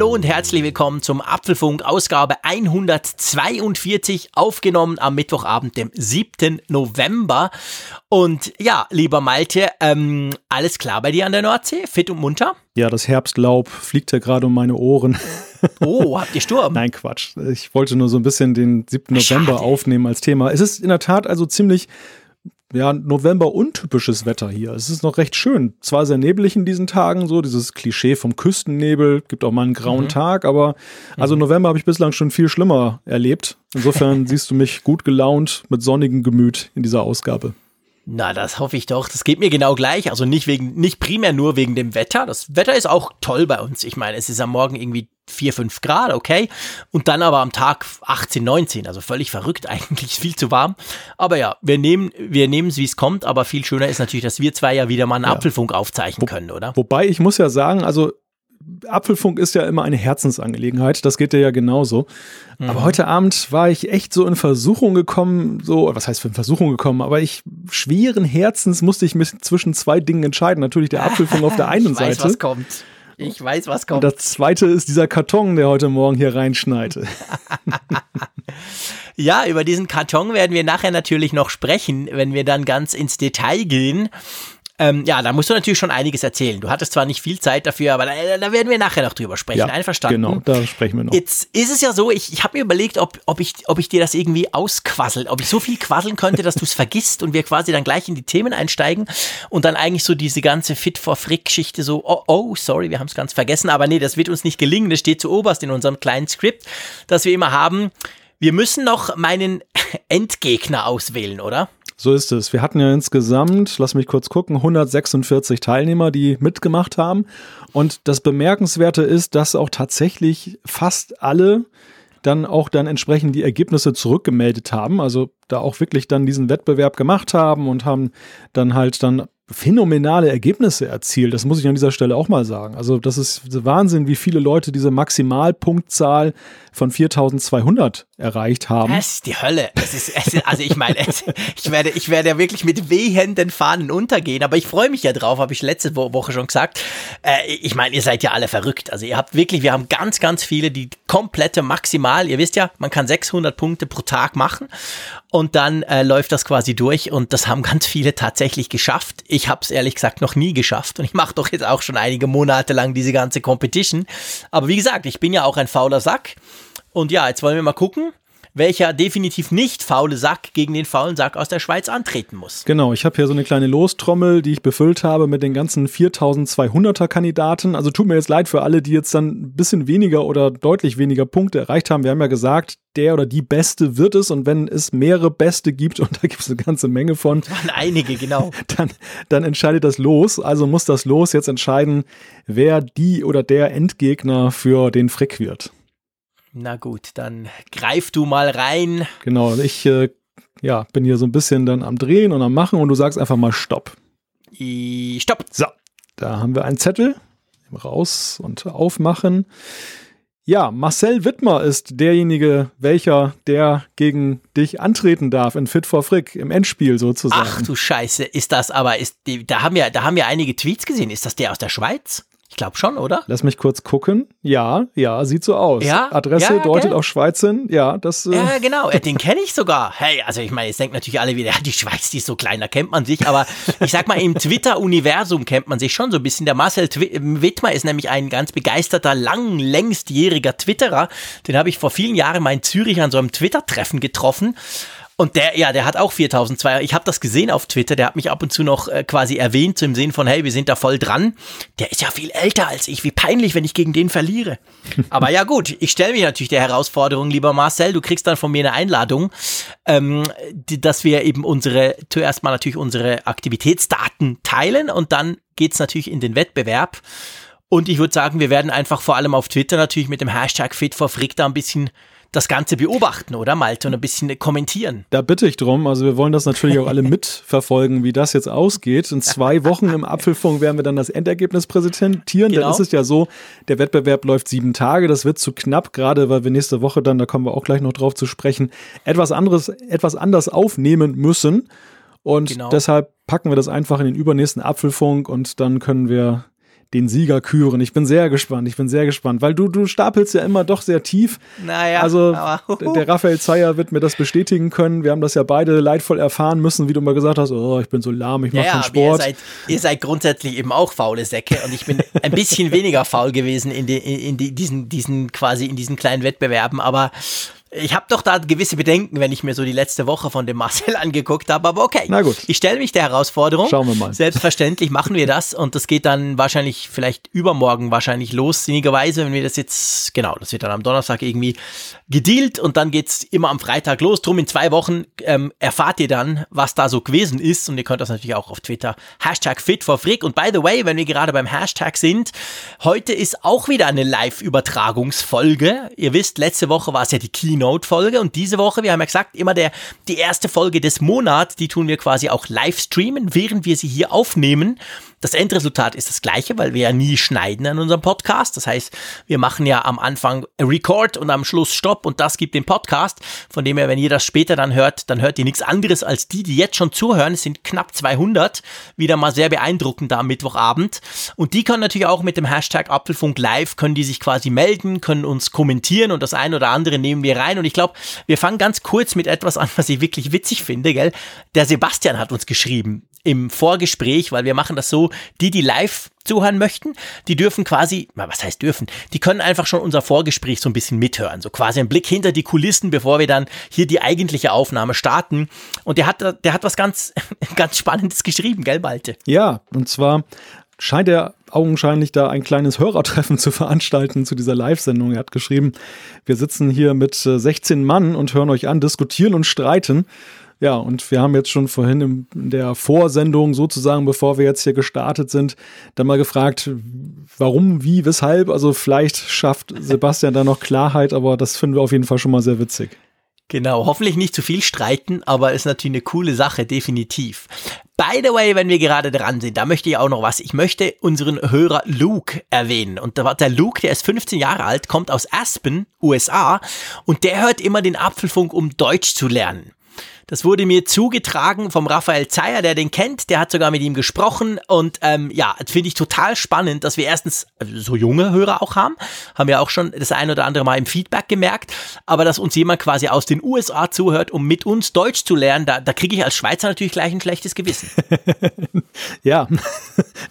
Hallo und herzlich willkommen zum Apfelfunk Ausgabe 142 aufgenommen am Mittwochabend, dem 7. November. Und ja, lieber Malte, ähm, alles klar bei dir an der Nordsee? Fit und munter? Ja, das Herbstlaub fliegt ja gerade um meine Ohren. Oh, habt ihr Sturm? Nein, Quatsch. Ich wollte nur so ein bisschen den 7. November Schade. aufnehmen als Thema. Es ist in der Tat also ziemlich ja, November untypisches Wetter hier. Es ist noch recht schön. Zwar sehr neblig in diesen Tagen, so dieses Klischee vom Küstennebel, gibt auch mal einen grauen mhm. Tag, aber also mhm. November habe ich bislang schon viel schlimmer erlebt. Insofern siehst du mich gut gelaunt mit sonnigem Gemüt in dieser Ausgabe. Na, das hoffe ich doch. Das geht mir genau gleich. Also nicht wegen, nicht primär nur wegen dem Wetter. Das Wetter ist auch toll bei uns. Ich meine, es ist am Morgen irgendwie 4, 5 Grad, okay. Und dann aber am Tag 18, 19. Also völlig verrückt eigentlich, viel zu warm. Aber ja, wir nehmen, wir es, wie es kommt. Aber viel schöner ist natürlich, dass wir zwei ja wieder mal einen ja. Apfelfunk aufzeichnen können, oder? Wobei ich muss ja sagen, also Apfelfunk ist ja immer eine Herzensangelegenheit, das geht dir ja genauso. Mhm. Aber heute Abend war ich echt so in Versuchung gekommen, so, was heißt für in Versuchung gekommen, aber ich schweren Herzens musste ich mich zwischen zwei Dingen entscheiden. Natürlich der Apfelfunk auf der einen ich Seite. Weiß, was kommt. Ich weiß, was kommt. Und das zweite ist dieser Karton, der heute Morgen hier reinschneit. ja, über diesen Karton werden wir nachher natürlich noch sprechen, wenn wir dann ganz ins Detail gehen. Ähm, ja, da musst du natürlich schon einiges erzählen. Du hattest zwar nicht viel Zeit dafür, aber da, da werden wir nachher noch drüber sprechen. Ja, Einverstanden? Genau, da sprechen wir noch. Jetzt ist es ja so, ich, ich habe mir überlegt, ob, ob, ich, ob ich dir das irgendwie ausquasselt, ob ich so viel quasseln könnte, dass du es vergisst und wir quasi dann gleich in die Themen einsteigen und dann eigentlich so diese ganze Fit for Frick-Geschichte so, oh, oh, sorry, wir haben es ganz vergessen, aber nee, das wird uns nicht gelingen. Das steht zu oberst in unserem kleinen Skript, das wir immer haben. Wir müssen noch meinen Endgegner auswählen, oder? So ist es. Wir hatten ja insgesamt, lass mich kurz gucken, 146 Teilnehmer, die mitgemacht haben. Und das Bemerkenswerte ist, dass auch tatsächlich fast alle dann auch dann entsprechend die Ergebnisse zurückgemeldet haben. Also da auch wirklich dann diesen Wettbewerb gemacht haben und haben dann halt dann phänomenale Ergebnisse erzielt. Das muss ich an dieser Stelle auch mal sagen. Also das ist Wahnsinn, wie viele Leute diese Maximalpunktzahl von 4200 erreicht haben. Das ist die Hölle. Das ist, also ich meine, ich werde, ich werde ja wirklich mit wehenden Fahnen untergehen, aber ich freue mich ja drauf, habe ich letzte Woche schon gesagt. Äh, ich meine, ihr seid ja alle verrückt. Also ihr habt wirklich, wir haben ganz, ganz viele, die komplette Maximal, ihr wisst ja, man kann 600 Punkte pro Tag machen und dann äh, läuft das quasi durch und das haben ganz viele tatsächlich geschafft. Ich habe es ehrlich gesagt noch nie geschafft und ich mache doch jetzt auch schon einige Monate lang diese ganze Competition. Aber wie gesagt, ich bin ja auch ein fauler Sack. Und ja, jetzt wollen wir mal gucken, welcher definitiv nicht faule Sack gegen den faulen Sack aus der Schweiz antreten muss. Genau, ich habe hier so eine kleine Lostrommel, die ich befüllt habe mit den ganzen 4200er Kandidaten. Also tut mir jetzt leid für alle, die jetzt dann ein bisschen weniger oder deutlich weniger Punkte erreicht haben. Wir haben ja gesagt, der oder die Beste wird es und wenn es mehrere Beste gibt und da gibt es eine ganze Menge von. Waren einige, genau. Dann, dann entscheidet das Los. Also muss das Los jetzt entscheiden, wer die oder der Endgegner für den Frick wird. Na gut, dann greif du mal rein. Genau, ich äh, ja, bin hier so ein bisschen dann am Drehen und am Machen und du sagst einfach mal Stopp. I, stopp. So, da haben wir einen Zettel. Raus und aufmachen. Ja, Marcel Wittmer ist derjenige, welcher der gegen dich antreten darf in Fit for Frick im Endspiel sozusagen. Ach du Scheiße, ist das aber ist da haben wir da haben wir einige Tweets gesehen. Ist das der aus der Schweiz? Ich glaube schon, oder? Lass mich kurz gucken. Ja, ja, sieht so aus. Ja, Adresse ja, deutet auf Schweiz hin. Ja, das. Äh ja, genau. Den kenne ich sogar. Hey, also ich meine, jetzt denken natürlich alle wieder, die Schweiz, die ist so klein, da kennt man sich. Aber ich sag mal, im Twitter-Universum kennt man sich schon so ein bisschen. Der Marcel Twi Wittmer ist nämlich ein ganz begeisterter, lang, längstjähriger Twitterer. Den habe ich vor vielen Jahren mal in Zürich an so einem Twitter-Treffen getroffen. Und der, ja, der hat auch 4200. Ich habe das gesehen auf Twitter. Der hat mich ab und zu noch äh, quasi erwähnt, so im Sinn von, hey, wir sind da voll dran. Der ist ja viel älter als ich. Wie peinlich, wenn ich gegen den verliere. Aber ja, gut, ich stelle mich natürlich der Herausforderung, lieber Marcel. Du kriegst dann von mir eine Einladung, ähm, die, dass wir eben unsere, zuerst mal natürlich unsere Aktivitätsdaten teilen und dann geht's natürlich in den Wettbewerb. Und ich würde sagen, wir werden einfach vor allem auf Twitter natürlich mit dem Hashtag Fit for Frick da ein bisschen das Ganze beobachten, oder Malte, und ein bisschen kommentieren. Da bitte ich drum. Also wir wollen das natürlich auch alle mitverfolgen, wie das jetzt ausgeht. In zwei Wochen im Apfelfunk werden wir dann das Endergebnis präsentieren. Genau. Dann ist es ja so, der Wettbewerb läuft sieben Tage. Das wird zu knapp, gerade weil wir nächste Woche dann, da kommen wir auch gleich noch drauf zu sprechen, etwas anderes, etwas anders aufnehmen müssen. Und genau. deshalb packen wir das einfach in den übernächsten Apfelfunk und dann können wir den Sieger küren. Ich bin sehr gespannt, ich bin sehr gespannt, weil du, du stapelst ja immer doch sehr tief. Naja, also der, der Raphael Zeyer wird mir das bestätigen können. Wir haben das ja beide leidvoll erfahren müssen, wie du mal gesagt hast, oh, ich bin so lahm, ich mache ja, keinen Sport. Ihr seid, ihr seid grundsätzlich eben auch faule Säcke und ich bin ein bisschen weniger faul gewesen in, die, in die, diesen, diesen quasi in diesen kleinen Wettbewerben, aber ich habe doch da gewisse Bedenken, wenn ich mir so die letzte Woche von dem Marcel angeguckt habe, aber okay. Na gut. Ich stelle mich der Herausforderung. Schauen wir mal. Selbstverständlich machen wir das und das geht dann wahrscheinlich vielleicht übermorgen wahrscheinlich los, sinnigerweise, wenn wir das jetzt, genau, das wird dann am Donnerstag irgendwie gedealt und dann geht's immer am Freitag los. Drum in zwei Wochen ähm, erfahrt ihr dann, was da so gewesen ist und ihr könnt das natürlich auch auf Twitter. Hashtag Fit for Frick und by the way, wenn wir gerade beim Hashtag sind, heute ist auch wieder eine Live-Übertragungsfolge. Ihr wisst, letzte Woche war es ja die Kino Keynote-Folge. Und diese Woche, wir haben ja gesagt, immer der, die erste Folge des Monats, die tun wir quasi auch live streamen, während wir sie hier aufnehmen. Das Endresultat ist das gleiche, weil wir ja nie schneiden an unserem Podcast. Das heißt, wir machen ja am Anfang Record und am Schluss Stopp und das gibt den Podcast. Von dem her, wenn ihr das später dann hört, dann hört ihr nichts anderes als die, die jetzt schon zuhören. Es sind knapp 200. Wieder mal sehr beeindruckend da am Mittwochabend. Und die können natürlich auch mit dem Hashtag Apfelfunk Live, können die sich quasi melden, können uns kommentieren und das ein oder andere nehmen wir rein. Und ich glaube, wir fangen ganz kurz mit etwas an, was ich wirklich witzig finde, gell? Der Sebastian hat uns geschrieben im Vorgespräch, weil wir machen das so, die, die live zuhören möchten, die dürfen quasi, was heißt dürfen, die können einfach schon unser Vorgespräch so ein bisschen mithören, so quasi ein Blick hinter die Kulissen, bevor wir dann hier die eigentliche Aufnahme starten. Und der hat, der hat was ganz, ganz Spannendes geschrieben, gell, Balte? Ja, und zwar scheint er augenscheinlich da ein kleines Hörertreffen zu veranstalten zu dieser Live-Sendung. Er hat geschrieben, wir sitzen hier mit 16 äh, Mann und hören euch an, diskutieren und streiten. Ja, und wir haben jetzt schon vorhin in der Vorsendung sozusagen, bevor wir jetzt hier gestartet sind, dann mal gefragt, warum, wie, weshalb. Also vielleicht schafft Sebastian da noch Klarheit, aber das finden wir auf jeden Fall schon mal sehr witzig. Genau, hoffentlich nicht zu viel streiten, aber ist natürlich eine coole Sache, definitiv. By the way, wenn wir gerade dran sind, da möchte ich auch noch was. Ich möchte unseren Hörer Luke erwähnen. Und der Luke, der ist 15 Jahre alt, kommt aus Aspen, USA, und der hört immer den Apfelfunk, um Deutsch zu lernen. Das wurde mir zugetragen vom Raphael Zeyer, der den kennt. Der hat sogar mit ihm gesprochen. Und ähm, ja, finde ich total spannend, dass wir erstens also so junge Hörer auch haben. Haben wir auch schon das ein oder andere Mal im Feedback gemerkt. Aber dass uns jemand quasi aus den USA zuhört, um mit uns Deutsch zu lernen, da, da kriege ich als Schweizer natürlich gleich ein schlechtes Gewissen. ja.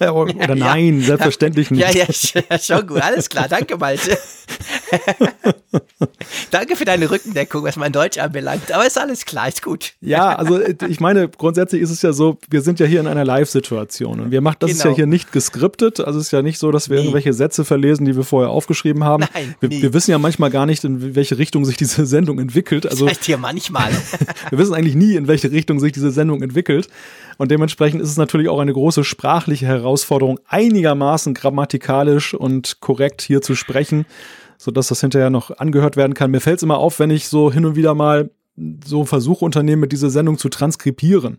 oder nein, ja. selbstverständlich nicht. Ja, ja, schon gut. Alles klar. Danke, Malte. Danke für deine Rückendeckung, was mein Deutsch anbelangt. Aber ist alles klar, ist gut. Ja, also ich meine, grundsätzlich ist es ja so, wir sind ja hier in einer Live-Situation und wir machen, das genau. ist ja genau. hier nicht geskriptet, also es ist ja nicht so, dass wir nee. irgendwelche Sätze verlesen, die wir vorher aufgeschrieben haben. Nein, wir, nee. wir, wissen ja manchmal gar nicht, in welche Richtung sich diese Sendung entwickelt. Also, das heißt hier manchmal. wir wissen eigentlich nie, in welche Richtung sich diese Sendung entwickelt und dementsprechend ist es natürlich auch eine große sprachliche Herausforderung, einigermaßen grammatikalisch und korrekt hier zu sprechen sodass das hinterher noch angehört werden kann. Mir fällt es immer auf, wenn ich so hin und wieder mal so Versuch unternehmen, mit dieser Sendung zu transkribieren,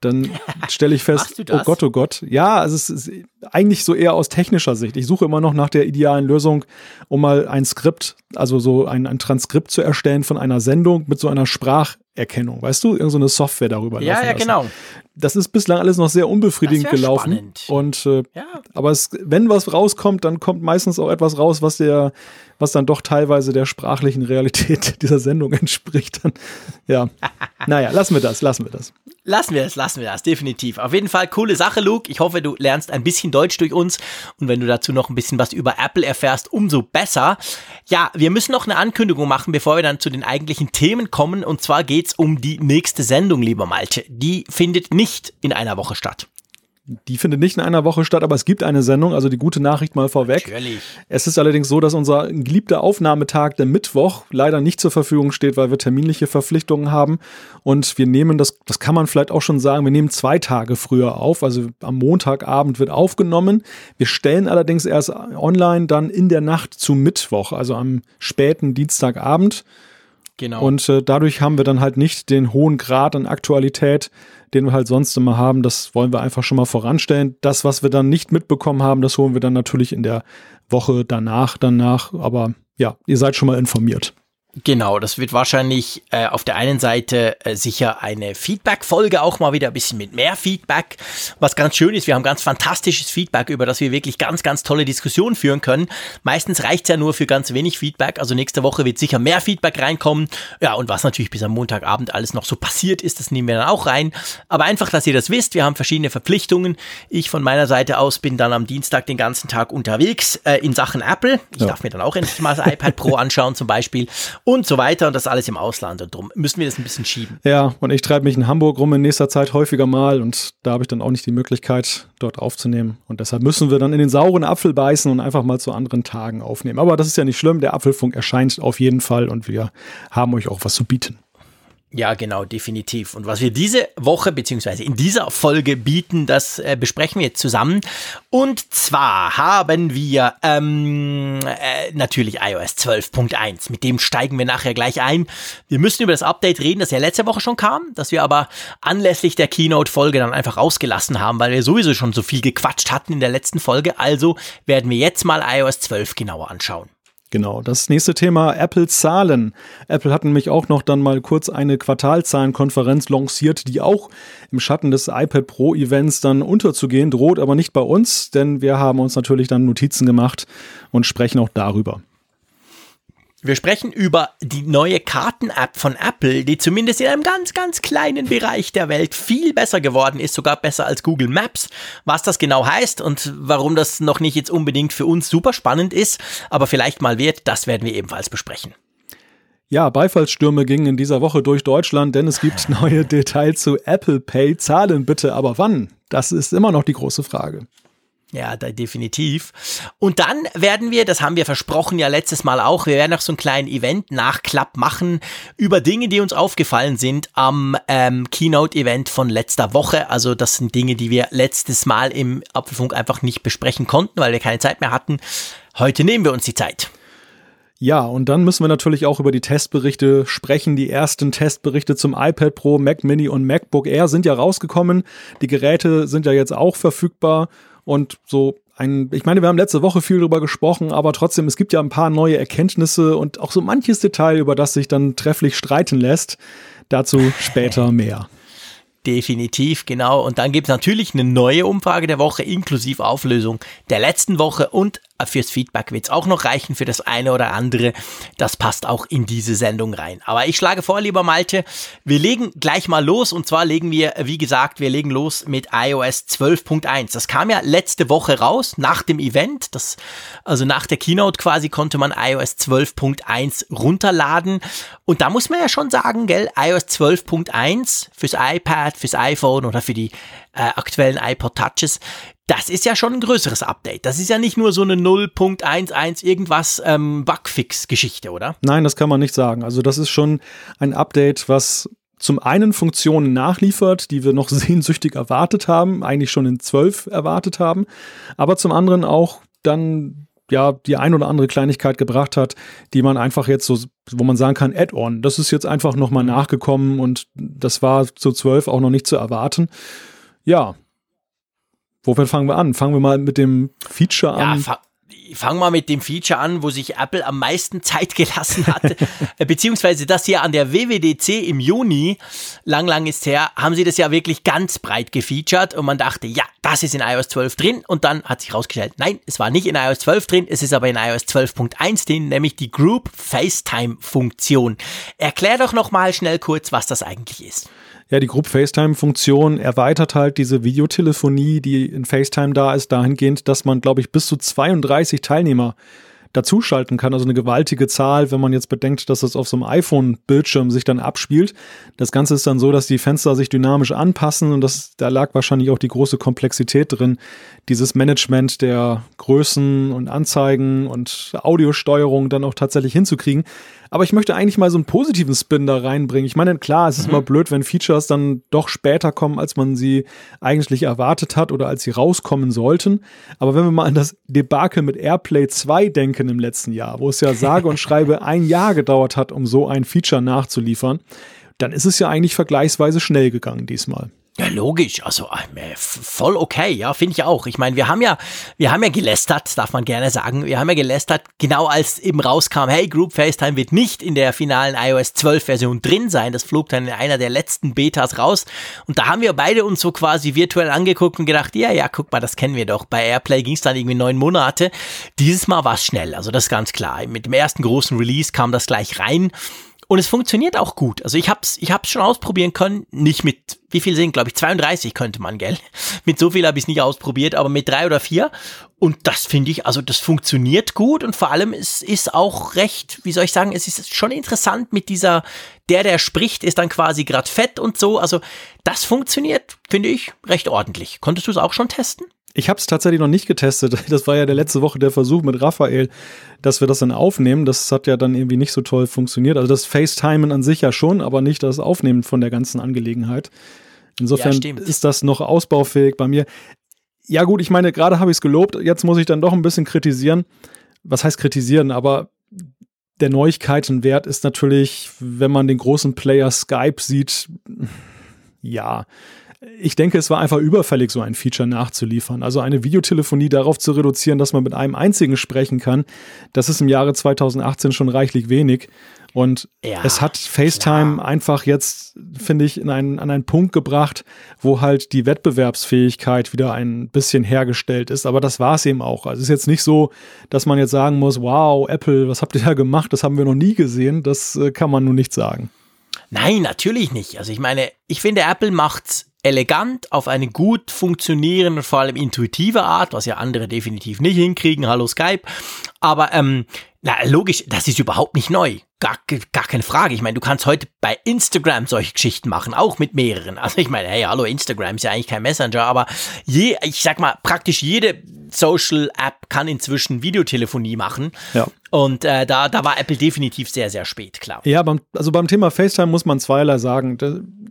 dann stelle ich fest, oh Gott, oh Gott. Ja, also es ist eigentlich so eher aus technischer Sicht. Ich suche immer noch nach der idealen Lösung, um mal ein Skript, also so ein, ein Transkript zu erstellen von einer Sendung mit so einer Spracherkennung. Weißt du, irgendeine so Software darüber Ja, ja, lassen. genau. Das ist bislang alles noch sehr unbefriedigend gelaufen. Spannend. Und äh, ja. aber es, wenn was rauskommt, dann kommt meistens auch etwas raus, was der was dann doch teilweise der sprachlichen Realität dieser Sendung entspricht. ja, naja, lassen wir das, lassen wir das. Lassen wir das, lassen wir das, definitiv. Auf jeden Fall coole Sache, Luke. Ich hoffe, du lernst ein bisschen Deutsch durch uns und wenn du dazu noch ein bisschen was über Apple erfährst, umso besser. Ja, wir müssen noch eine Ankündigung machen, bevor wir dann zu den eigentlichen Themen kommen und zwar geht's um die nächste Sendung, lieber Malte. Die findet nicht in einer Woche statt. Die findet nicht in einer Woche statt, aber es gibt eine Sendung, also die gute Nachricht mal vorweg. Natürlich. Es ist allerdings so, dass unser geliebter Aufnahmetag, der Mittwoch, leider nicht zur Verfügung steht, weil wir terminliche Verpflichtungen haben. Und wir nehmen das, das kann man vielleicht auch schon sagen, wir nehmen zwei Tage früher auf. Also am Montagabend wird aufgenommen. Wir stellen allerdings erst online dann in der Nacht zu Mittwoch, also am späten Dienstagabend. Genau. Und äh, dadurch haben wir dann halt nicht den hohen Grad an Aktualität, den wir halt sonst immer haben. Das wollen wir einfach schon mal voranstellen. Das, was wir dann nicht mitbekommen haben, das holen wir dann natürlich in der Woche danach, danach. Aber ja, ihr seid schon mal informiert. Genau, das wird wahrscheinlich äh, auf der einen Seite äh, sicher eine Feedback-Folge, auch mal wieder ein bisschen mit mehr Feedback. Was ganz schön ist, wir haben ganz fantastisches Feedback, über das wir wirklich ganz, ganz tolle Diskussionen führen können. Meistens reicht's ja nur für ganz wenig Feedback, also nächste Woche wird sicher mehr Feedback reinkommen. Ja, und was natürlich bis am Montagabend alles noch so passiert ist, das nehmen wir dann auch rein. Aber einfach, dass ihr das wisst, wir haben verschiedene Verpflichtungen. Ich von meiner Seite aus bin dann am Dienstag den ganzen Tag unterwegs äh, in Sachen Apple. Ich ja. darf mir dann auch endlich mal das iPad Pro anschauen zum Beispiel und so weiter und das alles im Ausland und drum müssen wir das ein bisschen schieben. Ja, und ich treibe mich in Hamburg rum in nächster Zeit häufiger mal und da habe ich dann auch nicht die Möglichkeit, dort aufzunehmen. Und deshalb müssen wir dann in den sauren Apfel beißen und einfach mal zu anderen Tagen aufnehmen. Aber das ist ja nicht schlimm, der Apfelfunk erscheint auf jeden Fall und wir haben euch auch was zu bieten. Ja, genau, definitiv. Und was wir diese Woche beziehungsweise in dieser Folge bieten, das äh, besprechen wir jetzt zusammen. Und zwar haben wir ähm, äh, natürlich iOS 12.1. Mit dem steigen wir nachher gleich ein. Wir müssen über das Update reden, das ja letzte Woche schon kam, das wir aber anlässlich der Keynote-Folge dann einfach rausgelassen haben, weil wir sowieso schon so viel gequatscht hatten in der letzten Folge. Also werden wir jetzt mal iOS 12 genauer anschauen. Genau, das nächste Thema Apple Zahlen. Apple hat nämlich auch noch dann mal kurz eine Quartalzahlenkonferenz lanciert, die auch im Schatten des iPad Pro Events dann unterzugehen droht, aber nicht bei uns, denn wir haben uns natürlich dann Notizen gemacht und sprechen auch darüber. Wir sprechen über die neue Karten-App von Apple, die zumindest in einem ganz, ganz kleinen Bereich der Welt viel besser geworden ist, sogar besser als Google Maps. Was das genau heißt und warum das noch nicht jetzt unbedingt für uns super spannend ist, aber vielleicht mal wird, das werden wir ebenfalls besprechen. Ja, Beifallsstürme gingen in dieser Woche durch Deutschland, denn es gibt neue Details zu Apple Pay. Zahlen bitte, aber wann? Das ist immer noch die große Frage. Ja, da definitiv. Und dann werden wir, das haben wir versprochen ja letztes Mal auch, wir werden noch so einen kleinen Event-Nachklapp machen über Dinge, die uns aufgefallen sind am ähm, Keynote-Event von letzter Woche. Also das sind Dinge, die wir letztes Mal im Apfelfunk einfach nicht besprechen konnten, weil wir keine Zeit mehr hatten. Heute nehmen wir uns die Zeit. Ja, und dann müssen wir natürlich auch über die Testberichte sprechen. Die ersten Testberichte zum iPad Pro, Mac Mini und MacBook Air sind ja rausgekommen. Die Geräte sind ja jetzt auch verfügbar und so ein, ich meine, wir haben letzte Woche viel darüber gesprochen, aber trotzdem, es gibt ja ein paar neue Erkenntnisse und auch so manches Detail, über das sich dann trefflich streiten lässt. Dazu später mehr. Definitiv, genau. Und dann gibt es natürlich eine neue Umfrage der Woche inklusive Auflösung der letzten Woche und fürs Feedback wird es auch noch reichen für das eine oder andere. Das passt auch in diese Sendung rein. Aber ich schlage vor, lieber Malte, wir legen gleich mal los. Und zwar legen wir, wie gesagt, wir legen los mit iOS 12.1. Das kam ja letzte Woche raus, nach dem Event. Das, also nach der Keynote quasi konnte man iOS 12.1 runterladen. Und da muss man ja schon sagen, gell, iOS 12.1 fürs iPad, fürs iPhone oder für die äh, aktuellen iPod Touches das ist ja schon ein größeres Update. Das ist ja nicht nur so eine 0.11 irgendwas ähm, Bugfix-Geschichte, oder? Nein, das kann man nicht sagen. Also das ist schon ein Update, was zum einen Funktionen nachliefert, die wir noch sehnsüchtig erwartet haben, eigentlich schon in 12 erwartet haben, aber zum anderen auch dann ja die ein oder andere Kleinigkeit gebracht hat, die man einfach jetzt so, wo man sagen kann, Add-on. Das ist jetzt einfach nochmal nachgekommen und das war zu 12 auch noch nicht zu erwarten. Ja, Wofür fangen wir an? Fangen wir mal mit dem Feature an. Ja, fangen wir mit dem Feature an, wo sich Apple am meisten Zeit gelassen hat. Äh, beziehungsweise das hier an der WWDC im Juni, lang, lang ist her, haben sie das ja wirklich ganz breit gefeatured und man dachte, ja, das ist in iOS 12 drin und dann hat sich herausgestellt, nein, es war nicht in iOS 12 drin, es ist aber in iOS 12.1 drin, nämlich die Group FaceTime Funktion. Erklär doch nochmal schnell kurz, was das eigentlich ist. Ja, die Group FaceTime-Funktion erweitert halt diese Videotelefonie, die in FaceTime da ist, dahingehend, dass man, glaube ich, bis zu 32 Teilnehmer dazuschalten kann. Also eine gewaltige Zahl, wenn man jetzt bedenkt, dass das auf so einem iPhone-Bildschirm sich dann abspielt. Das Ganze ist dann so, dass die Fenster sich dynamisch anpassen und das, da lag wahrscheinlich auch die große Komplexität drin, dieses Management der Größen und Anzeigen und Audiosteuerung dann auch tatsächlich hinzukriegen. Aber ich möchte eigentlich mal so einen positiven Spin da reinbringen. Ich meine, klar, es ist mhm. immer blöd, wenn Features dann doch später kommen, als man sie eigentlich erwartet hat oder als sie rauskommen sollten. Aber wenn wir mal an das Debakel mit Airplay 2 denken im letzten Jahr, wo es ja sage und schreibe ein Jahr gedauert hat, um so ein Feature nachzuliefern, dann ist es ja eigentlich vergleichsweise schnell gegangen diesmal. Ja, logisch. Also äh, voll okay, ja, finde ich auch. Ich meine, wir haben ja, wir haben ja gelästert, darf man gerne sagen. Wir haben ja gelästert, genau als eben rauskam, hey, Group FaceTime wird nicht in der finalen iOS 12 Version drin sein. Das flog dann in einer der letzten Betas raus. Und da haben wir beide uns so quasi virtuell angeguckt und gedacht, ja, ja, guck mal, das kennen wir doch. Bei Airplay ging es dann irgendwie neun Monate. Dieses Mal war es schnell, also das ist ganz klar. Mit dem ersten großen Release kam das gleich rein. Und es funktioniert auch gut. Also ich hab's, ich hab's schon ausprobieren können. Nicht mit, wie viel sind, glaube ich, 32 könnte man, gell? Mit so viel habe ich es nicht ausprobiert, aber mit drei oder vier. Und das finde ich, also das funktioniert gut und vor allem es ist auch recht, wie soll ich sagen, es ist schon interessant mit dieser, der, der spricht, ist dann quasi grad fett und so. Also das funktioniert, finde ich, recht ordentlich. Konntest du es auch schon testen? Ich habe es tatsächlich noch nicht getestet. Das war ja der letzte Woche der Versuch mit Raphael, dass wir das dann aufnehmen. Das hat ja dann irgendwie nicht so toll funktioniert. Also das FaceTimen an sich ja schon, aber nicht das Aufnehmen von der ganzen Angelegenheit. Insofern ja, ist das noch ausbaufähig bei mir. Ja gut, ich meine, gerade habe ich es gelobt. Jetzt muss ich dann doch ein bisschen kritisieren. Was heißt kritisieren? Aber der Neuigkeitenwert ist natürlich, wenn man den großen Player Skype sieht, ja, ich denke, es war einfach überfällig, so ein Feature nachzuliefern. Also eine Videotelefonie darauf zu reduzieren, dass man mit einem einzigen sprechen kann, das ist im Jahre 2018 schon reichlich wenig. Und ja, es hat FaceTime klar. einfach jetzt, finde ich, in einen, an einen Punkt gebracht, wo halt die Wettbewerbsfähigkeit wieder ein bisschen hergestellt ist. Aber das war es eben auch. Also es ist jetzt nicht so, dass man jetzt sagen muss, wow, Apple, was habt ihr da gemacht? Das haben wir noch nie gesehen. Das äh, kann man nun nicht sagen. Nein, natürlich nicht. Also ich meine, ich finde, Apple macht elegant auf eine gut funktionierende, vor allem intuitive Art, was ja andere definitiv nicht hinkriegen. Hallo Skype. Aber ähm, na, logisch, das ist überhaupt nicht neu. Gar, gar keine Frage. Ich meine, du kannst heute bei Instagram solche Geschichten machen, auch mit mehreren. Also ich meine, hey, hallo, Instagram ist ja eigentlich kein Messenger, aber je, ich sag mal, praktisch jede Social App kann inzwischen Videotelefonie machen. Ja. Und äh, da, da war Apple definitiv sehr, sehr spät, klar. Ja, beim, also beim Thema FaceTime muss man zweierlei sagen.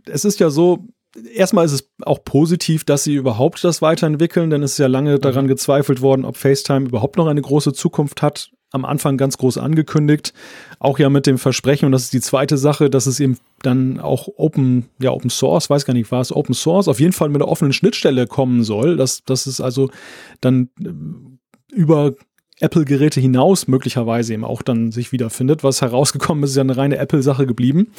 Es ist ja so, erstmal ist es auch positiv, dass sie überhaupt das weiterentwickeln, denn es ist ja lange mhm. daran gezweifelt worden, ob FaceTime überhaupt noch eine große Zukunft hat. Am Anfang ganz groß angekündigt, auch ja mit dem Versprechen, und das ist die zweite Sache, dass es eben dann auch Open, ja, Open Source, weiß gar nicht, war es Open Source, auf jeden Fall mit einer offenen Schnittstelle kommen soll, dass, dass es also dann äh, über Apple-Geräte hinaus möglicherweise eben auch dann sich wiederfindet. Was herausgekommen ist, ist ja eine reine Apple-Sache geblieben.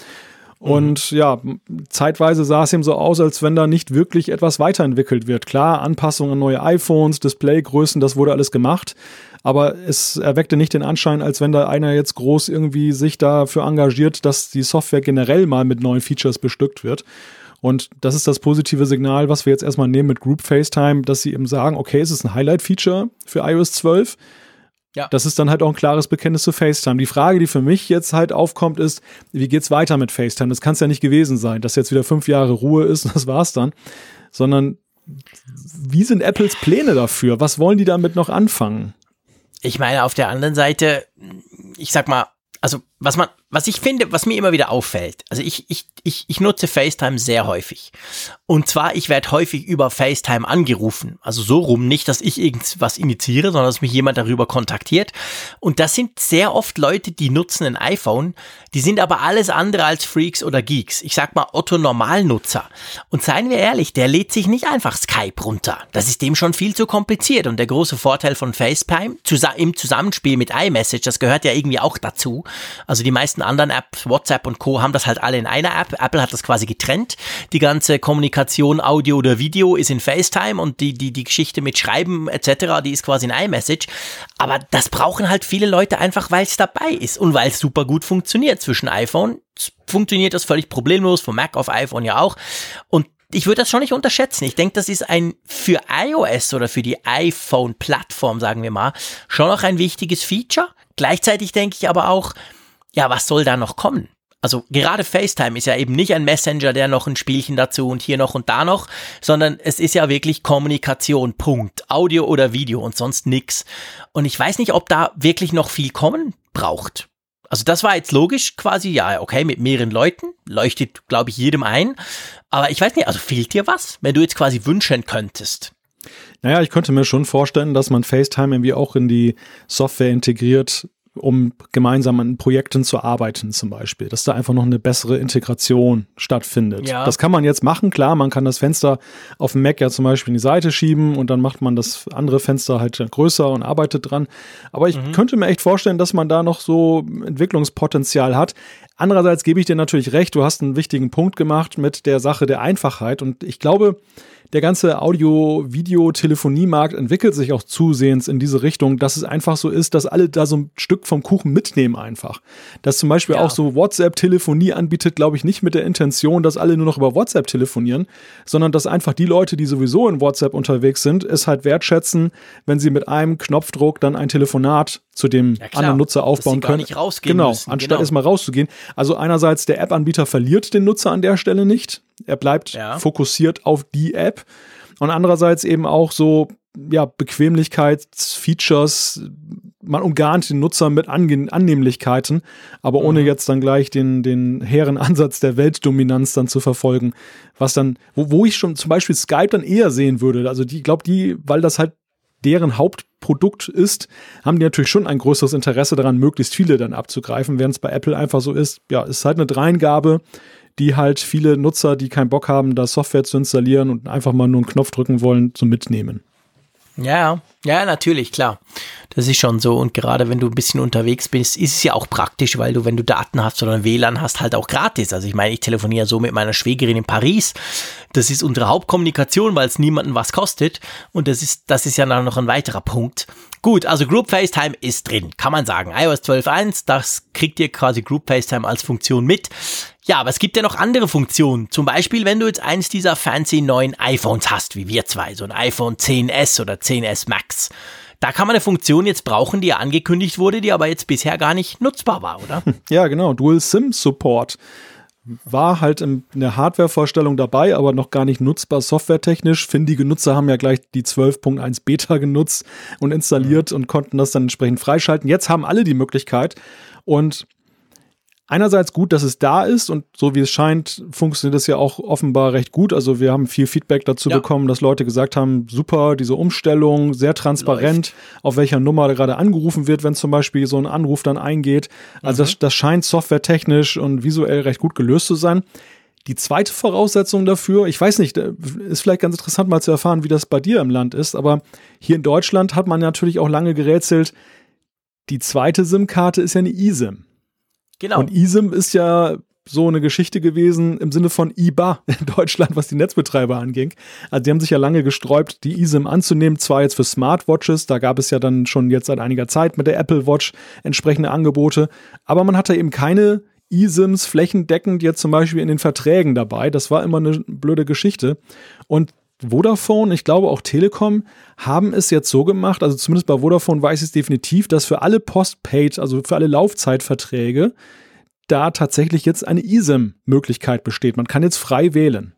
Und mhm. ja, zeitweise sah es ihm so aus, als wenn da nicht wirklich etwas weiterentwickelt wird. Klar, Anpassungen an neue iPhones, Displaygrößen, das wurde alles gemacht. Aber es erweckte nicht den Anschein, als wenn da einer jetzt groß irgendwie sich dafür engagiert, dass die Software generell mal mit neuen Features bestückt wird. Und das ist das positive Signal, was wir jetzt erstmal nehmen mit Group FaceTime, dass sie eben sagen, okay, es ist ein Highlight-Feature für iOS 12 ja. Das ist dann halt auch ein klares Bekenntnis zu FaceTime. Die Frage, die für mich jetzt halt aufkommt, ist, wie geht's weiter mit FaceTime? Das kann es ja nicht gewesen sein, dass jetzt wieder fünf Jahre Ruhe ist und das war's dann. Sondern wie sind Apples Pläne dafür? Was wollen die damit noch anfangen? Ich meine, auf der anderen Seite, ich sag mal, also was man, was ich finde, was mir immer wieder auffällt, also ich, ich, ich, ich nutze FaceTime sehr häufig. Und zwar, ich werde häufig über FaceTime angerufen. Also so rum, nicht, dass ich irgendwas initiiere, sondern dass mich jemand darüber kontaktiert. Und das sind sehr oft Leute, die nutzen ein iPhone, die sind aber alles andere als Freaks oder Geeks. Ich sag mal Otto Normalnutzer. Und seien wir ehrlich, der lädt sich nicht einfach Skype runter. Das ist dem schon viel zu kompliziert. Und der große Vorteil von FaceTime im Zusammenspiel mit iMessage, das gehört ja irgendwie auch dazu. Also die meisten anderen Apps, WhatsApp und Co. haben das halt alle in einer App. Apple hat das quasi getrennt. Die ganze Kommunikation, Audio oder Video ist in FaceTime und die, die, die Geschichte mit Schreiben etc., die ist quasi in iMessage. Aber das brauchen halt viele Leute einfach, weil es dabei ist und weil es super gut funktioniert zwischen iPhone. Funktioniert das völlig problemlos, von Mac auf iPhone ja auch. Und ich würde das schon nicht unterschätzen. Ich denke, das ist ein für iOS oder für die iPhone-Plattform, sagen wir mal, schon noch ein wichtiges Feature. Gleichzeitig denke ich aber auch, ja, was soll da noch kommen? Also gerade FaceTime ist ja eben nicht ein Messenger, der noch ein Spielchen dazu und hier noch und da noch, sondern es ist ja wirklich Kommunikation, Punkt. Audio oder Video und sonst nix. Und ich weiß nicht, ob da wirklich noch viel kommen braucht. Also das war jetzt logisch quasi, ja, okay, mit mehreren Leuten, leuchtet, glaube ich, jedem ein. Aber ich weiß nicht, also fehlt dir was, wenn du jetzt quasi wünschen könntest? Naja, ich könnte mir schon vorstellen, dass man FaceTime irgendwie auch in die Software integriert, um gemeinsam an Projekten zu arbeiten zum Beispiel, dass da einfach noch eine bessere Integration stattfindet. Ja. Das kann man jetzt machen, klar, man kann das Fenster auf dem Mac ja zum Beispiel in die Seite schieben und dann macht man das andere Fenster halt größer und arbeitet dran. Aber ich mhm. könnte mir echt vorstellen, dass man da noch so Entwicklungspotenzial hat. Andererseits gebe ich dir natürlich recht, du hast einen wichtigen Punkt gemacht mit der Sache der Einfachheit und ich glaube, der ganze Audio-Video-Telefoniemarkt entwickelt sich auch zusehends in diese Richtung, dass es einfach so ist, dass alle da so ein Stück vom Kuchen mitnehmen einfach. Dass zum Beispiel ja. auch so WhatsApp-Telefonie anbietet, glaube ich, nicht mit der Intention, dass alle nur noch über WhatsApp telefonieren, sondern dass einfach die Leute, die sowieso in WhatsApp unterwegs sind, es halt wertschätzen, wenn sie mit einem Knopfdruck dann ein Telefonat zu dem ja, anderen Nutzer aufbauen können. Nicht rausgehen genau, müssen. anstatt genau. erstmal rauszugehen. Also einerseits der App-Anbieter verliert den Nutzer an der Stelle nicht. Er bleibt ja. fokussiert auf die App. Und andererseits eben auch so, ja, Bequemlichkeitsfeatures. Man umgarnt den Nutzer mit Ange Annehmlichkeiten, aber ohne mhm. jetzt dann gleich den, den hehren Ansatz der Weltdominanz dann zu verfolgen. Was dann, wo, wo ich schon zum Beispiel Skype dann eher sehen würde. Also die, glaube die, weil das halt deren Hauptprodukt ist, haben die natürlich schon ein größeres Interesse daran, möglichst viele dann abzugreifen, während es bei Apple einfach so ist, ja, ist halt eine Dreingabe, die halt viele Nutzer, die keinen Bock haben, da Software zu installieren und einfach mal nur einen Knopf drücken wollen, zu mitnehmen. Ja, ja, natürlich, klar. Das ist schon so. Und gerade wenn du ein bisschen unterwegs bist, ist es ja auch praktisch, weil du, wenn du Daten hast oder WLAN hast, halt auch gratis. Also ich meine, ich telefoniere so mit meiner Schwägerin in Paris. Das ist unsere Hauptkommunikation, weil es niemanden was kostet. Und das ist, das ist ja dann noch ein weiterer Punkt. Gut, also Group FaceTime ist drin, kann man sagen. iOS 12.1, das kriegt ihr quasi Group FaceTime als Funktion mit. Ja, aber es gibt ja noch andere Funktionen. Zum Beispiel, wenn du jetzt eins dieser fancy neuen iPhones hast, wie wir zwei, so ein iPhone 10s oder 10s Max. Da kann man eine Funktion jetzt brauchen, die ja angekündigt wurde, die aber jetzt bisher gar nicht nutzbar war, oder? Ja, genau. Dual SIM Support war halt in der Hardware-Vorstellung dabei, aber noch gar nicht nutzbar softwaretechnisch. Findige Nutzer haben ja gleich die 12.1 Beta genutzt und installiert und konnten das dann entsprechend freischalten. Jetzt haben alle die Möglichkeit und einerseits gut, dass es da ist und so wie es scheint, funktioniert es ja auch offenbar recht gut. Also wir haben viel Feedback dazu ja. bekommen, dass Leute gesagt haben, super, diese Umstellung, sehr transparent, Läuft. auf welcher Nummer gerade angerufen wird, wenn zum Beispiel so ein Anruf dann eingeht. Also mhm. das, das scheint softwaretechnisch und visuell recht gut gelöst zu sein. Die zweite Voraussetzung dafür, ich weiß nicht, ist vielleicht ganz interessant mal zu erfahren, wie das bei dir im Land ist, aber hier in Deutschland hat man natürlich auch lange gerätselt, die zweite SIM-Karte ist ja eine eSIM. Genau. Und eSIM ist ja so eine Geschichte gewesen im Sinne von IBA in Deutschland, was die Netzbetreiber anging. Also die haben sich ja lange gesträubt, die eSIM anzunehmen, zwar jetzt für Smartwatches, da gab es ja dann schon jetzt seit einiger Zeit mit der Apple Watch entsprechende Angebote, aber man hatte eben keine eSIMs flächendeckend jetzt zum Beispiel in den Verträgen dabei. Das war immer eine blöde Geschichte. Und Vodafone, ich glaube auch Telekom, haben es jetzt so gemacht, also zumindest bei Vodafone weiß ich es definitiv, dass für alle Postpaid, also für alle Laufzeitverträge, da tatsächlich jetzt eine eSIM-Möglichkeit besteht. Man kann jetzt frei wählen.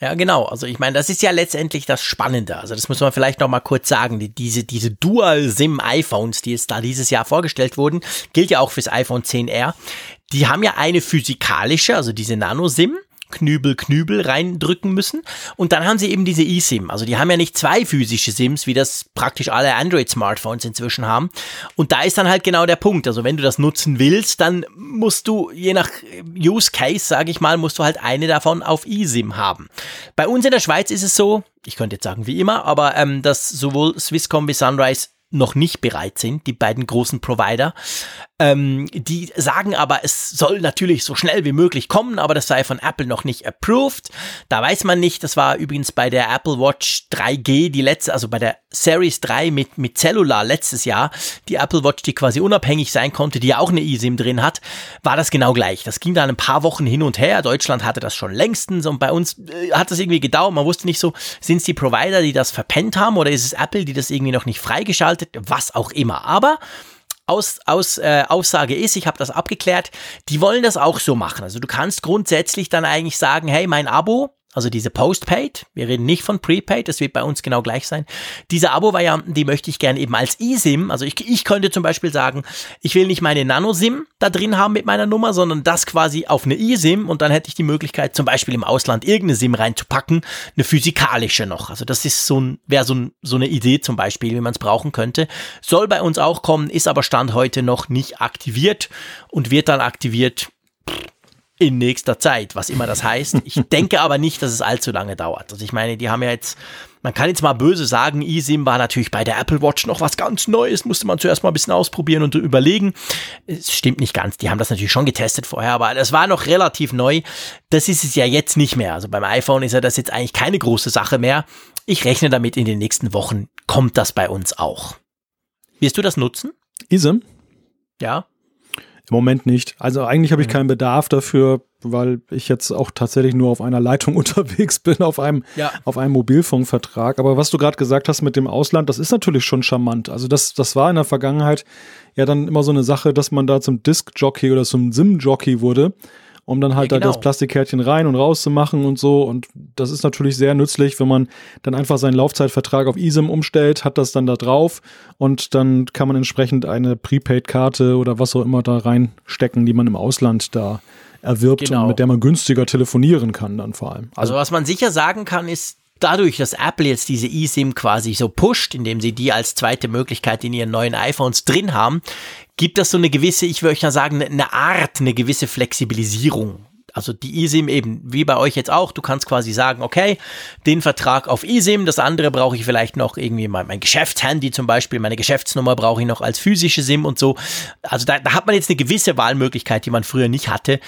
Ja, genau. Also ich meine, das ist ja letztendlich das Spannende. Also das muss man vielleicht noch mal kurz sagen. Die, diese, diese Dual-SIM-iPhones, die jetzt da dieses Jahr vorgestellt wurden, gilt ja auch fürs iPhone 10R. Die haben ja eine physikalische, also diese Nano-SIM Knübel, Knübel reindrücken müssen. Und dann haben sie eben diese eSIM. Also die haben ja nicht zwei physische SIMs, wie das praktisch alle Android-Smartphones inzwischen haben. Und da ist dann halt genau der Punkt. Also wenn du das nutzen willst, dann musst du, je nach Use Case, sage ich mal, musst du halt eine davon auf eSIM haben. Bei uns in der Schweiz ist es so, ich könnte jetzt sagen wie immer, aber ähm, dass sowohl Swisscom wie Sunrise noch nicht bereit sind, die beiden großen Provider. Ähm, die sagen aber, es soll natürlich so schnell wie möglich kommen, aber das sei von Apple noch nicht approved. Da weiß man nicht, das war übrigens bei der Apple Watch 3G, die letzte, also bei der Series 3 mit, mit Cellular letztes Jahr, die Apple Watch, die quasi unabhängig sein konnte, die ja auch eine eSIM drin hat, war das genau gleich. Das ging dann ein paar Wochen hin und her. Deutschland hatte das schon längstens und bei uns äh, hat das irgendwie gedauert. Man wusste nicht so, sind es die Provider, die das verpennt haben oder ist es Apple, die das irgendwie noch nicht freigeschaltet, was auch immer. Aber aus, aus, äh, Aussage ist, ich habe das abgeklärt, die wollen das auch so machen. Also du kannst grundsätzlich dann eigentlich sagen, hey, mein Abo, also diese Postpaid, wir reden nicht von Prepaid, das wird bei uns genau gleich sein. Diese Abo-Varianten, die möchte ich gerne eben als eSIM, also ich, ich könnte zum Beispiel sagen, ich will nicht meine Nano-SIM da drin haben mit meiner Nummer, sondern das quasi auf eine eSIM und dann hätte ich die Möglichkeit, zum Beispiel im Ausland irgendeine SIM reinzupacken, eine physikalische noch. Also das ist so ein, wäre so, ein, so eine Idee zum Beispiel, wie man es brauchen könnte. Soll bei uns auch kommen, ist aber Stand heute noch nicht aktiviert und wird dann aktiviert in nächster Zeit, was immer das heißt. Ich denke aber nicht, dass es allzu lange dauert. Also ich meine, die haben ja jetzt, man kann jetzt mal böse sagen, eSIM war natürlich bei der Apple Watch noch was ganz Neues, musste man zuerst mal ein bisschen ausprobieren und überlegen. Es stimmt nicht ganz, die haben das natürlich schon getestet vorher, aber das war noch relativ neu. Das ist es ja jetzt nicht mehr. Also beim iPhone ist ja das jetzt eigentlich keine große Sache mehr. Ich rechne damit, in den nächsten Wochen kommt das bei uns auch. Wirst du das nutzen? eSIM? Ja. Im Moment nicht. Also eigentlich habe ich Mhm. keinen Bedarf dafür, weil ich jetzt auch tatsächlich nur auf einer Leitung unterwegs bin, auf einem, Ja. auf einem Mobilfunkvertrag. Aber was du gerade gesagt hast mit dem Ausland, das ist natürlich schon charmant. Also das, das war in der Vergangenheit ja dann immer so eine Sache, dass man da zum Disc-Jockey oder zum SIM-Jockey wurde, um dann halt Ja, da das genau. Plastikkärtchen rein und raus zu machen und so. Und das ist natürlich sehr nützlich, wenn man dann einfach seinen Laufzeitvertrag auf eSIM umstellt, hat das dann da drauf und dann kann man entsprechend eine Prepaid-Karte oder was auch immer da reinstecken, die man im Ausland da erwirbt Genau. und mit der man günstiger telefonieren kann dann vor allem. Also was man sicher sagen kann, ist, dadurch, dass Apple jetzt diese eSIM quasi so pusht, indem sie die als zweite Möglichkeit in ihren neuen iPhones drin haben, gibt das so eine gewisse, ich würde ja sagen, eine Art, eine gewisse Flexibilisierung. Also die eSIM eben, wie bei euch jetzt auch, du kannst quasi sagen, okay, den Vertrag auf eSIM, das andere brauche ich vielleicht noch irgendwie mein, mein Geschäftshandy zum Beispiel, meine Geschäftsnummer brauche ich noch als physische SIM und so. Also da, da hat man jetzt eine gewisse Wahlmöglichkeit, die man früher nicht hatte,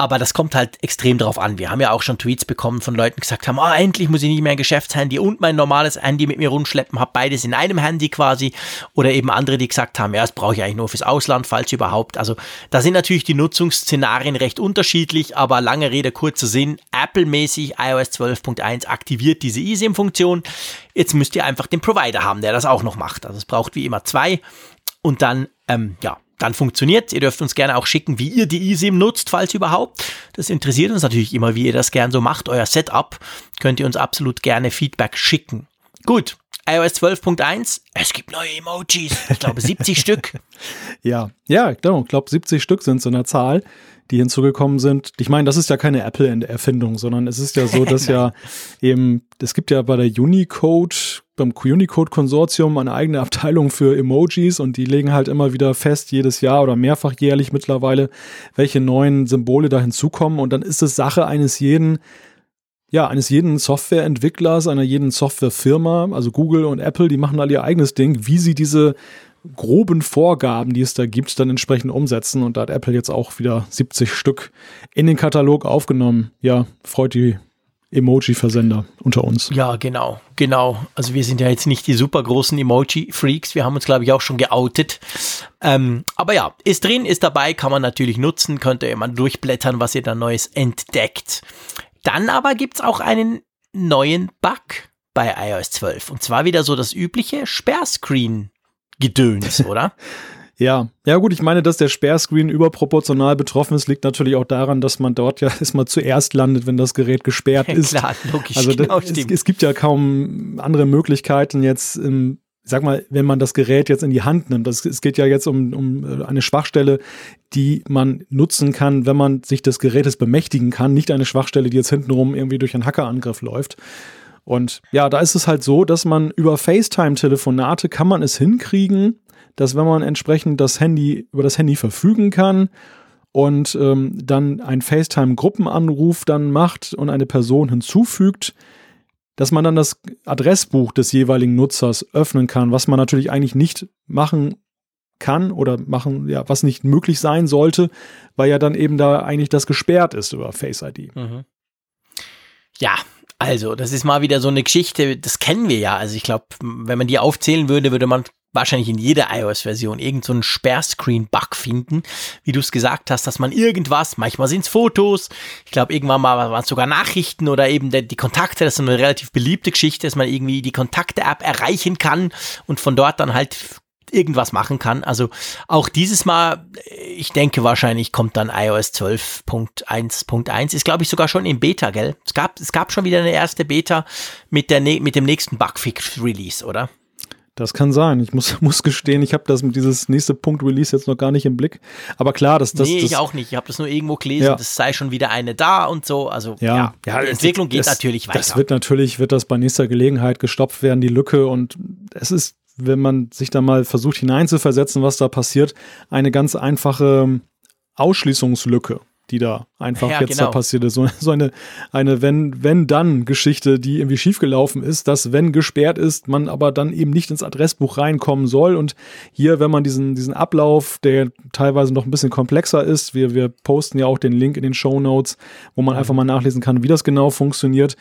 aber das kommt halt extrem drauf an. Wir haben ja auch schon Tweets bekommen von Leuten, die gesagt haben, ah, endlich muss ich nicht mehr ein Geschäftshandy und mein normales Handy mit mir rumschleppen, habe beides in einem Handy quasi. Oder eben andere, die gesagt haben, ja, das brauche ich eigentlich nur fürs Ausland, falls überhaupt. Also da sind natürlich die Nutzungsszenarien recht unterschiedlich, aber lange Rede, kurzer Sinn, Apple-mäßig iOS 12.1 aktiviert diese eSIM-Funktion. Jetzt müsst ihr einfach den Provider haben, der das auch noch macht. Also es braucht wie immer zwei und dann, ähm, ja, dann funktioniert. Ihr dürft uns gerne auch schicken, wie ihr die eSIM nutzt, falls überhaupt. Das interessiert uns natürlich immer, wie ihr das gern so macht. Euer Setup könnt ihr uns absolut gerne Feedback schicken. Gut, iOS 12.1, es gibt neue Emojis. Ich glaube 70 Stück. Ja, ja, genau. Ich glaube, 70 Stück sind so eine Zahl, die hinzugekommen sind. Ich meine, das ist ja keine Apple-Erfindung, sondern es ist ja so, dass ja eben, es gibt ja bei der Unicode, beim Unicode-Konsortium eine eigene Abteilung für Emojis und die legen halt immer wieder fest, jedes Jahr oder mehrfach jährlich mittlerweile, welche neuen Symbole da hinzukommen. Und dann ist es Sache eines jeden, ja, eines jeden Softwareentwicklers, einer jeden Softwarefirma, also Google und Apple, die machen alle ihr eigenes Ding, wie sie diese groben Vorgaben, die es da gibt, dann entsprechend umsetzen. Und da hat Apple jetzt auch wieder 70 Stück in den Katalog aufgenommen. Ja, freut die Emoji-Versender unter uns. Ja, genau, genau. Also wir sind ja jetzt nicht die super großen Emoji-Freaks. Wir haben uns, glaube ich, auch schon geoutet. Ähm, aber ja, ist drin, ist dabei, kann man natürlich nutzen, könnt ihr immer durchblättern, was ihr da Neues entdeckt. Dann aber gibt's auch einen neuen Bug bei iOS 12. Und zwar wieder so das übliche Sperrscreen-Gedöns, oder? Ja, ja gut, ich meine, dass der Sperrscreen überproportional betroffen ist, liegt natürlich auch daran, dass man dort ja erstmal zuerst landet, wenn das Gerät gesperrt ist. Klar, logisch, Also genau, das, es, es gibt ja kaum andere Möglichkeiten jetzt, ähm, sag mal, wenn man das Gerät jetzt in die Hand nimmt. Das, es geht ja jetzt um, um äh, eine Schwachstelle, die man nutzen kann, wenn man sich des Gerätes bemächtigen kann, nicht eine Schwachstelle, die jetzt hintenrum irgendwie durch einen Hackerangriff läuft. Und ja, da ist es halt so, dass man über FaceTime-Telefonate kann man es hinkriegen, dass wenn man entsprechend das Handy über das Handy verfügen kann und ähm, dann einen FaceTime-Gruppenanruf dann macht und eine Person hinzufügt, dass man dann das Adressbuch des jeweiligen Nutzers öffnen kann, was man natürlich eigentlich nicht machen kann oder machen, ja, was nicht möglich sein sollte, weil ja dann eben da eigentlich das gesperrt ist über Face ID. Mhm. Ja, also, das ist mal wieder so eine Geschichte, das kennen wir ja. Also ich glaube, wenn man die aufzählen würde, würde man wahrscheinlich in jeder iOS-Version irgendeinen so Sperrscreen-Bug finden, wie du es gesagt hast, dass man irgendwas, manchmal sind es Fotos, ich glaube irgendwann mal waren es sogar Nachrichten oder eben die, die Kontakte, das ist eine relativ beliebte Geschichte, dass man irgendwie die Kontakte-App erreichen kann und von dort dann halt irgendwas machen kann. Also auch dieses Mal, ich denke wahrscheinlich kommt dann iOS 12.1.1, ist glaube ich sogar schon im Beta, gell? Es gab, es gab schon wieder eine erste Beta mit, der, mit dem nächsten Bugfix-Release, oder? Das kann sein. Ich muss, muss gestehen, ich habe das mit dieses nächste Punkt Release jetzt noch gar nicht im Blick. Aber klar, das das. Nee, das, ich auch nicht. Ich habe das nur irgendwo gelesen, ja. es sei schon wieder eine da und so. Also ja, ja, ja die Entwicklung geht das, natürlich weiter. Das wird natürlich, wird das bei nächster Gelegenheit gestopft werden, die Lücke. Und es ist, wenn man sich da mal versucht hineinzuversetzen, was da passiert, eine ganz einfache Ausschließungslücke die da einfach ja, jetzt genau. da passiert ist. So, so eine, eine Wenn-Wenn-Dann-Geschichte, die irgendwie schiefgelaufen ist, dass wenn gesperrt ist, man aber dann eben nicht ins Adressbuch reinkommen soll. Und hier, wenn man diesen, diesen Ablauf, der teilweise noch ein bisschen komplexer ist, wir, wir posten ja auch den Link in den Show Notes, wo man mhm. einfach mal nachlesen kann, wie das genau funktioniert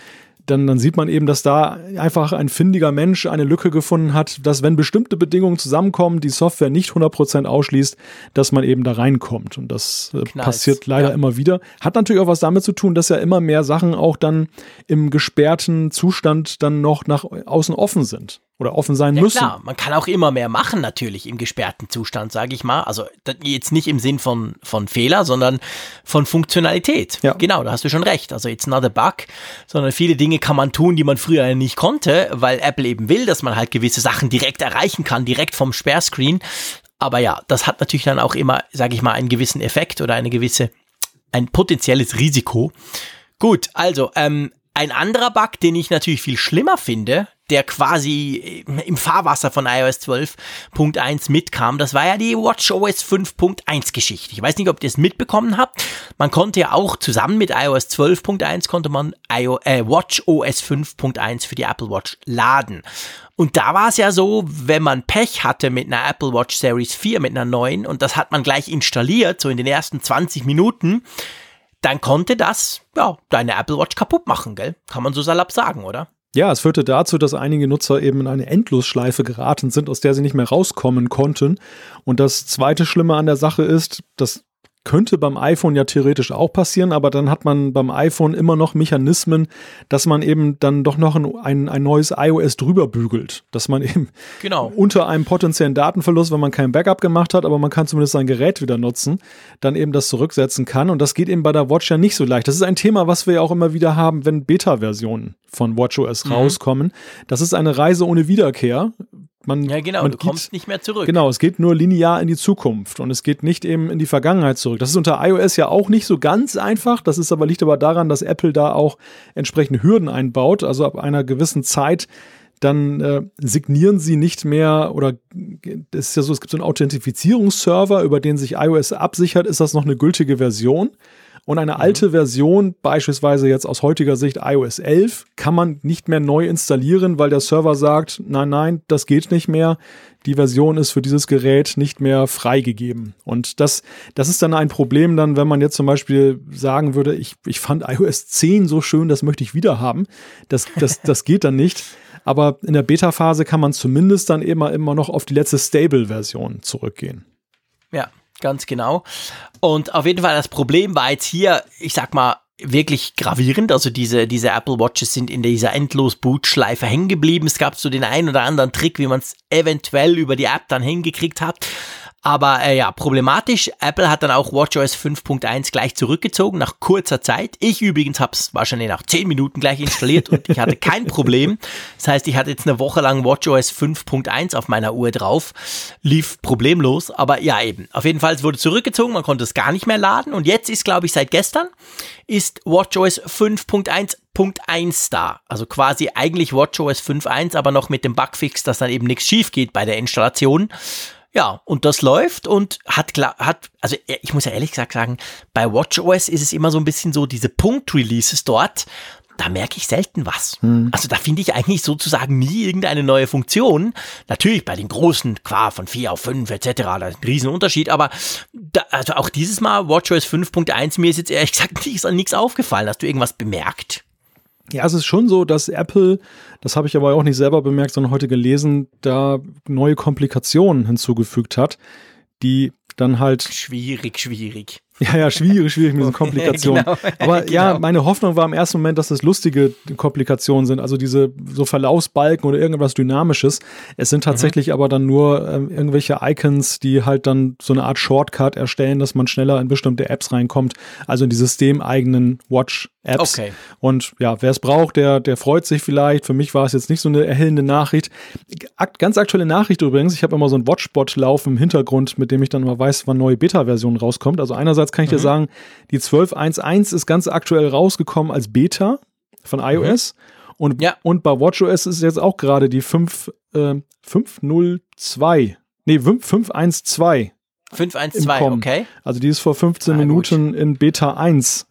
dann, dann sieht man eben, dass da einfach ein findiger Mensch eine Lücke gefunden hat, dass wenn bestimmte Bedingungen zusammenkommen, die Software nicht 100% ausschließt, dass man eben da reinkommt. Und das äh, passiert leider ja. immer wieder. Hat natürlich auch was damit zu tun, dass ja immer mehr Sachen auch dann im gesperrten Zustand dann noch nach außen offen sind oder offen sein ja, müssen. Klar, man kann auch immer mehr machen natürlich im gesperrten Zustand, sage ich mal. Also jetzt nicht im Sinn von, von Fehler, sondern von Funktionalität. Ja. Genau, da hast du schon recht. Also it's not a bug, sondern viele Dinge kann man tun, die man früher nicht konnte, weil Apple eben will, dass man halt gewisse Sachen direkt erreichen kann, direkt vom Sperrscreen. Aber ja, das hat natürlich dann auch immer, sage ich mal, einen gewissen Effekt oder eine gewisse, ein potenzielles Risiko. Gut, also ähm, ein anderer Bug, den ich natürlich viel schlimmer finde, der quasi im Fahrwasser von iOS 12.1 mitkam, das war ja die WatchOS 5.1 Geschichte. Ich weiß nicht, ob ihr es mitbekommen habt. Man konnte ja auch zusammen mit iOS 12.1 konnte man IO, äh, WatchOS 5.1 für die Apple Watch laden. Und da war es ja so, wenn man Pech hatte mit einer Apple Watch Series 4, mit einer neuen, und das hat man gleich installiert, so in den ersten 20 Minuten, dann konnte das, ja, deine Apple Watch kaputt machen, gell? Kann man so salopp sagen, oder? Ja, es führte dazu, dass einige Nutzer eben in eine Endlosschleife geraten sind, aus der sie nicht mehr rauskommen konnten. Und das zweite Schlimme an der Sache ist, dass könnte beim iPhone ja theoretisch auch passieren, aber dann hat man beim iPhone immer noch Mechanismen, dass man eben dann doch noch ein, ein neues iOS drüber bügelt. Dass man eben genau. unter einem potenziellen Datenverlust, wenn man kein Backup gemacht hat, aber man kann zumindest sein Gerät wieder nutzen, dann eben das zurücksetzen kann. Und das geht eben bei der Watch ja nicht so leicht. Das ist ein Thema, was wir ja auch immer wieder haben, wenn Beta-Versionen von WatchOS mhm. rauskommen. Das ist eine Reise ohne Wiederkehr. Man, ja, genau, man du geht, kommst nicht mehr zurück. Genau, es geht nur linear in die Zukunft und es geht nicht eben in die Vergangenheit zurück. Das ist unter iOS ja auch nicht so ganz einfach. Das ist aber, liegt aber daran, dass Apple da auch entsprechende Hürden einbaut. Also ab einer gewissen Zeit dann äh, signieren sie nicht mehr oder es ist ja so, es gibt so einen Authentifizierungsserver, über den sich iOS absichert, ist das noch eine gültige Version. Und eine mhm. alte Version, beispielsweise jetzt aus heutiger Sicht iOS 11, kann man nicht mehr neu installieren, weil der Server sagt, nein, nein, das geht nicht mehr. Die Version ist für dieses Gerät nicht mehr freigegeben. Und das, das ist dann ein Problem dann, wenn man jetzt zum Beispiel sagen würde, ich, ich fand iOS 10 so schön, das möchte ich wieder haben. Das, das, das geht dann nicht. Aber in der Beta-Phase kann man zumindest dann immer, immer noch auf die letzte Stable-Version zurückgehen. Ja, ganz genau. Und auf jeden Fall das Problem war jetzt hier, ich sag mal, wirklich gravierend. Also diese, diese Apple Watches sind in dieser endlos Bootschleife hängen geblieben. Es gab so den einen oder anderen Trick, wie man es eventuell über die App dann hingekriegt hat. Aber äh, ja, problematisch. Apple hat dann auch WatchOS 5.1 gleich zurückgezogen nach kurzer Zeit. Ich übrigens habe es wahrscheinlich nach 10 Minuten gleich installiert und ich hatte kein Problem. Das heißt, ich hatte jetzt eine Woche lang WatchOS 5.1 auf meiner Uhr drauf. Lief problemlos, aber ja eben. Auf jeden Fall, wurde zurückgezogen, man konnte es gar nicht mehr laden. Und jetzt ist, glaube ich, seit gestern ist WatchOS 5.1.1 da. Also quasi eigentlich WatchOS 5.1, aber noch mit dem Bugfix, dass dann eben nichts schief geht bei der Installation. Ja, und das läuft und hat klar, hat, also ich muss ja ehrlich gesagt sagen, bei WatchOS ist es immer so ein bisschen so, diese Punkt-Releases dort, da merke ich selten was. Hm. Also da finde ich eigentlich sozusagen nie irgendeine neue Funktion. Natürlich bei den großen, qua von 4 auf 5 etc., da ist ein Riesenunterschied, aber da, also auch dieses Mal WatchOS 5.1, mir ist jetzt ehrlich gesagt nichts aufgefallen. Hast du irgendwas bemerkt? Ja, es ist schon so, dass Apple, das habe ich aber auch nicht selber bemerkt, sondern heute gelesen, da neue Komplikationen hinzugefügt hat, die dann halt. Schwierig, schwierig. Ja, ja, schwierig, schwierig mit diesen Komplikationen. genau, Aber genau. ja, meine Hoffnung war im ersten Moment, dass das lustige Komplikationen sind, also diese so Verlaufsbalken oder irgendwas Dynamisches. Es sind tatsächlich mhm. aber dann nur ähm, irgendwelche Icons, die halt dann so eine Art Shortcut erstellen, dass man schneller in bestimmte Apps reinkommt, also in die systemeigenen Watch-Apps. Okay. Und ja, wer es braucht, der, der freut sich vielleicht. Für mich war es jetzt nicht so eine erhellende Nachricht. Akt, ganz aktuelle Nachricht übrigens, ich habe immer so ein Watchbot laufen im Hintergrund, mit dem ich dann mal weiß, wann neue Beta-Version rauskommt. Also einerseits kann ich mhm. dir sagen, die 12.1.1 ist ganz aktuell rausgekommen als Beta von iOS. Mhm. Und, ja. und bei WatchOS ist jetzt auch gerade die 5, äh, 502. Nee, 5.1.2. 5.1.2, okay. Also die ist vor 15 ah, Minuten in Beta 1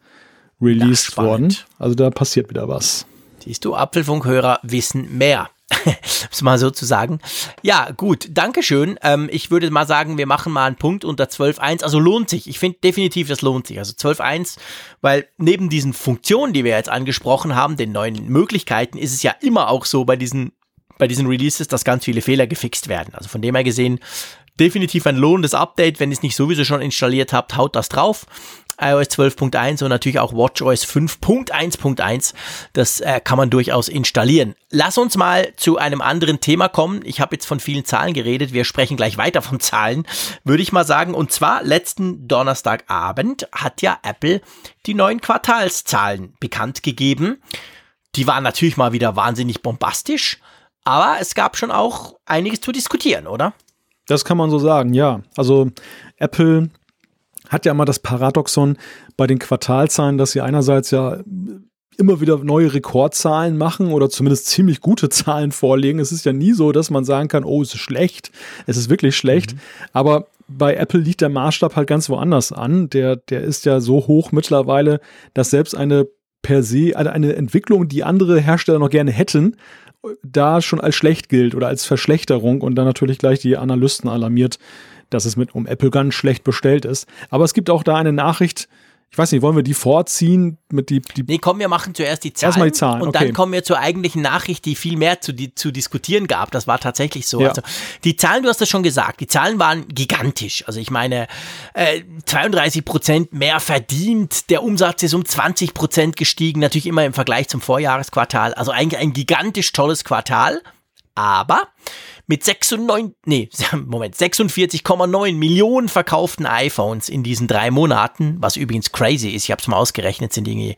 released worden. Also da passiert wieder was. Siehst du, Apfelfunkhörer wissen mehr. es mal so zu sagen. Ja, gut, Dankeschön. Ähm, ich würde mal sagen, wir machen mal einen Punkt unter 12.1. Also lohnt sich. Ich finde definitiv, das lohnt sich. Also 12.1, weil neben diesen Funktionen, die wir jetzt angesprochen haben, den neuen Möglichkeiten, ist es ja immer auch so bei diesen, bei diesen Releases, dass ganz viele Fehler gefixt werden. Also von dem her gesehen, definitiv ein lohnendes Update. Wenn ihr es nicht sowieso schon installiert habt, haut das drauf iOS 12.1 und natürlich auch WatchOS 5.1.1. Das äh, kann man durchaus installieren. Lass uns mal zu einem anderen Thema kommen. Ich habe jetzt von vielen Zahlen geredet. Wir sprechen gleich weiter von Zahlen, würde ich mal sagen. Und zwar letzten Donnerstagabend hat ja Apple die neuen Quartalszahlen bekannt gegeben. Die waren natürlich mal wieder wahnsinnig bombastisch, aber es gab schon auch einiges zu diskutieren, oder? Das kann man so sagen, ja. Also Apple hat ja immer das Paradoxon bei den Quartalzahlen, dass sie einerseits ja immer wieder neue Rekordzahlen machen oder zumindest ziemlich gute Zahlen vorlegen. Es ist ja nie so, dass man sagen kann, oh, es ist schlecht. Es ist wirklich schlecht. Mhm. Aber bei Apple liegt der Maßstab halt ganz woanders an. Der, der ist ja so hoch mittlerweile, dass selbst eine per se, also eine Entwicklung, die andere Hersteller noch gerne hätten, da schon als schlecht gilt oder als Verschlechterung und dann natürlich gleich die Analysten alarmiert, dass es mit um Apple ganz schlecht bestellt ist. Aber es gibt auch da eine Nachricht, ich weiß nicht, wollen wir die vorziehen mit die, die Nee, komm, wir machen zuerst die Zahlen, Erstmal die Zahlen und okay. dann kommen wir zur eigentlichen Nachricht, die viel mehr zu, die, zu diskutieren gab. Das war tatsächlich so. Ja. Also die Zahlen, du hast das schon gesagt, die Zahlen waren gigantisch. Also ich meine, äh, 32 Prozent mehr verdient, der Umsatz ist um 20 Prozent gestiegen, natürlich immer im Vergleich zum Vorjahresquartal. Also eigentlich ein gigantisch tolles Quartal. Aber mit 96, nee, Moment, 46,9 Millionen verkauften iPhones in diesen drei Monaten, was übrigens crazy ist, ich habe es mal ausgerechnet, sind irgendwie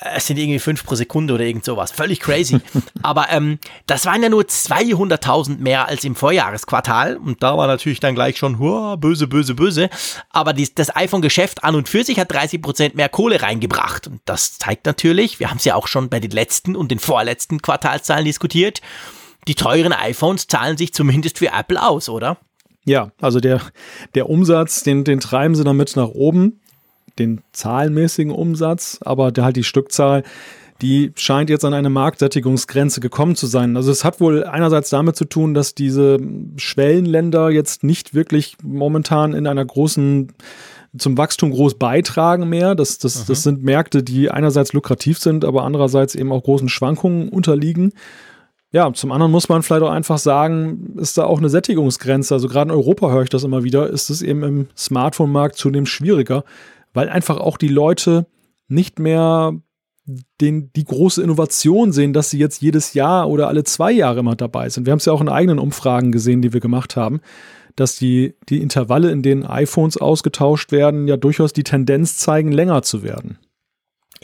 äh, es sind irgendwie fünf pro Sekunde oder irgend sowas. Völlig crazy. Aber ähm, das waren ja nur 200.000 mehr als im Vorjahresquartal. Und da war natürlich dann gleich schon, hua, böse, böse, böse. Aber die, das iPhone-Geschäft an und für sich hat 30 Prozent mehr Kohle reingebracht. Und das zeigt natürlich, wir haben es ja auch schon bei den letzten und den vorletzten Quartalszahlen diskutiert, die teuren iPhones zahlen sich zumindest für Apple aus, oder? Ja, also der, der Umsatz, den, den treiben sie damit nach oben, den zahlenmäßigen Umsatz, aber der halt die Stückzahl, die scheint jetzt an eine Marktsättigungsgrenze gekommen zu sein. Also es hat wohl einerseits damit zu tun, dass diese Schwellenländer jetzt nicht wirklich momentan in einer großen zum Wachstum groß beitragen mehr. Das, das, das sind Märkte, die einerseits lukrativ sind, aber andererseits eben auch großen Schwankungen unterliegen. Ja, zum anderen muss man vielleicht auch einfach sagen, ist da auch eine Sättigungsgrenze. Also gerade in Europa höre ich das immer wieder, ist es eben im Smartphone-Markt zunehmend schwieriger, weil einfach auch die Leute nicht mehr den, die große Innovation sehen, dass sie jetzt jedes Jahr oder alle zwei Jahre immer dabei sind. Wir haben es ja auch in eigenen Umfragen gesehen, die wir gemacht haben, dass die, die Intervalle, in denen iPhones ausgetauscht werden, ja durchaus die Tendenz zeigen, länger zu werden.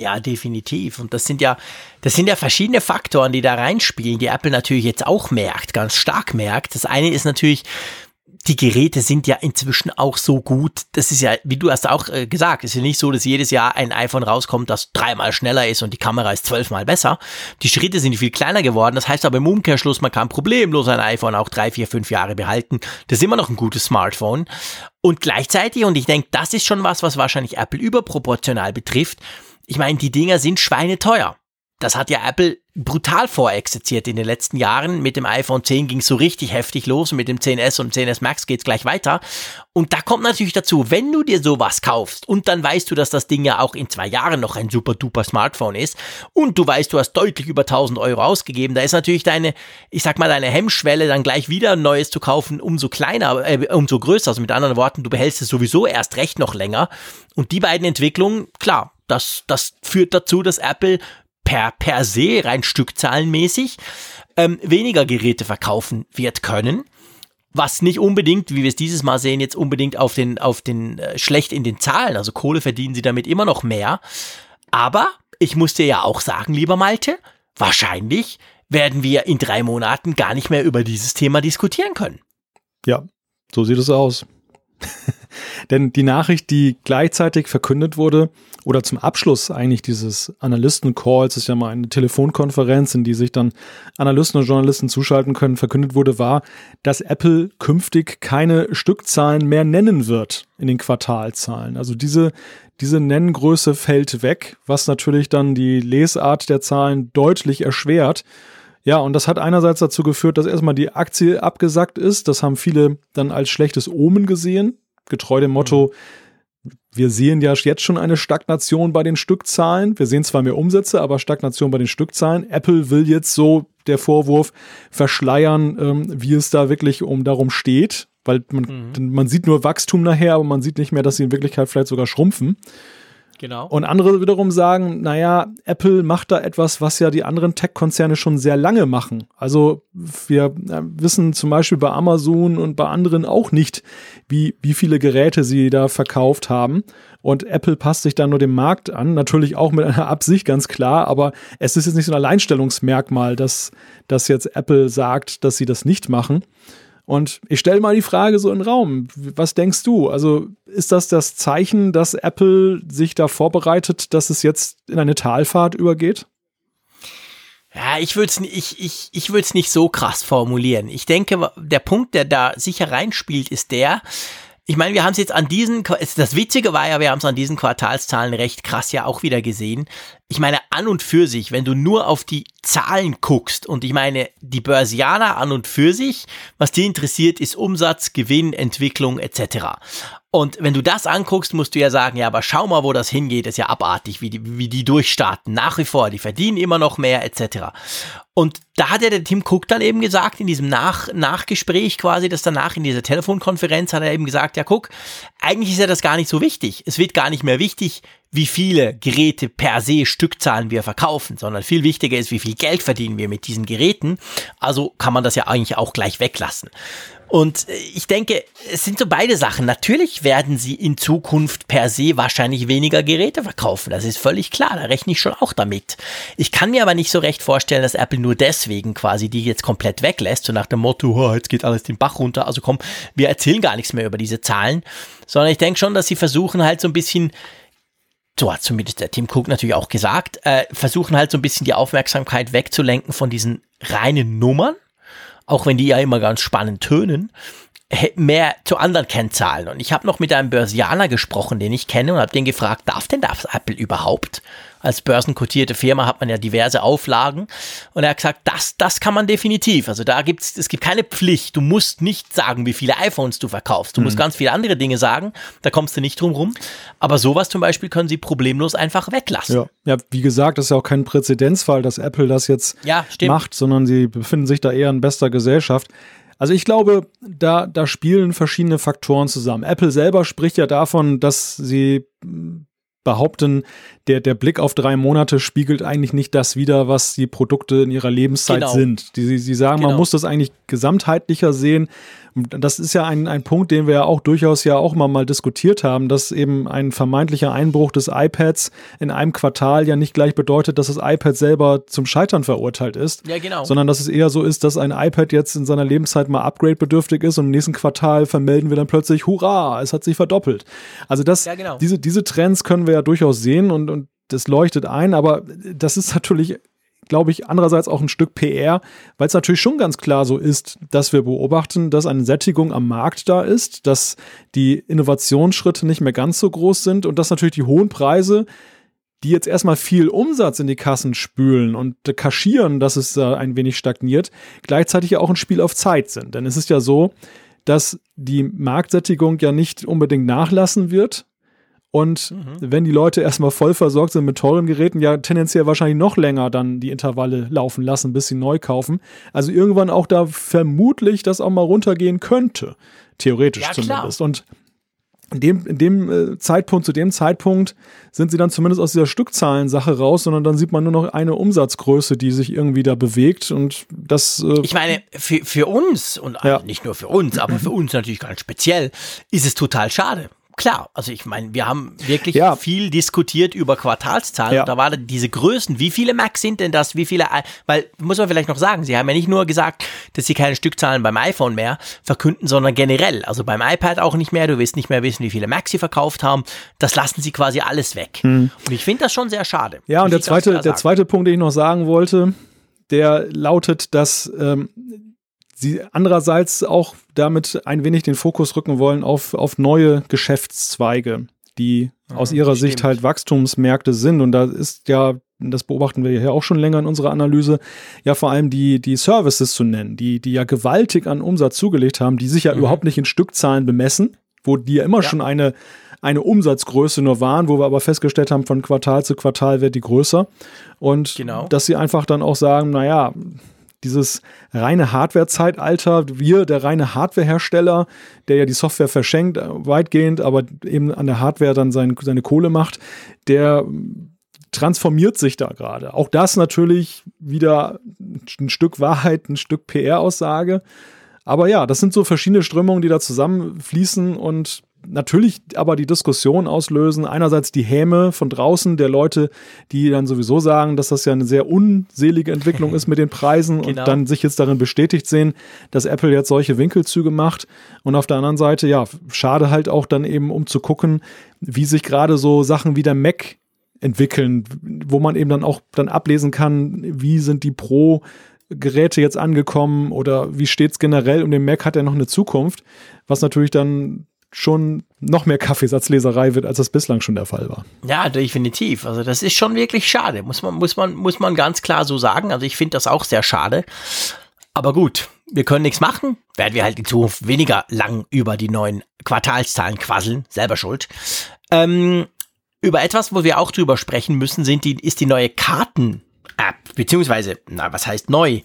Ja, definitiv. Und das sind ja, das sind ja verschiedene Faktoren, die da reinspielen, die Apple natürlich jetzt auch merkt, ganz stark merkt. Das eine ist natürlich die Geräte sind ja inzwischen auch so gut. Das ist ja, wie du hast auch äh, gesagt, ist ja nicht so, dass jedes Jahr ein iPhone rauskommt, das dreimal schneller ist und die Kamera ist zwölfmal besser. Die Schritte sind viel kleiner geworden. Das heißt aber im Umkehrschluss, man kann problemlos ein iPhone auch drei, vier, fünf Jahre behalten. Das ist immer noch ein gutes Smartphone. Und gleichzeitig, und ich denke, das ist schon was, was wahrscheinlich Apple überproportional betrifft. Ich meine, die Dinger sind schweineteuer das hat ja Apple brutal vorexerziert in den letzten Jahren. Mit dem iPhone 10 ging es so richtig heftig los und mit dem 10S und 10S Max geht es gleich weiter. Und da kommt natürlich dazu, wenn du dir sowas kaufst und dann weißt du, dass das Ding ja auch in zwei Jahren noch ein super duper Smartphone ist und du weißt, du hast deutlich über 1000 Euro ausgegeben, da ist natürlich deine, ich sag mal, deine Hemmschwelle dann gleich wieder ein neues zu kaufen umso kleiner, äh, umso größer. Also mit anderen Worten, du behältst es sowieso erst recht noch länger. Und die beiden Entwicklungen, klar, das, das führt dazu, dass Apple per, per se, rein stückzahlenmäßig, ähm, weniger Geräte verkaufen wird können. Was nicht unbedingt, wie wir es dieses Mal sehen, jetzt unbedingt auf den, auf den, äh, schlecht in den Zahlen, also Kohle verdienen sie damit immer noch mehr. Aber ich muss dir ja auch sagen, lieber Malte, wahrscheinlich werden wir in drei Monaten gar nicht mehr über dieses Thema diskutieren können. Ja, so sieht es aus. Denn die Nachricht, die gleichzeitig verkündet wurde, oder zum Abschluss eigentlich dieses Analysten-Calls, ist ja mal eine Telefonkonferenz, in die sich dann Analysten und Journalisten zuschalten können, verkündet wurde, war, dass Apple künftig keine Stückzahlen mehr nennen wird in den Quartalzahlen. Also diese, diese Nenngröße fällt weg, was natürlich dann die Lesart der Zahlen deutlich erschwert. Ja, und das hat einerseits dazu geführt, dass erstmal die Aktie abgesackt ist. Das haben viele dann als schlechtes Omen gesehen getreu dem Motto, wir sehen ja jetzt schon eine Stagnation bei den Stückzahlen. Wir sehen zwar mehr Umsätze, aber Stagnation bei den Stückzahlen. Apple will jetzt so der Vorwurf verschleiern, ähm, wie es da wirklich um darum steht, weil man, mhm. man sieht nur Wachstum nachher, aber man sieht nicht mehr, dass sie in Wirklichkeit vielleicht sogar schrumpfen. Genau. Und andere wiederum sagen, naja, Apple macht da etwas, was ja die anderen Tech-Konzerne schon sehr lange machen. Also wir äh, wissen zum Beispiel bei Amazon und bei anderen auch nicht, wie, wie viele Geräte sie da verkauft haben. Und Apple passt sich da nur dem Markt an, natürlich auch mit einer Absicht, ganz klar, aber es ist jetzt nicht so ein Alleinstellungsmerkmal, dass, dass jetzt Apple sagt, dass sie das nicht machen. Und ich stelle mal die Frage so in den Raum. Was denkst du? Also ist das das Zeichen, dass Apple sich da vorbereitet, dass es jetzt in eine Talfahrt übergeht? Ja, ich würde es ich, ich, ich nicht so krass formulieren. Ich denke, der Punkt, der da sicher reinspielt, ist der, ich meine, wir haben es jetzt an diesen, das Witzige war ja, wir haben es an diesen Quartalszahlen recht krass ja auch wieder gesehen. Ich meine, an und für sich, wenn du nur auf die Zahlen guckst und ich meine, die Börsianer an und für sich, was die interessiert, ist Umsatz, Gewinn, Entwicklung etc. Und wenn du das anguckst, musst du ja sagen, ja, aber schau mal, wo das hingeht, ist ja abartig, wie die, wie die durchstarten. Nach wie vor, die verdienen immer noch mehr, etc. Und da hat ja der Tim Cook dann eben gesagt, in diesem Nach Nachgespräch quasi, das danach in dieser Telefonkonferenz, hat er eben gesagt, ja, guck, eigentlich ist ja das gar nicht so wichtig. Es wird gar nicht mehr wichtig, wie viele Geräte per se Stückzahlen wir verkaufen, sondern viel wichtiger ist, wie viel Geld verdienen wir mit diesen Geräten. Also kann man das ja eigentlich auch gleich weglassen. Und äh, ich denke, es sind so beide Sachen. Natürlich werden sie in Zukunft per se wahrscheinlich weniger Geräte verkaufen. Das ist völlig klar. Da rechne ich schon auch damit. Ich kann mir aber nicht so recht vorstellen, dass Apple nur deswegen quasi die jetzt komplett weglässt. So nach dem Motto, oh, jetzt geht alles den Bach runter. Also komm, wir erzählen gar nichts mehr über diese Zahlen. Sondern ich denke schon, dass sie versuchen halt so ein bisschen so hat zumindest der Tim Cook natürlich auch gesagt, äh, versuchen halt so ein bisschen die Aufmerksamkeit wegzulenken von diesen reinen Nummern auch wenn die ja immer ganz spannend tönen, mehr zu anderen Kennzahlen. Und ich habe noch mit einem Börsianer gesprochen, den ich kenne, und habe den gefragt, darf denn das Apple überhaupt? Als börsenkotierte Firma hat man ja diverse Auflagen. Und er hat gesagt, das, das kann man definitiv. Also da gibt's, es gibt keine Pflicht. Du musst nicht sagen, wie viele iPhones du verkaufst. Du mhm. musst ganz viele andere Dinge sagen. Da kommst du nicht drum rum. Aber sowas zum Beispiel können sie problemlos einfach weglassen. Ja, ja wie gesagt, das ist ja auch kein Präzedenzfall, dass Apple das jetzt ja, macht, sondern sie befinden sich da eher in bester Gesellschaft. Also ich glaube, da, da spielen verschiedene Faktoren zusammen. Apple selber spricht ja davon, dass sie behaupten, der, der Blick auf drei Monate spiegelt eigentlich nicht das wider, was die Produkte in ihrer Lebenszeit Genau. sind. Die, sie, sie sagen, man Genau. muss das eigentlich gesamtheitlicher sehen. Das ist ja ein, ein Punkt, den wir ja auch durchaus ja auch mal, mal diskutiert haben, dass eben ein vermeintlicher Einbruch des iPads in einem Quartal ja nicht gleich bedeutet, dass das iPad selber zum Scheitern verurteilt ist. Ja, genau. Sondern dass es eher so ist, dass ein iPad jetzt in seiner Lebenszeit mal upgrade-bedürftig ist und im nächsten Quartal vermelden wir dann plötzlich, hurra, es hat sich verdoppelt. Also das, Ja, genau. diese, diese Trends können wir ja durchaus sehen und, und das leuchtet ein, aber das ist natürlich, glaube ich, andererseits auch ein Stück PR, weil es natürlich schon ganz klar so ist, dass wir beobachten, dass eine Sättigung am Markt da ist, dass die Innovationsschritte nicht mehr ganz so groß sind und dass natürlich die hohen Preise die jetzt erstmal viel Umsatz in die Kassen spülen und kaschieren, dass es da ein wenig stagniert, gleichzeitig ja auch ein Spiel auf Zeit sind. Denn es ist ja so, dass die Marktsättigung ja nicht unbedingt nachlassen wird. Und wenn die Leute erstmal voll versorgt sind mit teuren Geräten, ja tendenziell wahrscheinlich noch länger dann die Intervalle laufen lassen, bis sie neu kaufen. Also irgendwann auch da vermutlich das auch mal runtergehen könnte. Theoretisch Ja, klar. zumindest. Und in dem, in dem äh, Zeitpunkt, zu dem Zeitpunkt sind sie dann zumindest aus dieser Stückzahlensache raus, sondern dann sieht man nur noch eine Umsatzgröße, die sich irgendwie da bewegt und das äh, Ich meine, für, für uns und Ja. nicht nur für uns, aber für uns natürlich ganz speziell, ist es total schade. Klar, also ich meine, wir haben wirklich Ja. viel diskutiert über Quartalszahlen. Ja. Und da waren diese Größen. Wie viele Macs sind denn das? Wie viele? Weil, muss man vielleicht noch sagen, sie haben ja nicht nur gesagt, dass sie keine Stückzahlen beim iPhone mehr verkünden, sondern generell. Also beim iPad auch nicht mehr. Du wirst nicht mehr wissen, wie viele Macs sie verkauft haben. Das lassen sie quasi alles weg. Und ich finde das schon sehr schade. Ja, und der zweite, der zweite Punkt, den ich noch sagen wollte, der lautet, dass ähm, sie andererseits auch damit ein wenig den Fokus rücken wollen auf, auf neue Geschäftszweige, die aus ihrer Sicht stimmt. halt Wachstumsmärkte sind. Und da ist ja, das beobachten wir ja auch schon länger in unserer Analyse, ja vor allem die, die Services zu nennen, die, die ja gewaltig an Umsatz zugelegt haben, die sich ja überhaupt nicht in Stückzahlen bemessen, wo die ja immer schon eine, eine Umsatzgröße nur waren, wo wir aber festgestellt haben, von Quartal zu Quartal wird die größer. Und Genau. dass sie einfach dann auch sagen, naja, dieses reine Hardware-Zeitalter, wir, der reine Hardware-Hersteller, der ja die Software verschenkt, äh, weitgehend, aber eben an der Hardware dann sein, seine Kohle macht, der transformiert sich da gerade. Auch das natürlich wieder ein Stück Wahrheit, ein Stück PR-Aussage. Aber ja, das sind so verschiedene Strömungen, die da zusammenfließen und natürlich aber die Diskussion auslösen. Einerseits die Häme von draußen der Leute, die dann sowieso sagen, dass das ja eine sehr unselige Entwicklung ist mit den Preisen Genau. und dann sich jetzt darin bestätigt sehen, dass Apple jetzt solche Winkelzüge macht. Und auf der anderen Seite, ja, schade halt auch dann eben, um zu gucken, wie sich gerade so Sachen wie der Mac entwickeln, wo man eben dann auch dann ablesen kann, wie sind die Pro Geräte jetzt angekommen oder wie steht es generell um den Mac, hat er noch eine Zukunft, was natürlich dann schon noch mehr Kaffeesatzleserei wird, als das bislang schon der Fall war. Ja, definitiv. Also das ist schon wirklich schade, muss man, muss man, muss man ganz klar so sagen. Also ich finde das auch sehr schade. Aber gut, wir können nichts machen. Werden wir halt in Zukunft weniger lang über die neuen Quartalszahlen quasseln. Selber schuld. Ähm, über etwas, wo wir auch drüber sprechen müssen, sind die, ist die neue Karten-App. Beziehungsweise, na, was heißt neu?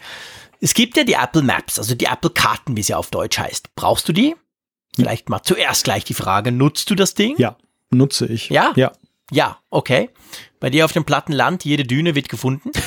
Es gibt ja die Apple Maps, also die Apple Karten, wie sie auf Deutsch heißt. Brauchst du die? Vielleicht mal zuerst gleich die Frage, nutzt du das Ding? Ja, nutze ich. Ja? Ja. Ja, okay. Bei dir auf dem platten Land, jede Düne wird gefunden.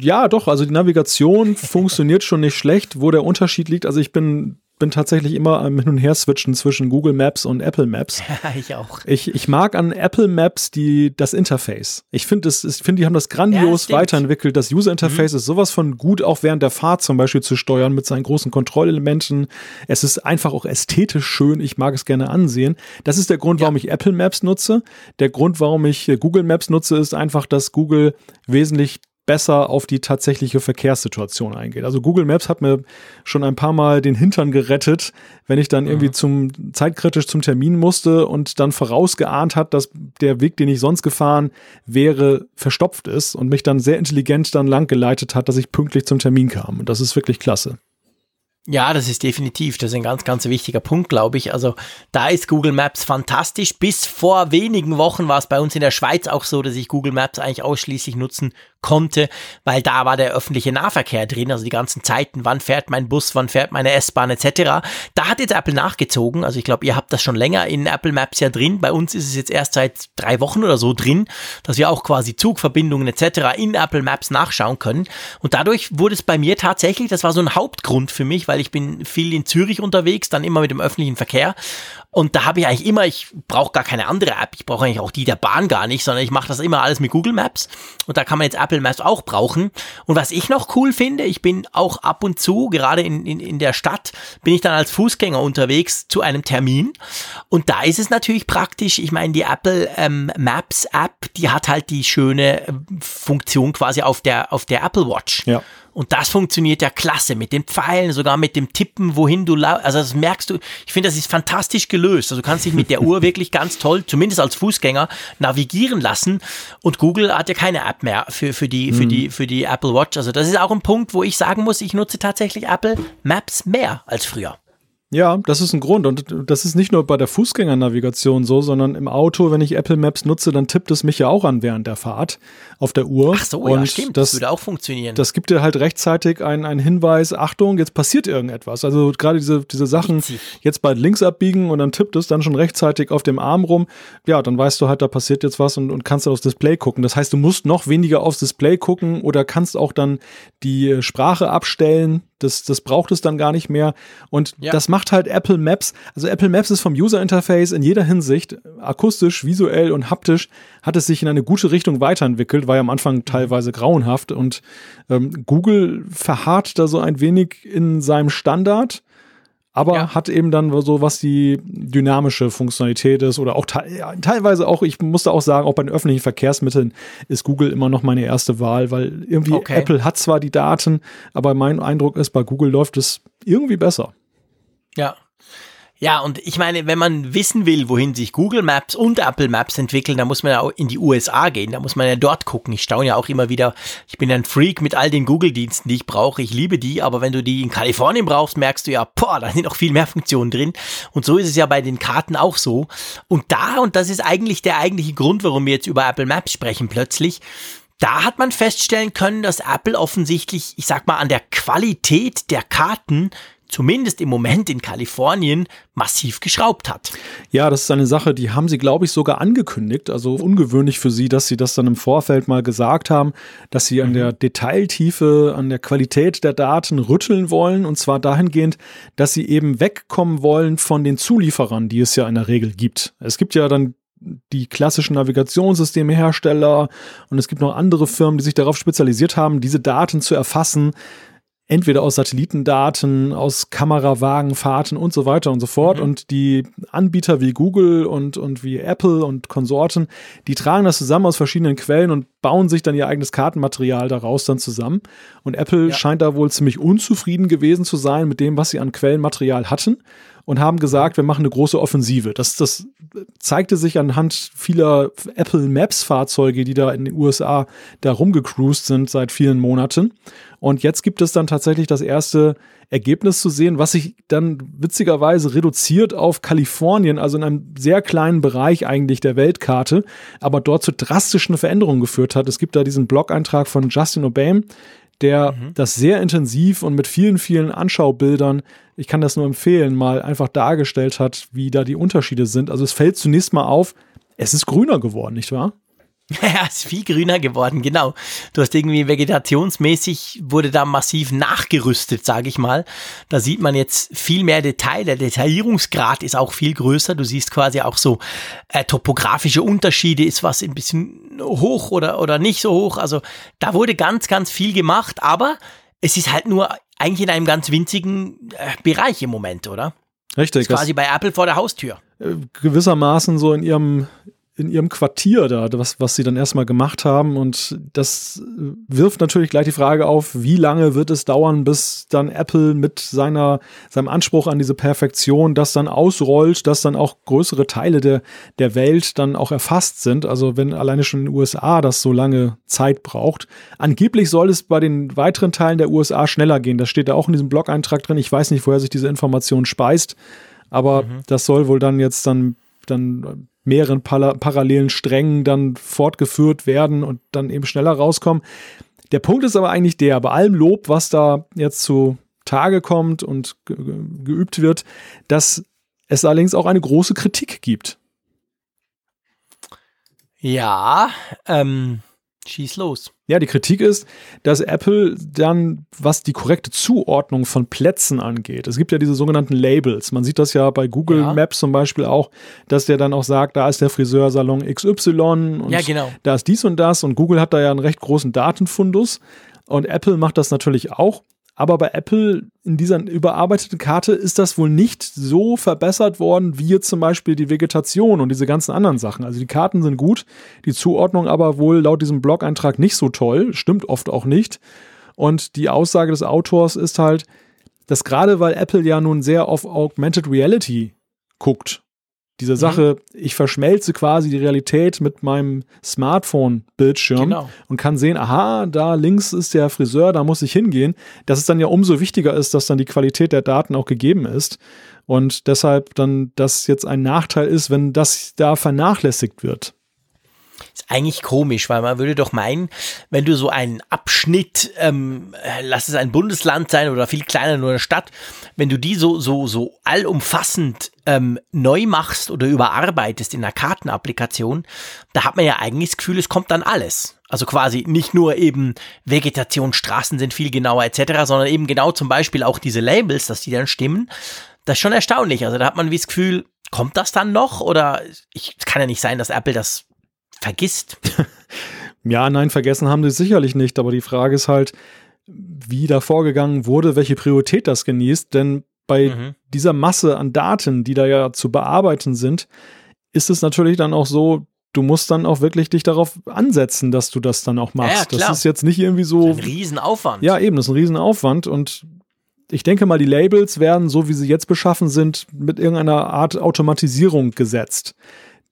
Ja, doch, also die Navigation funktioniert schon nicht schlecht. Wo der Unterschied liegt, also ich bin, bin tatsächlich immer am Hin- und Her-Switchen zwischen Google Maps und Apple Maps. ich auch. Ich, ich mag an Apple Maps die, das Interface. Ich finde, finde, die haben das Ja, grandios stimmt. weiterentwickelt. Das User-Interface ist sowas von gut, auch während der Fahrt zum Beispiel zu steuern mit seinen großen Kontrollelementen. Es ist einfach auch ästhetisch schön. Ich mag es gerne ansehen. Das ist der Grund, warum ich Apple Maps nutze. Der Grund, warum ich äh, Google Maps nutze, ist einfach, dass Google wesentlich besser auf die tatsächliche Verkehrssituation eingeht. Also Google Maps hat mir schon ein paar Mal den Hintern gerettet, wenn ich dann irgendwie zum zeitkritisch zum Termin musste und dann vorausgeahnt hat, dass der Weg, den ich sonst gefahren wäre, verstopft ist und mich dann sehr intelligent dann lang geleitet hat, dass ich pünktlich zum Termin kam. Und das ist wirklich klasse. Ja, das ist definitiv, das ist ein ganz, ganz wichtiger Punkt, glaube ich. Also da ist Google Maps fantastisch. Bis vor wenigen Wochen war es bei uns in der Schweiz auch so, dass ich Google Maps eigentlich ausschließlich nutzen konnte, weil da war der öffentliche Nahverkehr drin, also die ganzen Zeiten, wann fährt mein Bus, wann fährt meine S-Bahn etc. Da hat jetzt Apple nachgezogen, also ich glaube, ihr habt das schon länger in Apple Maps ja drin, bei uns ist es jetzt erst seit drei Wochen oder so drin, dass wir auch quasi Zugverbindungen etc. in Apple Maps nachschauen können und dadurch wurde es bei mir tatsächlich, das war so ein Hauptgrund für mich, weil ich bin viel in Zürich unterwegs, dann immer mit dem öffentlichen Verkehr und da habe ich eigentlich immer, ich brauche gar keine andere App, ich brauche eigentlich auch die der Bahn gar nicht, sondern ich mache das immer alles mit Google Maps. Und da kann man jetzt Apple Maps auch brauchen. Und was ich noch cool finde, ich bin auch ab und zu, gerade in, in, in der Stadt, bin ich dann als Fußgänger unterwegs zu einem Termin. Und da ist es natürlich praktisch, ich meine, die Apple ähm, Maps App, die hat halt die schöne äh, Funktion quasi auf der, auf der Apple Watch. Ja. Und das funktioniert ja klasse mit den Pfeilen, sogar mit dem Tippen, wohin du Also das merkst du, ich finde, das ist fantastisch gelöst. Also du kannst dich mit der Uhr wirklich ganz toll, zumindest als Fußgänger, navigieren lassen. Und Google hat ja keine App mehr für, für, die, für, die, für die Apple Watch. Also das ist auch ein Punkt, wo ich sagen muss, ich nutze tatsächlich Apple Maps mehr als früher. Ja, das ist ein Grund. Und das ist nicht nur bei der Fußgängernavigation so, sondern im Auto, wenn ich Apple Maps nutze, dann tippt es mich ja auch an während der Fahrt auf der Uhr. Ach so, und ja, stimmt. Das, das, würde auch funktionieren. Das gibt dir halt rechtzeitig einen, Hinweis, Achtung, jetzt passiert irgendetwas. Also gerade diese, diese Sachen, Witzig. jetzt bald links abbiegen und dann tippt es dann schon rechtzeitig auf dem Arm rum. Ja, dann weißt du halt, da passiert jetzt was und, und kannst dann aufs Display gucken. Das heißt, du musst noch weniger aufs Display gucken oder kannst auch dann die Sprache abstellen, das, das braucht es dann gar nicht mehr. Und ja. das macht halt Apple Maps. Also Apple Maps ist vom User Interface in jeder Hinsicht, akustisch, visuell und haptisch, hat es sich in eine gute Richtung weiterentwickelt, war ja am Anfang teilweise grauenhaft. Und ähm, Google verharrt da so ein wenig in seinem Standard aber ja. hat eben dann so, was die dynamische Funktionalität ist oder auch te ja, teilweise auch, ich musste auch sagen, auch bei den öffentlichen Verkehrsmitteln ist Google immer noch meine erste Wahl, weil irgendwie okay. Apple hat zwar die Daten, aber mein Eindruck ist, bei Google läuft es irgendwie besser. Ja, ja, und ich meine, wenn man wissen will, wohin sich Google Maps und Apple Maps entwickeln, dann muss man ja auch in die USA gehen, da muss man ja dort gucken. Ich staune ja auch immer wieder, ich bin ein Freak mit all den Google-Diensten, die ich brauche. Ich liebe die, aber wenn du die in Kalifornien brauchst, merkst du ja, boah, da sind noch viel mehr Funktionen drin. Und so ist es ja bei den Karten auch so. Und da, und das ist eigentlich der eigentliche Grund, warum wir jetzt über Apple Maps sprechen plötzlich, da hat man feststellen können, dass Apple offensichtlich, ich sag mal, an der Qualität der Karten zumindest im Moment in Kalifornien, massiv geschraubt hat. Ja, das ist eine Sache, die haben sie, glaube ich, sogar angekündigt. Also ungewöhnlich für sie, dass sie das dann im Vorfeld mal gesagt haben, dass sie an mhm. der Detailtiefe, an der Qualität der Daten rütteln wollen. Und zwar dahingehend, dass sie eben wegkommen wollen von den Zulieferern, die es ja in der Regel gibt. Es gibt ja dann die klassischen Navigationssystemhersteller und es gibt noch andere Firmen, die sich darauf spezialisiert haben, diese Daten zu erfassen, entweder aus Satellitendaten, aus Kamerawagenfahrten und so weiter und so fort. Mhm. Und die Anbieter wie Google und, und wie Apple und Konsorten, die tragen das zusammen aus verschiedenen Quellen und bauen sich dann ihr eigenes Kartenmaterial daraus dann zusammen. Und Apple ja. scheint da wohl ziemlich unzufrieden gewesen zu sein mit dem, was sie an Quellenmaterial hatten und haben gesagt, wir machen eine große Offensive. Das, das zeigte sich anhand vieler Apple Maps Fahrzeuge, die da in den USA da rumgecruised sind seit vielen Monaten. Und jetzt gibt es dann tatsächlich das erste Ergebnis zu sehen, was sich dann witzigerweise reduziert auf Kalifornien, also in einem sehr kleinen Bereich eigentlich der Weltkarte, aber dort zu drastischen Veränderungen geführt hat. Es gibt da diesen Blog-Eintrag von Justin Obame, der mhm. das sehr intensiv und mit vielen, vielen Anschaubildern, ich kann das nur empfehlen, mal einfach dargestellt hat, wie da die Unterschiede sind. Also es fällt zunächst mal auf, es ist grüner geworden, nicht wahr? Ja, ist viel grüner geworden, genau. Du hast irgendwie vegetationsmäßig wurde da massiv nachgerüstet, sage ich mal. Da sieht man jetzt viel mehr Detail. Der Detaillierungsgrad ist auch viel größer. Du siehst quasi auch so äh, topografische Unterschiede. Ist was ein bisschen hoch oder, oder nicht so hoch? Also da wurde ganz, ganz viel gemacht, aber es ist halt nur eigentlich in einem ganz winzigen äh, Bereich im Moment, oder? Richtig. Ist quasi bei Apple vor der Haustür. Äh, gewissermaßen so in ihrem in ihrem Quartier da, was, was sie dann erstmal gemacht haben. Und das wirft natürlich gleich die Frage auf, wie lange wird es dauern, bis dann Apple mit seiner, seinem Anspruch an diese Perfektion das dann ausrollt, dass dann auch größere Teile der, der Welt dann auch erfasst sind. Also wenn alleine schon in den USA das so lange Zeit braucht. Angeblich soll es bei den weiteren Teilen der USA schneller gehen. Das steht da auch in diesem Blog-Eintrag drin. Ich weiß nicht, woher sich diese Information speist. Aber mhm. das soll wohl dann jetzt dann, dann mehreren parallelen Strängen dann fortgeführt werden und dann eben schneller rauskommen. Der Punkt ist aber eigentlich der, bei allem Lob, was da jetzt zu Tage kommt und ge geübt wird, dass es allerdings auch eine große Kritik gibt. Ja, ähm, schieß los. Ja, die Kritik ist, dass Apple dann, was die korrekte Zuordnung von Plätzen angeht, es gibt ja diese sogenannten Labels. Man sieht das ja bei Google ja. Maps zum Beispiel auch, dass der dann auch sagt, da ist der Friseursalon XY und ja, genau. da ist dies und das und Google hat da ja einen recht großen Datenfundus und Apple macht das natürlich auch. Aber bei Apple in dieser überarbeiteten Karte ist das wohl nicht so verbessert worden wie jetzt zum Beispiel die Vegetation und diese ganzen anderen Sachen. Also die Karten sind gut, die Zuordnung aber wohl laut diesem Blog-Eintrag nicht so toll, stimmt oft auch nicht. Und die Aussage des Autors ist halt, dass gerade weil Apple ja nun sehr auf Augmented Reality guckt diese Sache, mhm. ich verschmelze quasi die Realität mit meinem Smartphone-Bildschirm genau. und kann sehen, aha, da links ist der Friseur, da muss ich hingehen. Dass es dann ja umso wichtiger ist, dass dann die Qualität der Daten auch gegeben ist. Und deshalb dann das jetzt ein Nachteil ist, wenn das da vernachlässigt wird. Ist eigentlich komisch, weil man würde doch meinen, wenn du so einen Abschnitt, ähm, lass es ein Bundesland sein oder viel kleiner nur eine Stadt, wenn du die so, so, so allumfassend ähm, neu machst oder überarbeitest in einer Kartenapplikation, da hat man ja eigentlich das Gefühl, es kommt dann alles. Also quasi nicht nur eben Vegetation, Straßen sind viel genauer etc., sondern eben genau zum Beispiel auch diese Labels, dass die dann stimmen. Das ist schon erstaunlich. Also da hat man wie das Gefühl, kommt das dann noch? Oder ich, es kann ja nicht sein, dass Apple das vergisst. ja, nein, vergessen haben sie sicherlich nicht, aber die Frage ist halt, wie da vorgegangen wurde, welche Priorität das genießt, denn bei mhm. dieser Masse an Daten, die da ja zu bearbeiten sind, ist es natürlich dann auch so, du musst dann auch wirklich dich darauf ansetzen, dass du das dann auch machst. Ja, das ist jetzt nicht irgendwie so. ein Riesenaufwand. Ja, eben, das ist ein Riesenaufwand und ich denke mal, die Labels werden, so wie sie jetzt beschaffen sind, mit irgendeiner Art Automatisierung gesetzt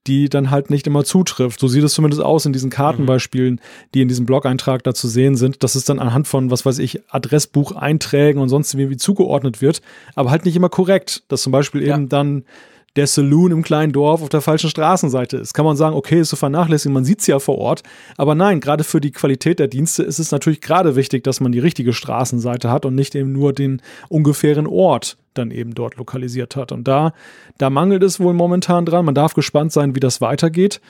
die dann halt nicht immer zutrifft. So sieht es zumindest aus in diesen Kartenbeispielen, die in diesem Blog-Eintrag da zu sehen sind, dass es dann anhand von, was weiß ich, Adressbucheinträgen und sonst irgendwie zugeordnet wird, aber halt nicht immer korrekt. Dass zum Beispiel ja. eben dann der Saloon im kleinen Dorf auf der falschen Straßenseite ist. Kann man sagen, okay, ist so vernachlässigt, man sieht es ja vor Ort. Aber nein, gerade für die Qualität der Dienste ist es natürlich gerade wichtig, dass man die richtige Straßenseite hat und nicht eben nur den ungefähren Ort dann eben dort lokalisiert hat. Und da, da mangelt es wohl momentan dran. Man darf gespannt sein, wie das weitergeht.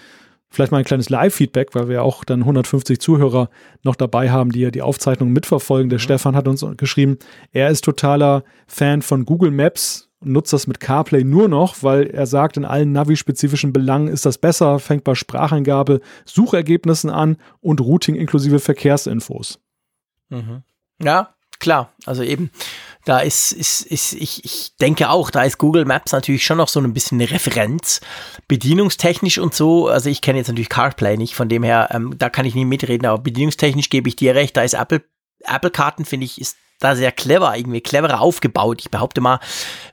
Vielleicht mal ein kleines Live-Feedback, weil wir auch dann 150 Zuhörer noch dabei haben, die ja die Aufzeichnung mitverfolgen. Der mhm. Stefan hat uns geschrieben, er ist totaler Fan von Google Maps nutzt das mit CarPlay nur noch, weil er sagt, in allen Navi-spezifischen Belangen ist das besser, fängt bei Spracheingabe, Suchergebnissen an und Routing inklusive Verkehrsinfos. Mhm. Ja, klar. Also eben, da ist, ist, ist ich, ich denke auch, da ist Google Maps natürlich schon noch so ein bisschen eine Referenz, bedienungstechnisch und so. Also ich kenne jetzt natürlich CarPlay nicht, von dem her, ähm, da kann ich nicht mitreden, aber bedienungstechnisch gebe ich dir recht, da ist Apple, Apple-Karten, finde ich, ist da sehr clever, irgendwie cleverer aufgebaut. Ich behaupte mal,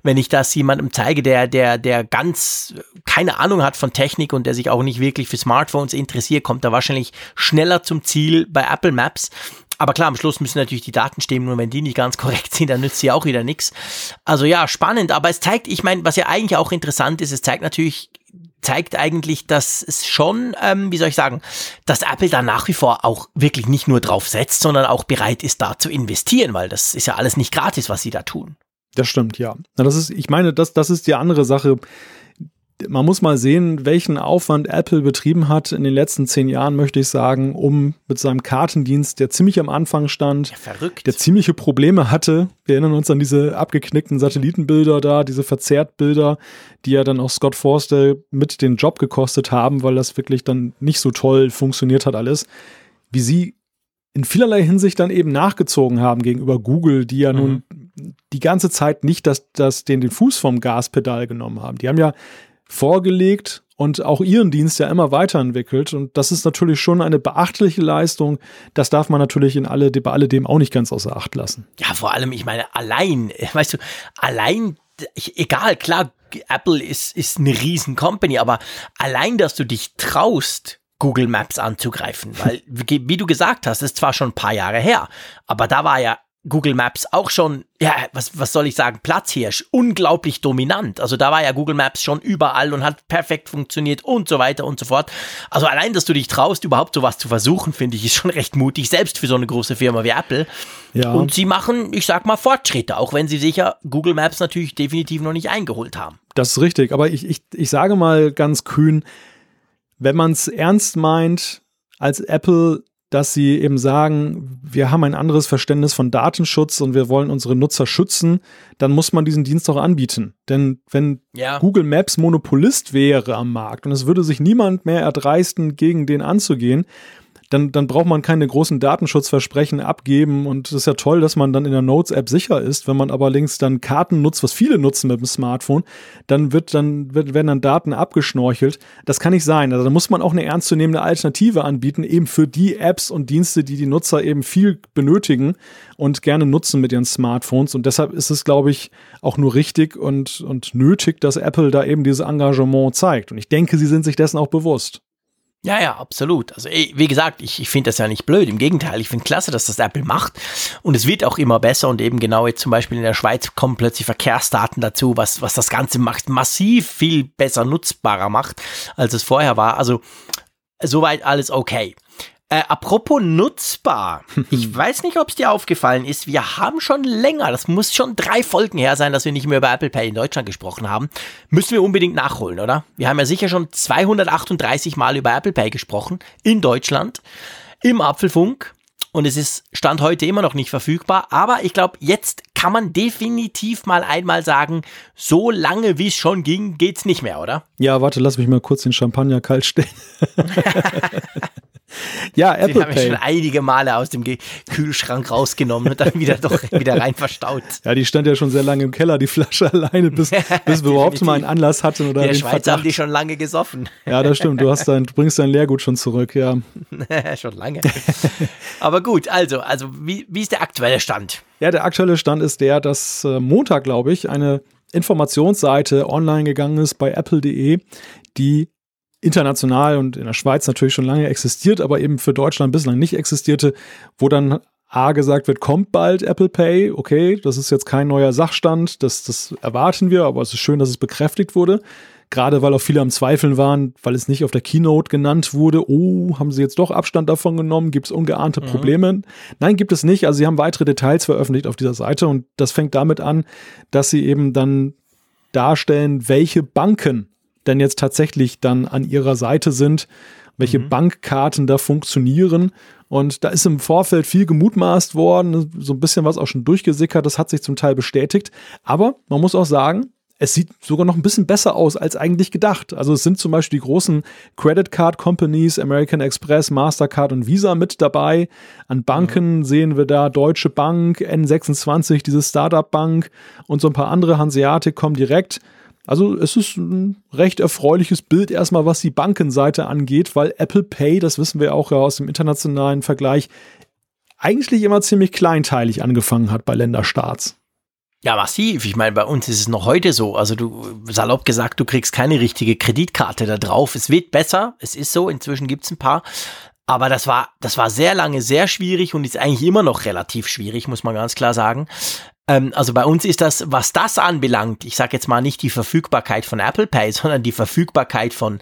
wenn ich das jemandem zeige, der, der, der ganz keine Ahnung hat von Technik und der sich auch nicht wirklich für Smartphones interessiert, kommt er wahrscheinlich schneller zum Ziel bei Apple Maps. Aber klar, am Schluss müssen natürlich die Daten stimmen und wenn die nicht ganz korrekt sind, dann nützt sie auch wieder nichts. Also ja, spannend, aber es zeigt, ich meine, was ja eigentlich auch interessant ist, es zeigt natürlich zeigt eigentlich, dass es schon, ähm, wie soll ich sagen, dass Apple da nach wie vor auch wirklich nicht nur drauf setzt, sondern auch bereit ist, da zu investieren, weil das ist ja alles nicht gratis, was sie da tun. Das stimmt, ja. Das ist, ich meine, das, das ist die andere Sache man muss mal sehen, welchen Aufwand Apple betrieben hat in den letzten zehn Jahren, möchte ich sagen, um mit seinem Kartendienst, der ziemlich am Anfang stand, ja, der ziemliche Probleme hatte. Wir erinnern uns an diese abgeknickten Satellitenbilder da, diese Verzerrtbilder, die ja dann auch Scott Forster mit den Job gekostet haben, weil das wirklich dann nicht so toll funktioniert hat alles. Wie sie in vielerlei Hinsicht dann eben nachgezogen haben gegenüber Google, die ja mhm. nun die ganze Zeit nicht das, das, den, den Fuß vom Gaspedal genommen haben. Die haben ja vorgelegt und auch ihren Dienst ja immer weiterentwickelt. Und das ist natürlich schon eine beachtliche Leistung. Das darf man natürlich in alle, bei alledem auch nicht ganz außer Acht lassen. Ja, vor allem, ich meine, allein, weißt du, allein, egal, klar, Apple ist, ist eine riesen Company, aber allein, dass du dich traust, Google Maps anzugreifen, weil, wie du gesagt hast, ist zwar schon ein paar Jahre her, aber da war ja Google Maps auch schon, ja, was, was soll ich sagen, Platzhirsch, unglaublich dominant. Also da war ja Google Maps schon überall und hat perfekt funktioniert und so weiter und so fort. Also allein, dass du dich traust, überhaupt sowas zu versuchen, finde ich, ist schon recht mutig, selbst für so eine große Firma wie Apple. Ja. Und sie machen, ich sag mal, Fortschritte, auch wenn sie sicher Google Maps natürlich definitiv noch nicht eingeholt haben. Das ist richtig, aber ich, ich, ich sage mal ganz kühn, wenn man es ernst meint, als Apple dass sie eben sagen, wir haben ein anderes Verständnis von Datenschutz und wir wollen unsere Nutzer schützen, dann muss man diesen Dienst auch anbieten. Denn wenn ja. Google Maps Monopolist wäre am Markt und es würde sich niemand mehr erdreisten, gegen den anzugehen, dann, dann braucht man keine großen Datenschutzversprechen abgeben. Und es ist ja toll, dass man dann in der Notes-App sicher ist. Wenn man aber links dann Karten nutzt, was viele nutzen mit dem Smartphone, dann wird dann, wird, werden dann Daten abgeschnorchelt. Das kann nicht sein. Also da muss man auch eine ernstzunehmende Alternative anbieten, eben für die Apps und Dienste, die die Nutzer eben viel benötigen und gerne nutzen mit ihren Smartphones. Und deshalb ist es, glaube ich, auch nur richtig und, und nötig, dass Apple da eben dieses Engagement zeigt. Und ich denke, sie sind sich dessen auch bewusst. Ja, ja, absolut. Also wie gesagt, ich, ich finde das ja nicht blöd. Im Gegenteil, ich finde klasse, dass das Apple macht. Und es wird auch immer besser. Und eben genau jetzt zum Beispiel in der Schweiz kommen plötzlich Verkehrsdaten dazu, was, was das Ganze macht, massiv viel besser nutzbarer macht, als es vorher war. Also soweit alles okay. Äh, apropos nutzbar. Ich weiß nicht, ob es dir aufgefallen ist. Wir haben schon länger, das muss schon drei Folgen her sein, dass wir nicht mehr über Apple Pay in Deutschland gesprochen haben. Müssen wir unbedingt nachholen, oder? Wir haben ja sicher schon 238 Mal über Apple Pay gesprochen in Deutschland im Apfelfunk. Und es ist Stand heute immer noch nicht verfügbar. Aber ich glaube, jetzt kann man definitiv mal einmal sagen, so lange wie es schon ging, geht's nicht mehr, oder? Ja, warte, lass mich mal kurz den Champagner kalt stellen. Ja, Apple Den haben Pay. schon einige Male aus dem Kühlschrank rausgenommen und dann wieder doch wieder rein verstaut. Ja, die stand ja schon sehr lange im Keller, die Flasche alleine, bis, bis wir überhaupt mal einen Anlass hatten oder In der Schweiz Verdacht. haben die schon lange gesoffen. Ja, das stimmt. Du hast dein, du bringst dein Leergut schon zurück, ja. schon lange. Aber gut, also, also wie, wie ist der aktuelle Stand? Ja, der aktuelle Stand ist der, dass äh, Montag, glaube ich, eine Informationsseite online gegangen ist bei apple.de, die international und in der Schweiz natürlich schon lange existiert, aber eben für Deutschland bislang nicht existierte, wo dann A gesagt wird, kommt bald Apple Pay, okay, das ist jetzt kein neuer Sachstand, das, das erwarten wir, aber es ist schön, dass es bekräftigt wurde. Gerade weil auch viele am Zweifeln waren, weil es nicht auf der Keynote genannt wurde, oh, haben sie jetzt doch Abstand davon genommen, gibt es ungeahnte mhm. Probleme? Nein, gibt es nicht. Also sie haben weitere Details veröffentlicht auf dieser Seite und das fängt damit an, dass sie eben dann darstellen, welche Banken denn jetzt tatsächlich dann an ihrer Seite sind, welche mhm. Bankkarten da funktionieren. Und da ist im Vorfeld viel gemutmaßt worden, so ein bisschen was auch schon durchgesickert, das hat sich zum Teil bestätigt. Aber man muss auch sagen, es sieht sogar noch ein bisschen besser aus als eigentlich gedacht. Also es sind zum Beispiel die großen Credit Card Companies, American Express, Mastercard und Visa mit dabei. An Banken mhm. sehen wir da Deutsche Bank, N26, diese Startup Bank und so ein paar andere Hanseatic kommen direkt. Also es ist ein recht erfreuliches Bild erstmal, was die Bankenseite angeht, weil Apple Pay, das wissen wir auch ja aus dem internationalen Vergleich, eigentlich immer ziemlich kleinteilig angefangen hat bei Länderstarts. Ja, massiv. Ich meine, bei uns ist es noch heute so. Also du, salopp gesagt, du kriegst keine richtige Kreditkarte da drauf. Es wird besser. Es ist so. Inzwischen gibt es ein paar. Aber das war, das war sehr lange sehr schwierig und ist eigentlich immer noch relativ schwierig, muss man ganz klar sagen. Ähm, also bei uns ist das, was das anbelangt, ich sage jetzt mal nicht die Verfügbarkeit von Apple Pay, sondern die Verfügbarkeit von,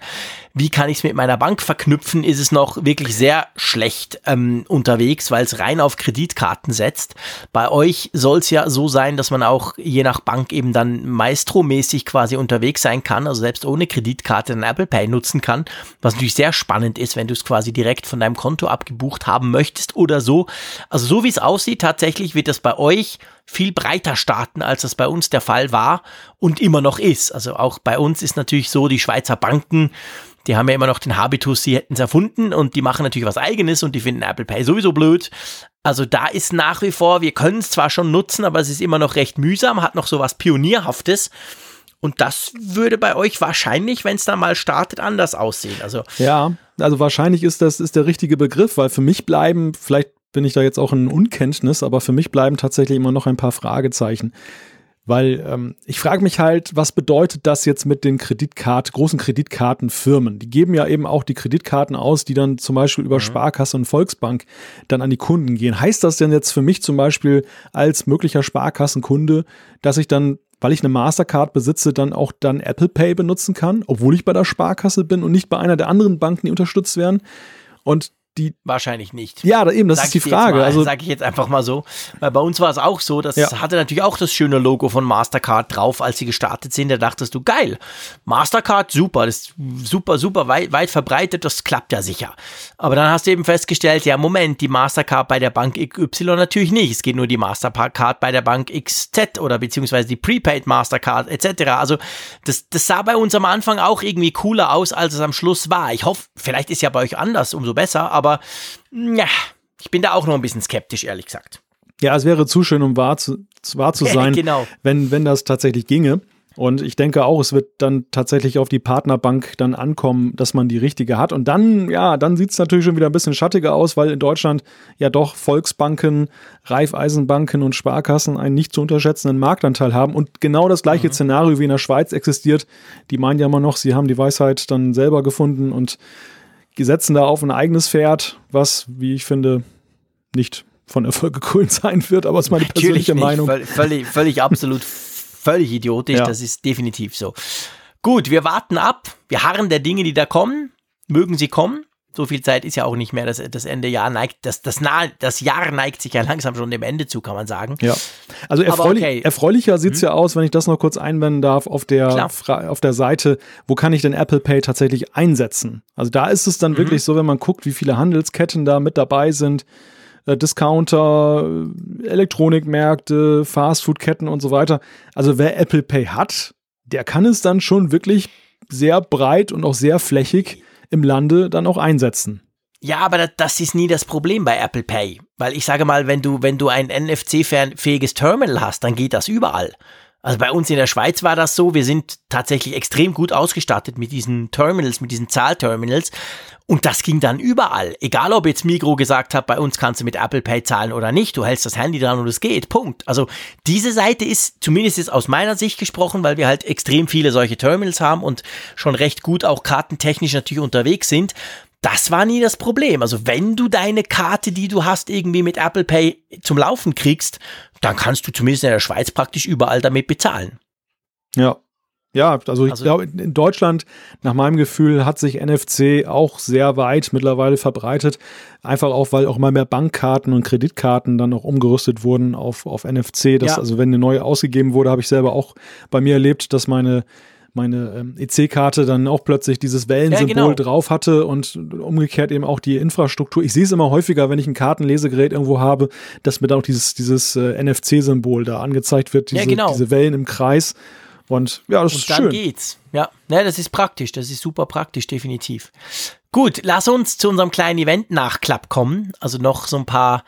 wie kann ich es mit meiner Bank verknüpfen, ist es noch wirklich sehr schlecht ähm, unterwegs, weil es rein auf Kreditkarten setzt. Bei euch soll es ja so sein, dass man auch je nach Bank eben dann Maestro-mäßig quasi unterwegs sein kann, also selbst ohne Kreditkarte dann Apple Pay nutzen kann, was natürlich sehr spannend ist, wenn du es quasi direkt von deinem Konto abgebucht haben möchtest oder so. Also so wie es aussieht, tatsächlich wird das bei euch viel breiter starten, als das bei uns der Fall war und immer noch ist. Also auch bei uns ist natürlich so, die Schweizer Banken, die haben ja immer noch den Habitus, sie hätten es erfunden und die machen natürlich was eigenes und die finden Apple Pay sowieso blöd. Also da ist nach wie vor, wir können es zwar schon nutzen, aber es ist immer noch recht mühsam, hat noch so was Pionierhaftes. Und das würde bei euch wahrscheinlich, wenn es dann mal startet, anders aussehen. Also ja, also wahrscheinlich ist das ist der richtige Begriff, weil für mich bleiben vielleicht bin ich da jetzt auch in Unkenntnis, aber für mich bleiben tatsächlich immer noch ein paar Fragezeichen. Weil ähm, ich frage mich halt, was bedeutet das jetzt mit den Kreditkart, großen Kreditkartenfirmen? Die geben ja eben auch die Kreditkarten aus, die dann zum Beispiel über mhm. Sparkasse und Volksbank dann an die Kunden gehen. Heißt das denn jetzt für mich zum Beispiel als möglicher Sparkassenkunde, dass ich dann weil ich eine Mastercard besitze, dann auch dann Apple Pay benutzen kann, obwohl ich bei der Sparkasse bin und nicht bei einer der anderen Banken, die unterstützt werden. Und die wahrscheinlich nicht. Ja, eben, das sag ist die Frage. also sage ich jetzt einfach mal so, weil bei uns war es auch so, das ja. hatte natürlich auch das schöne Logo von Mastercard drauf, als sie gestartet sind. Da dachtest du, geil, Mastercard, super, das ist super, super weit, weit verbreitet, das klappt ja sicher. Aber dann hast du eben festgestellt, ja, Moment, die Mastercard bei der Bank XY natürlich nicht. Es geht nur die Mastercard bei der Bank XZ oder beziehungsweise die Prepaid Mastercard etc. Also das, das sah bei uns am Anfang auch irgendwie cooler aus, als es am Schluss war. Ich hoffe, vielleicht ist ja bei euch anders, umso besser, aber aber ja, ich bin da auch noch ein bisschen skeptisch, ehrlich gesagt. Ja, es wäre zu schön, um wahr zu, wahr zu sein, genau. wenn, wenn das tatsächlich ginge. Und ich denke auch, es wird dann tatsächlich auf die Partnerbank dann ankommen, dass man die richtige hat. Und dann, ja, dann sieht es natürlich schon wieder ein bisschen schattiger aus, weil in Deutschland ja doch Volksbanken, Raiffeisenbanken und Sparkassen einen nicht zu unterschätzenden Marktanteil haben. Und genau das gleiche mhm. Szenario wie in der Schweiz existiert. Die meinen ja immer noch, sie haben die Weisheit dann selber gefunden und setzen da auf ein eigenes Pferd, was, wie ich finde, nicht von Erfolg gekrönt sein wird, aber es ist meine persönliche nicht. Meinung. Völlig, völlig absolut, völlig idiotisch, ja. das ist definitiv so. Gut, wir warten ab, wir harren der Dinge, die da kommen, mögen sie kommen so viel Zeit ist ja auch nicht mehr. Das, das Ende Jahr neigt, das, das, nahe, das Jahr neigt sich ja langsam schon dem Ende zu, kann man sagen. Ja. Also erfreulich, okay. erfreulicher sieht es hm. ja aus, wenn ich das noch kurz einwenden darf, auf der, auf der Seite, wo kann ich denn Apple Pay tatsächlich einsetzen? Also da ist es dann mhm. wirklich so, wenn man guckt, wie viele Handelsketten da mit dabei sind. Äh, Discounter, Elektronikmärkte, Fastfoodketten und so weiter. Also wer Apple Pay hat, der kann es dann schon wirklich sehr breit und auch sehr flächig im Lande dann auch einsetzen. Ja, aber das ist nie das Problem bei Apple Pay. Weil ich sage mal, wenn du, wenn du ein NFC-fähiges Terminal hast, dann geht das überall. Also bei uns in der Schweiz war das so, wir sind tatsächlich extrem gut ausgestattet mit diesen Terminals, mit diesen Zahlterminals. Und das ging dann überall. Egal, ob jetzt Migro gesagt hat, bei uns kannst du mit Apple Pay zahlen oder nicht. Du hältst das Handy dran und es geht. Punkt. Also diese Seite ist, zumindest ist aus meiner Sicht gesprochen, weil wir halt extrem viele solche Terminals haben und schon recht gut auch kartentechnisch natürlich unterwegs sind. Das war nie das Problem. Also wenn du deine Karte, die du hast, irgendwie mit Apple Pay zum Laufen kriegst, dann kannst du zumindest in der Schweiz praktisch überall damit bezahlen. Ja, ja, also ich also, glaube, in Deutschland, nach meinem Gefühl, hat sich NFC auch sehr weit mittlerweile verbreitet. Einfach auch, weil auch mal mehr Bankkarten und Kreditkarten dann auch umgerüstet wurden auf, auf NFC. Das, ja. Also wenn eine neue ausgegeben wurde, habe ich selber auch bei mir erlebt, dass meine meine ähm, EC-Karte dann auch plötzlich dieses Wellensymbol ja, genau. drauf hatte und umgekehrt eben auch die Infrastruktur. Ich sehe es immer häufiger, wenn ich ein Kartenlesegerät irgendwo habe, dass mir dann auch dieses, dieses äh, NFC-Symbol da angezeigt wird, diese, ja, genau. diese Wellen im Kreis. Und ja, das und ist dann schön. geht's. Ja, ne, das ist praktisch. Das ist super praktisch, definitiv. Gut, lass uns zu unserem kleinen Event-Nachklapp kommen. Also noch so ein paar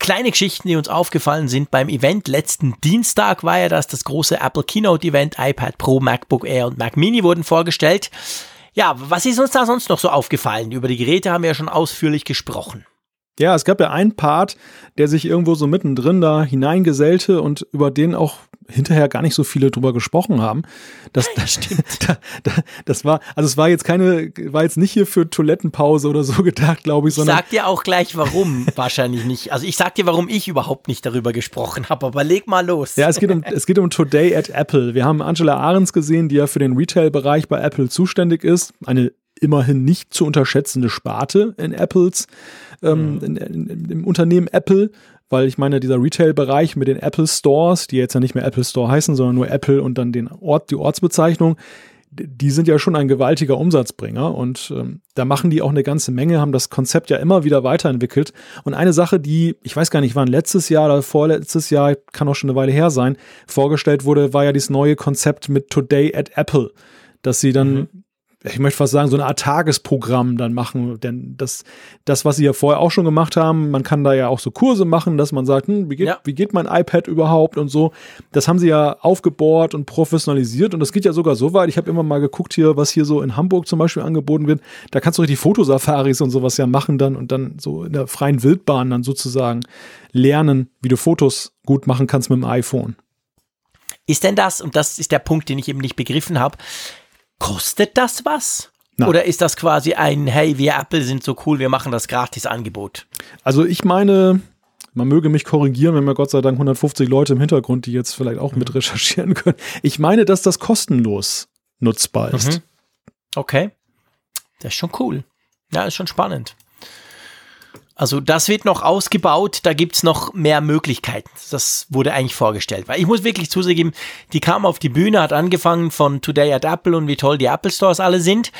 kleine Geschichten, die uns aufgefallen sind beim Event. Letzten Dienstag war ja das, das große Apple Keynote Event. iPad Pro, MacBook Air und Mac Mini wurden vorgestellt. Ja, was ist uns da sonst noch so aufgefallen? Über die Geräte haben wir ja schon ausführlich gesprochen. Ja, es gab ja einen Part, der sich irgendwo so mittendrin da hineingesellte und über den auch hinterher gar nicht so viele drüber gesprochen haben. Das, das stimmt. Da, da, das war, also es war jetzt keine, war jetzt nicht hier für Toilettenpause oder so gedacht, glaube ich, sondern. Ich sag dir auch gleich, warum wahrscheinlich nicht. Also ich sag dir, warum ich überhaupt nicht darüber gesprochen habe, aber leg mal los. Ja, es geht um, es geht um Today at Apple. Wir haben Angela Ahrens gesehen, die ja für den Retail-Bereich bei Apple zuständig ist. Eine immerhin nicht zu unterschätzende Sparte in Apples, ähm, mhm. in, in, im Unternehmen Apple, weil ich meine, dieser Retail-Bereich mit den Apple Stores, die jetzt ja nicht mehr Apple Store heißen, sondern nur Apple und dann den Ort, die Ortsbezeichnung, die sind ja schon ein gewaltiger Umsatzbringer und ähm, da machen die auch eine ganze Menge, haben das Konzept ja immer wieder weiterentwickelt. Und eine Sache, die, ich weiß gar nicht, wann letztes Jahr oder vorletztes Jahr, kann auch schon eine Weile her sein, vorgestellt wurde, war ja dieses neue Konzept mit Today at Apple, dass sie dann mhm ich möchte fast sagen, so eine Art Tagesprogramm dann machen. Denn das, das, was sie ja vorher auch schon gemacht haben, man kann da ja auch so Kurse machen, dass man sagt, hm, wie, geht, ja. wie geht mein iPad überhaupt und so. Das haben sie ja aufgebohrt und professionalisiert. Und das geht ja sogar so weit. Ich habe immer mal geguckt hier, was hier so in Hamburg zum Beispiel angeboten wird. Da kannst du richtig Fotosafaris und sowas ja machen dann und dann so in der freien Wildbahn dann sozusagen lernen, wie du Fotos gut machen kannst mit dem iPhone. Ist denn das, und das ist der Punkt, den ich eben nicht begriffen habe, kostet das was? Nein. Oder ist das quasi ein, hey, wir Apple sind so cool, wir machen das Gratis-Angebot? Also ich meine, man möge mich korrigieren, wir haben ja Gott sei Dank 150 Leute im Hintergrund, die jetzt vielleicht auch mit recherchieren können. Ich meine, dass das kostenlos nutzbar ist. Mhm. Okay. Das ist schon cool. Ja, ist schon spannend. Also das wird noch ausgebaut, da gibt's noch mehr Möglichkeiten. Das wurde eigentlich vorgestellt. Weil ich muss wirklich zugeben, die kam auf die Bühne, hat angefangen von Today at Apple und wie toll die Apple Stores alle sind.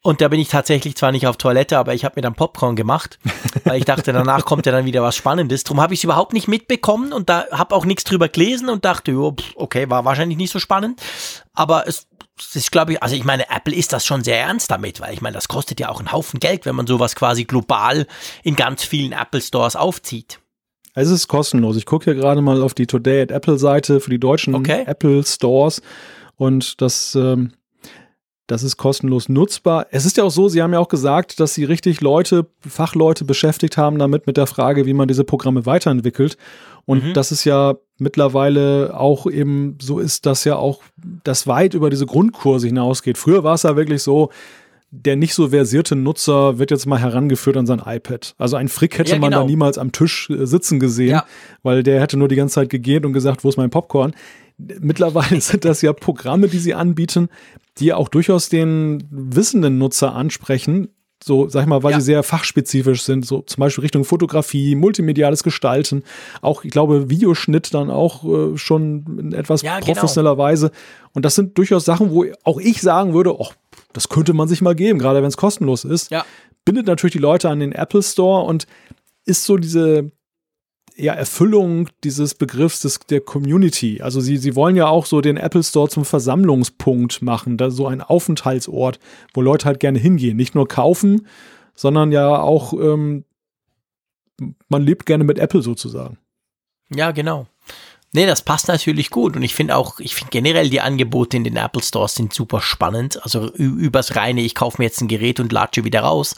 Und da bin ich tatsächlich zwar nicht auf Toilette, aber ich habe mir dann Popcorn gemacht, weil ich dachte, danach kommt ja dann wieder was Spannendes. Drum habe ich es überhaupt nicht mitbekommen und da habe auch nichts drüber gelesen und dachte, jo, okay, war wahrscheinlich nicht so spannend. Aber es das ist, glaube ich, also ich meine, Apple ist das schon sehr ernst damit, weil ich meine, das kostet ja auch einen Haufen Geld, wenn man sowas quasi global in ganz vielen Apple Stores aufzieht. Es ist kostenlos. Ich gucke hier gerade mal auf die Today at Apple Seite für die deutschen Okay. Apple Stores und das, ähm, das ist kostenlos nutzbar. Es ist ja auch so, Sie haben ja auch gesagt, dass Sie richtig Leute, Fachleute beschäftigt haben damit mit der Frage, wie man diese Programme weiterentwickelt. Und Mhm. das ist ja mittlerweile auch eben so ist, dass ja auch das weit über diese Grundkurse hinausgeht. Früher war es ja wirklich so, der nicht so versierte Nutzer wird jetzt mal herangeführt an sein iPad. Also ein Frick hätte Ja, man da genau. niemals am Tisch äh, sitzen gesehen, Ja. weil der hätte nur die ganze Zeit gegähnt und gesagt, wo ist mein Popcorn? Mittlerweile sind das ja Programme, die sie anbieten, die auch durchaus den wissenden Nutzer ansprechen. So, sag ich mal, weil Ja. sie sehr fachspezifisch sind, so zum Beispiel Richtung Fotografie, multimediales Gestalten, auch, ich glaube, Videoschnitt dann auch äh, schon in etwas Ja, genau. professioneller Weise. Und das sind durchaus Sachen, wo auch ich sagen würde, ach, das könnte man sich mal geben, gerade wenn es kostenlos ist Ja. bindet natürlich die Leute an den Apple Store und ist so diese ja, Erfüllung dieses Begriffs des, der Community. Also sie, sie wollen ja auch so den Apple Store zum Versammlungspunkt machen, da so ein Aufenthaltsort, wo Leute halt gerne hingehen. Nicht nur kaufen, sondern ja auch, ähm, man lebt gerne mit Apple sozusagen. Ja, genau. Nee, das passt natürlich gut. Und ich finde auch, ich finde generell die Angebote in den Apple Stores sind super spannend. Also übers reine, ich kaufe mir jetzt ein Gerät und latsche wieder raus,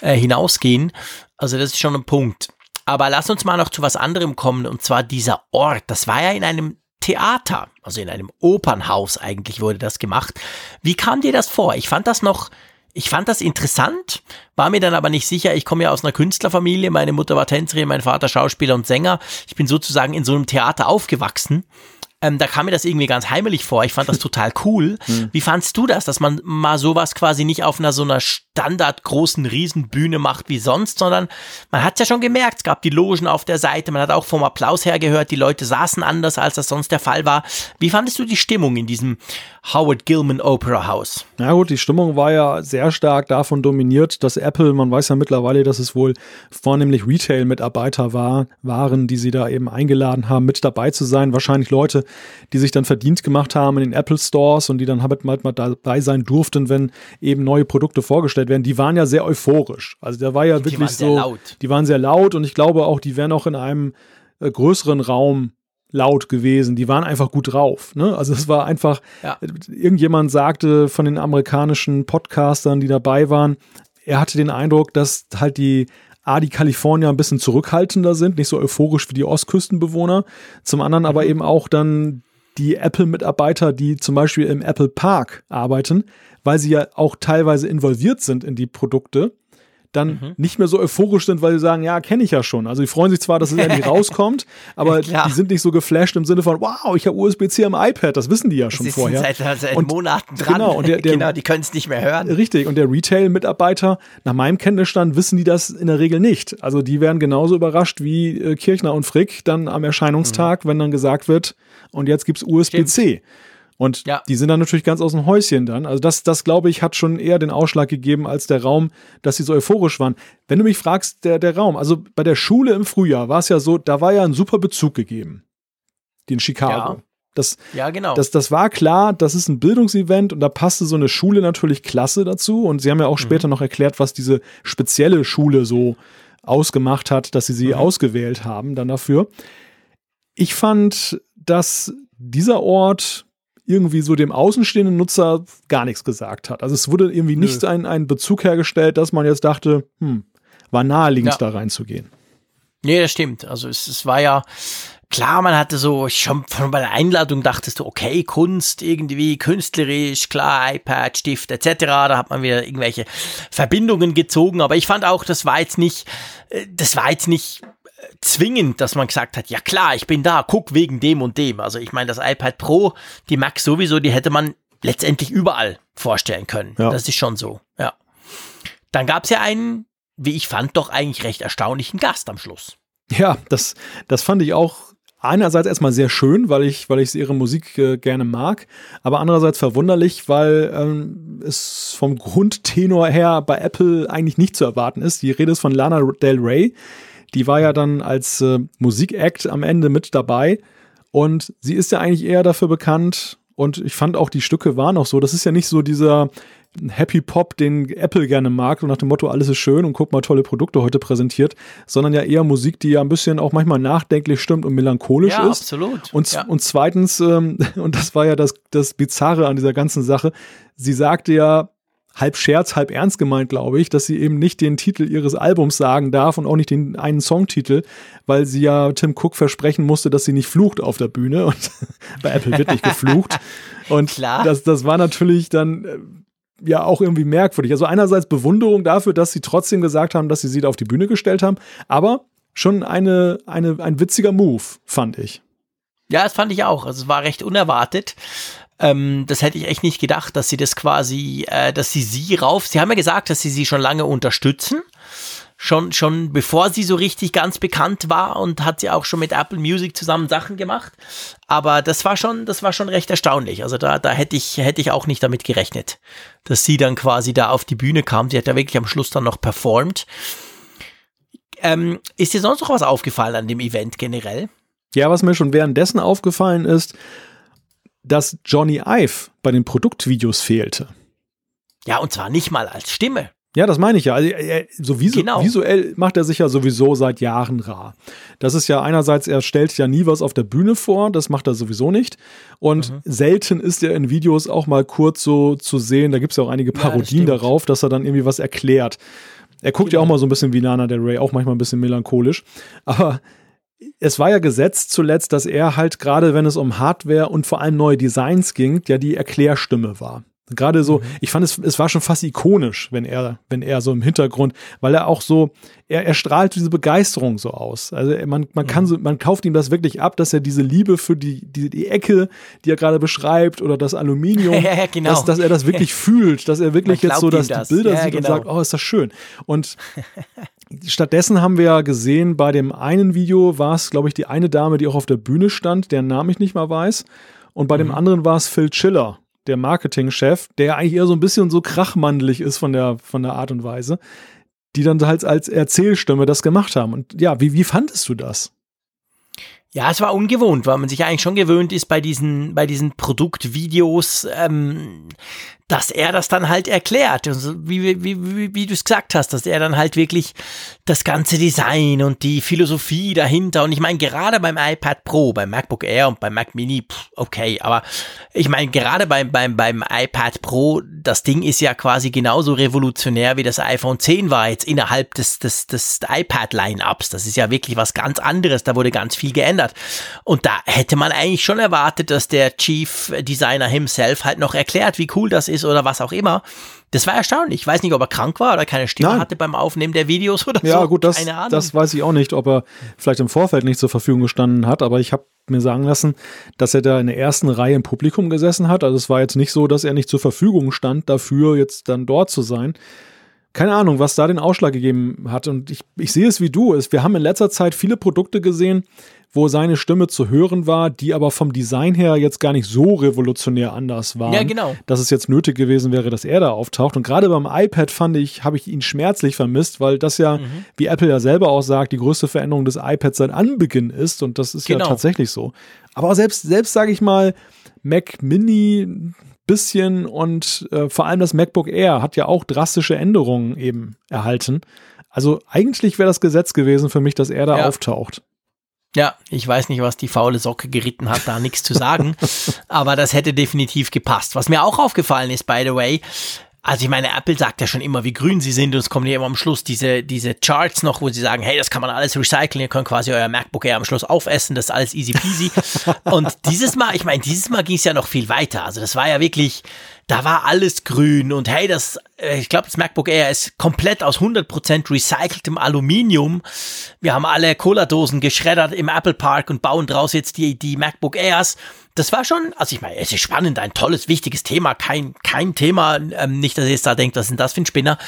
äh, hinausgehen. Also das ist schon ein Punkt. Aber lass uns mal noch zu was anderem kommen. Und zwar dieser Ort. Das war ja in einem Theater, also in einem Opernhaus eigentlich wurde das gemacht. Wie kam dir das vor? Ich fand das noch, ich fand das interessant, war mir dann aber nicht sicher. Ich komme ja aus einer Künstlerfamilie. Meine Mutter war Tänzerin, mein Vater Schauspieler und Sänger. Ich bin sozusagen in so einem Theater aufgewachsen. Ähm, da kam mir das irgendwie ganz heimelig vor. Ich fand das total cool. Wie fandst du das, dass man mal sowas quasi nicht auf einer so einer standard großen Riesenbühne macht wie sonst, sondern man hat ja schon gemerkt, es gab die Logen auf der Seite, man hat auch vom Applaus her gehört, die Leute saßen anders, als das sonst der Fall war. Wie fandest du die Stimmung in diesem Howard Gilman Opera House? Na gut, die Stimmung war ja sehr stark davon dominiert, dass Apple, man weiß ja mittlerweile, dass es wohl vornehmlich Retail-Mitarbeiter war, waren, die sie da eben eingeladen haben, mit dabei zu sein. Wahrscheinlich Leute, die sich dann verdient gemacht haben in den Apple Stores und die dann halt mal dabei sein durften, wenn eben neue Produkte vorgestellt werden. Die waren ja sehr euphorisch. Also der war ja wirklich waren sehr so, laut. die waren sehr laut und ich glaube auch, die wären auch in einem äh, größeren Raum laut gewesen. Die waren einfach gut drauf. Ne? Also es war einfach, Ja. irgendjemand sagte von den amerikanischen Podcastern, die dabei waren, er hatte den Eindruck, dass halt die A, die Kalifornier ein bisschen zurückhaltender sind, nicht so euphorisch wie die Ostküstenbewohner. Zum anderen aber eben auch dann die Apple-Mitarbeiter, die zum Beispiel im Apple Park arbeiten, weil sie ja auch teilweise involviert sind in die Produkte, dann nicht mehr so euphorisch sind, weil sie sagen, ja, kenne ich ja schon. Also die freuen sich zwar, dass es endlich rauskommt, aber Klar. die sind nicht so geflasht im Sinne von, wow, ich habe USB-C am iPad, das wissen die ja schon Sie sind vorher. seit, seit Und- Monaten dran. Genau, und der- der- genau, die können es nicht mehr hören. Richtig, und der Retail-Mitarbeiter, nach meinem Kenntnisstand, wissen die das in der Regel nicht. Also die werden genauso überrascht wie äh, Kirchner und Frick dann am Erscheinungstag, wenn dann gesagt wird, und jetzt gibt's USB-C. Und Ja. die sind dann natürlich ganz aus dem Häuschen dann. Also das, das glaube ich, hat schon eher den Ausschlag gegeben als der Raum, dass sie so euphorisch waren. Wenn du mich fragst, der, der Raum, also bei der Schule im Frühjahr war es ja so, da war ja ein super Bezug gegeben. Die in Chicago. Ja. Das, Ja, genau. das, das war klar, das ist ein Bildungsevent und da passte so eine Schule natürlich klasse dazu. Und sie haben ja auch später noch erklärt, was diese spezielle Schule so ausgemacht hat, dass sie sie ausgewählt haben dann dafür. Ich fand, dass dieser Ort irgendwie so dem außenstehenden Nutzer gar nichts gesagt hat. Also es wurde irgendwie Nö. nicht ein, ein Bezug hergestellt, dass man jetzt dachte, hm, war naheliegend Ja. da reinzugehen. Nee, das stimmt. Also es, es war ja, klar, man hatte so, schon, bei der Einladung dachtest du, okay, Kunst, irgendwie künstlerisch, klar, iPad, Stift etc., da hat man wieder irgendwelche Verbindungen gezogen, aber ich fand auch, das war jetzt nicht, äh, das war jetzt nicht zwingend, dass man gesagt hat, ja klar, ich bin da, guck wegen dem und dem. Also ich meine, das iPad Pro, die Mac sowieso, die hätte man letztendlich überall vorstellen können. Ja. Das ist schon so, ja. Dann gab es ja einen, wie ich fand, doch eigentlich recht erstaunlichen Gast am Schluss. Ja, das, das fand ich auch einerseits erstmal sehr schön, weil ich, weil ich ihre Musik äh, gerne mag, aber andererseits verwunderlich, weil ähm, es vom Grundtenor her bei Apple eigentlich nicht zu erwarten ist. Die Rede ist von Lana Del Rey. Die war ja dann als äh, Musikact am Ende mit dabei und sie ist ja eigentlich eher dafür bekannt, und ich fand auch, die Stücke waren auch so. Das ist ja nicht so dieser Happy Pop, den Apple gerne mag und nach dem Motto, alles ist schön und guck mal, tolle Produkte heute präsentiert, sondern ja eher Musik, die ja ein bisschen auch manchmal nachdenklich stimmt und melancholisch ja, ist. Absolut. Und, ja. und zweitens, ähm, und das war ja das, das Bizarre an dieser ganzen Sache, sie sagte ja, halb Scherz, halb ernst gemeint, glaube ich, dass sie eben nicht den Titel ihres Albums sagen darf und auch nicht den einen Songtitel, weil sie ja Tim Cook versprechen musste, dass sie nicht flucht auf der Bühne und bei Apple wird nicht geflucht. Und Klar. Das, das war natürlich dann äh, ja auch irgendwie merkwürdig. Also einerseits Bewunderung dafür, dass sie trotzdem gesagt haben, dass sie sie da auf die Bühne gestellt haben, aber schon eine, eine, ein witziger Move, fand ich. Ja, das fand ich auch. Also es war recht unerwartet. Ähm, das hätte ich echt nicht gedacht, dass sie das quasi, äh, dass sie sie rauf. Sie haben ja gesagt, dass sie sie schon lange unterstützen. Schon, schon bevor sie so richtig ganz bekannt war und hat sie auch schon mit Apple Music zusammen Sachen gemacht. Aber das war schon, das war schon recht erstaunlich. Also da, da hätte ich, hätte ich auch nicht damit gerechnet, dass sie dann quasi da auf die Bühne kam. Sie hat da wirklich am Schluss dann noch performt. Ähm, ist dir sonst noch was aufgefallen an dem Event generell? Ja, was mir schon währenddessen aufgefallen ist, dass Johnny Ive bei den Produktvideos fehlte. Ja, und zwar nicht mal als Stimme. Ja, das meine ich ja. Also, so visu genau. visuell macht er sich ja sowieso seit Jahren rar. Das ist ja einerseits, er stellt ja nie was auf der Bühne vor, das macht er sowieso nicht. Und mhm. selten ist er in Videos auch mal kurz so zu sehen. Da gibt es ja auch einige Parodien ja, das darauf, dass er dann irgendwie was erklärt. Er guckt genau. ja auch mal so ein bisschen wie Nana Del Rey, auch manchmal ein bisschen melancholisch. Aber es war ja gesetzt zuletzt, dass er halt gerade, wenn es um Hardware und vor allem neue Designs ging, ja die Erklärstimme war. Gerade so, mhm. ich fand es, es war schon fast ikonisch, wenn er, wenn er so im Hintergrund, weil er auch so, er, er strahlt diese Begeisterung so aus. Also man, man kann mhm. so, man kauft ihm das wirklich ab, dass er diese Liebe für die, die, die Ecke, die er gerade beschreibt, oder das Aluminium, ja, genau. dass, dass er das wirklich fühlt, dass er wirklich jetzt so, dass das. die Bilder ja, sieht genau. und sagt, oh, ist das schön. Und Stattdessen haben wir ja gesehen, bei dem einen Video war es, glaube ich, die eine Dame, die auch auf der Bühne stand, deren Namen ich nicht mal weiß. Und bei mhm. dem anderen war es Phil Schiller, der Marketingchef, der eigentlich eher so ein bisschen so krachmandelig ist von der, von der Art und Weise, die dann halt als Erzählstimme das gemacht haben. Und ja, wie, wie fandest du das? Ja, es war ungewohnt, weil man sich eigentlich schon gewöhnt ist bei diesen, bei diesen Produktvideos, ähm, dass er das dann halt erklärt, also wie, wie, wie, wie du es gesagt hast, dass er dann halt wirklich das ganze Design und die Philosophie dahinter und ich meine gerade beim iPad Pro, beim MacBook Air und beim Mac Mini, pff, okay, aber ich meine gerade beim, beim, beim iPad Pro, das Ding ist ja quasi genauso revolutionär wie das iPhone 10 war jetzt innerhalb des, des, des iPad-Line-Ups, das ist ja wirklich was ganz anderes, da wurde ganz viel geändert. Und da hätte man eigentlich schon erwartet, dass der Chief Designer himself halt noch erklärt, wie cool das ist ist oder was auch immer. Das war erstaunlich. Ich weiß nicht, ob er krank war oder keine Stimme Nein. hatte beim Aufnehmen der Videos oder ja, so. Ja, gut, das, das weiß ich auch nicht, ob er vielleicht im Vorfeld nicht zur Verfügung gestanden hat, aber ich habe mir sagen lassen, dass er da in der ersten Reihe im Publikum gesessen hat. Also es war jetzt nicht so, dass er nicht zur Verfügung stand, dafür jetzt dann dort zu sein. Keine Ahnung, was da den Ausschlag gegeben hat. Und ich, ich sehe es wie du. Wir haben in letzter Zeit viele Produkte gesehen, wo seine Stimme zu hören war, die aber vom Design her jetzt gar nicht so revolutionär anders waren. Ja, genau. Dass es jetzt nötig gewesen wäre, dass er da auftaucht. Und gerade beim iPad fand ich, habe ich ihn schmerzlich vermisst, weil das ja, mhm. wie Apple ja selber auch sagt, die größte Veränderung des iPads seit Anbeginn ist. Und das ist genau. ja tatsächlich so. Aber selbst, selbst sage ich mal, Mac Mini bisschen und äh, vor allem das MacBook Air hat ja auch drastische Änderungen eben erhalten. Also eigentlich wäre das Gesetz gewesen für mich, dass er da ja. auftaucht. Ja, ich weiß nicht, was die faule Socke geritten hat, da nichts zu sagen. aber das hätte definitiv gepasst. Was mir auch aufgefallen ist, by the way, Also ich meine, Apple sagt ja schon immer, wie grün sie sind und es kommen ja immer am Schluss diese, diese Charts noch, wo sie sagen, hey, das kann man alles recyceln, ihr könnt quasi euer MacBook Air am Schluss aufessen, das ist alles easy peasy. und dieses Mal, ich meine, dieses Mal ging es ja noch viel weiter. Also das war ja wirklich, da war alles grün und hey, das, äh, ich glaube, das MacBook Air ist komplett aus 100% recyceltem Aluminium. Wir haben alle Cola-Dosen geschreddert im Apple Park und bauen draus jetzt die, die MacBook Airs das war schon, also ich meine, es ist spannend, ein tolles, wichtiges Thema, kein, kein Thema, ähm, nicht, dass ihr jetzt da denkt, was denn das für ein Spinner,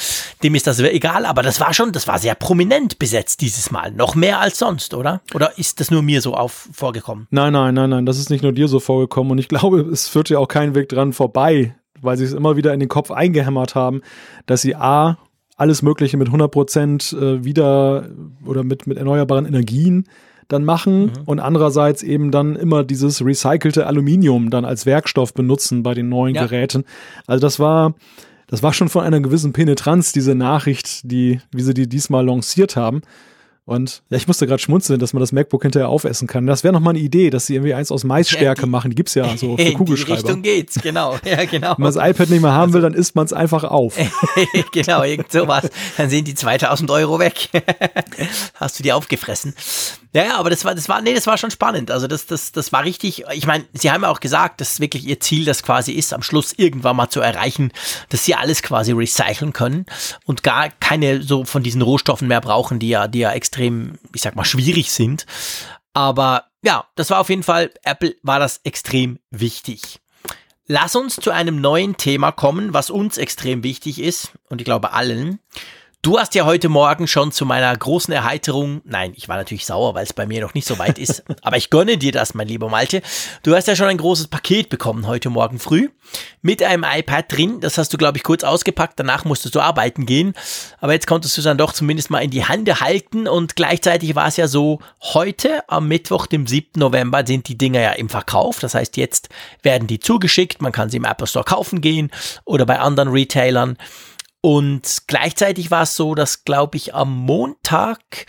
dem ist das egal, aber das war schon, das war sehr prominent besetzt dieses Mal, noch mehr als sonst, oder? Oder ist das nur mir so auf, vorgekommen? Nein, nein, nein, nein, das ist nicht nur dir so vorgekommen und ich glaube, es führt ja auch keinen Weg dran vorbei, weil sie es immer wieder in den Kopf eingehämmert haben, dass sie A, alles Mögliche mit 100 Prozent äh, wieder oder mit, mit erneuerbaren Energien dann machen mhm. und andererseits eben dann immer dieses recycelte Aluminium dann als Werkstoff benutzen bei den neuen ja. Geräten. Also das war, das war schon von einer gewissen Penetranz, diese Nachricht, die, wie sie die diesmal lanciert haben. Und ja, ich musste gerade schmunzeln, dass man das MacBook hinterher aufessen kann. Das wäre noch mal eine Idee, dass sie irgendwie eins aus Maisstärke ja, die, machen. Die gibt's ja so für Kugelschreiber. In die Richtung geht's, genau. Ja, genau. Wenn man das iPad nicht mehr haben will, dann isst man es einfach auf. genau, irgend sowas. Dann sind die 2000 Euro weg. Hast du die aufgefressen. Ja, ja, aber das war, das war, nee, das war schon spannend. Also das, das, das war richtig. Ich meine, sie haben ja auch gesagt, dass wirklich ihr Ziel das quasi ist, am Schluss irgendwann mal zu erreichen, dass sie alles quasi recyceln können und gar keine so von diesen Rohstoffen mehr brauchen, die ja, die ja extrem, ich sag mal, schwierig sind. Aber ja, das war auf jeden Fall, Apple war das extrem wichtig. Lass uns zu einem neuen Thema kommen, was uns extrem wichtig ist und ich glaube allen. Du hast ja heute Morgen schon zu meiner großen Erheiterung, nein, ich war natürlich sauer, weil es bei mir noch nicht so weit ist, aber ich gönne dir das, mein lieber Malte. Du hast ja schon ein großes Paket bekommen heute Morgen früh mit einem iPad drin. Das hast du, glaube ich, kurz ausgepackt. Danach musstest du arbeiten gehen. Aber jetzt konntest du dann doch zumindest mal in die Hände halten. Und gleichzeitig war es ja so, heute am Mittwoch, dem 7. November, sind die Dinger ja im Verkauf. Das heißt, jetzt werden die zugeschickt. Man kann sie im Apple Store kaufen gehen oder bei anderen Retailern. Und gleichzeitig war es so, dass, glaube ich, am Montag,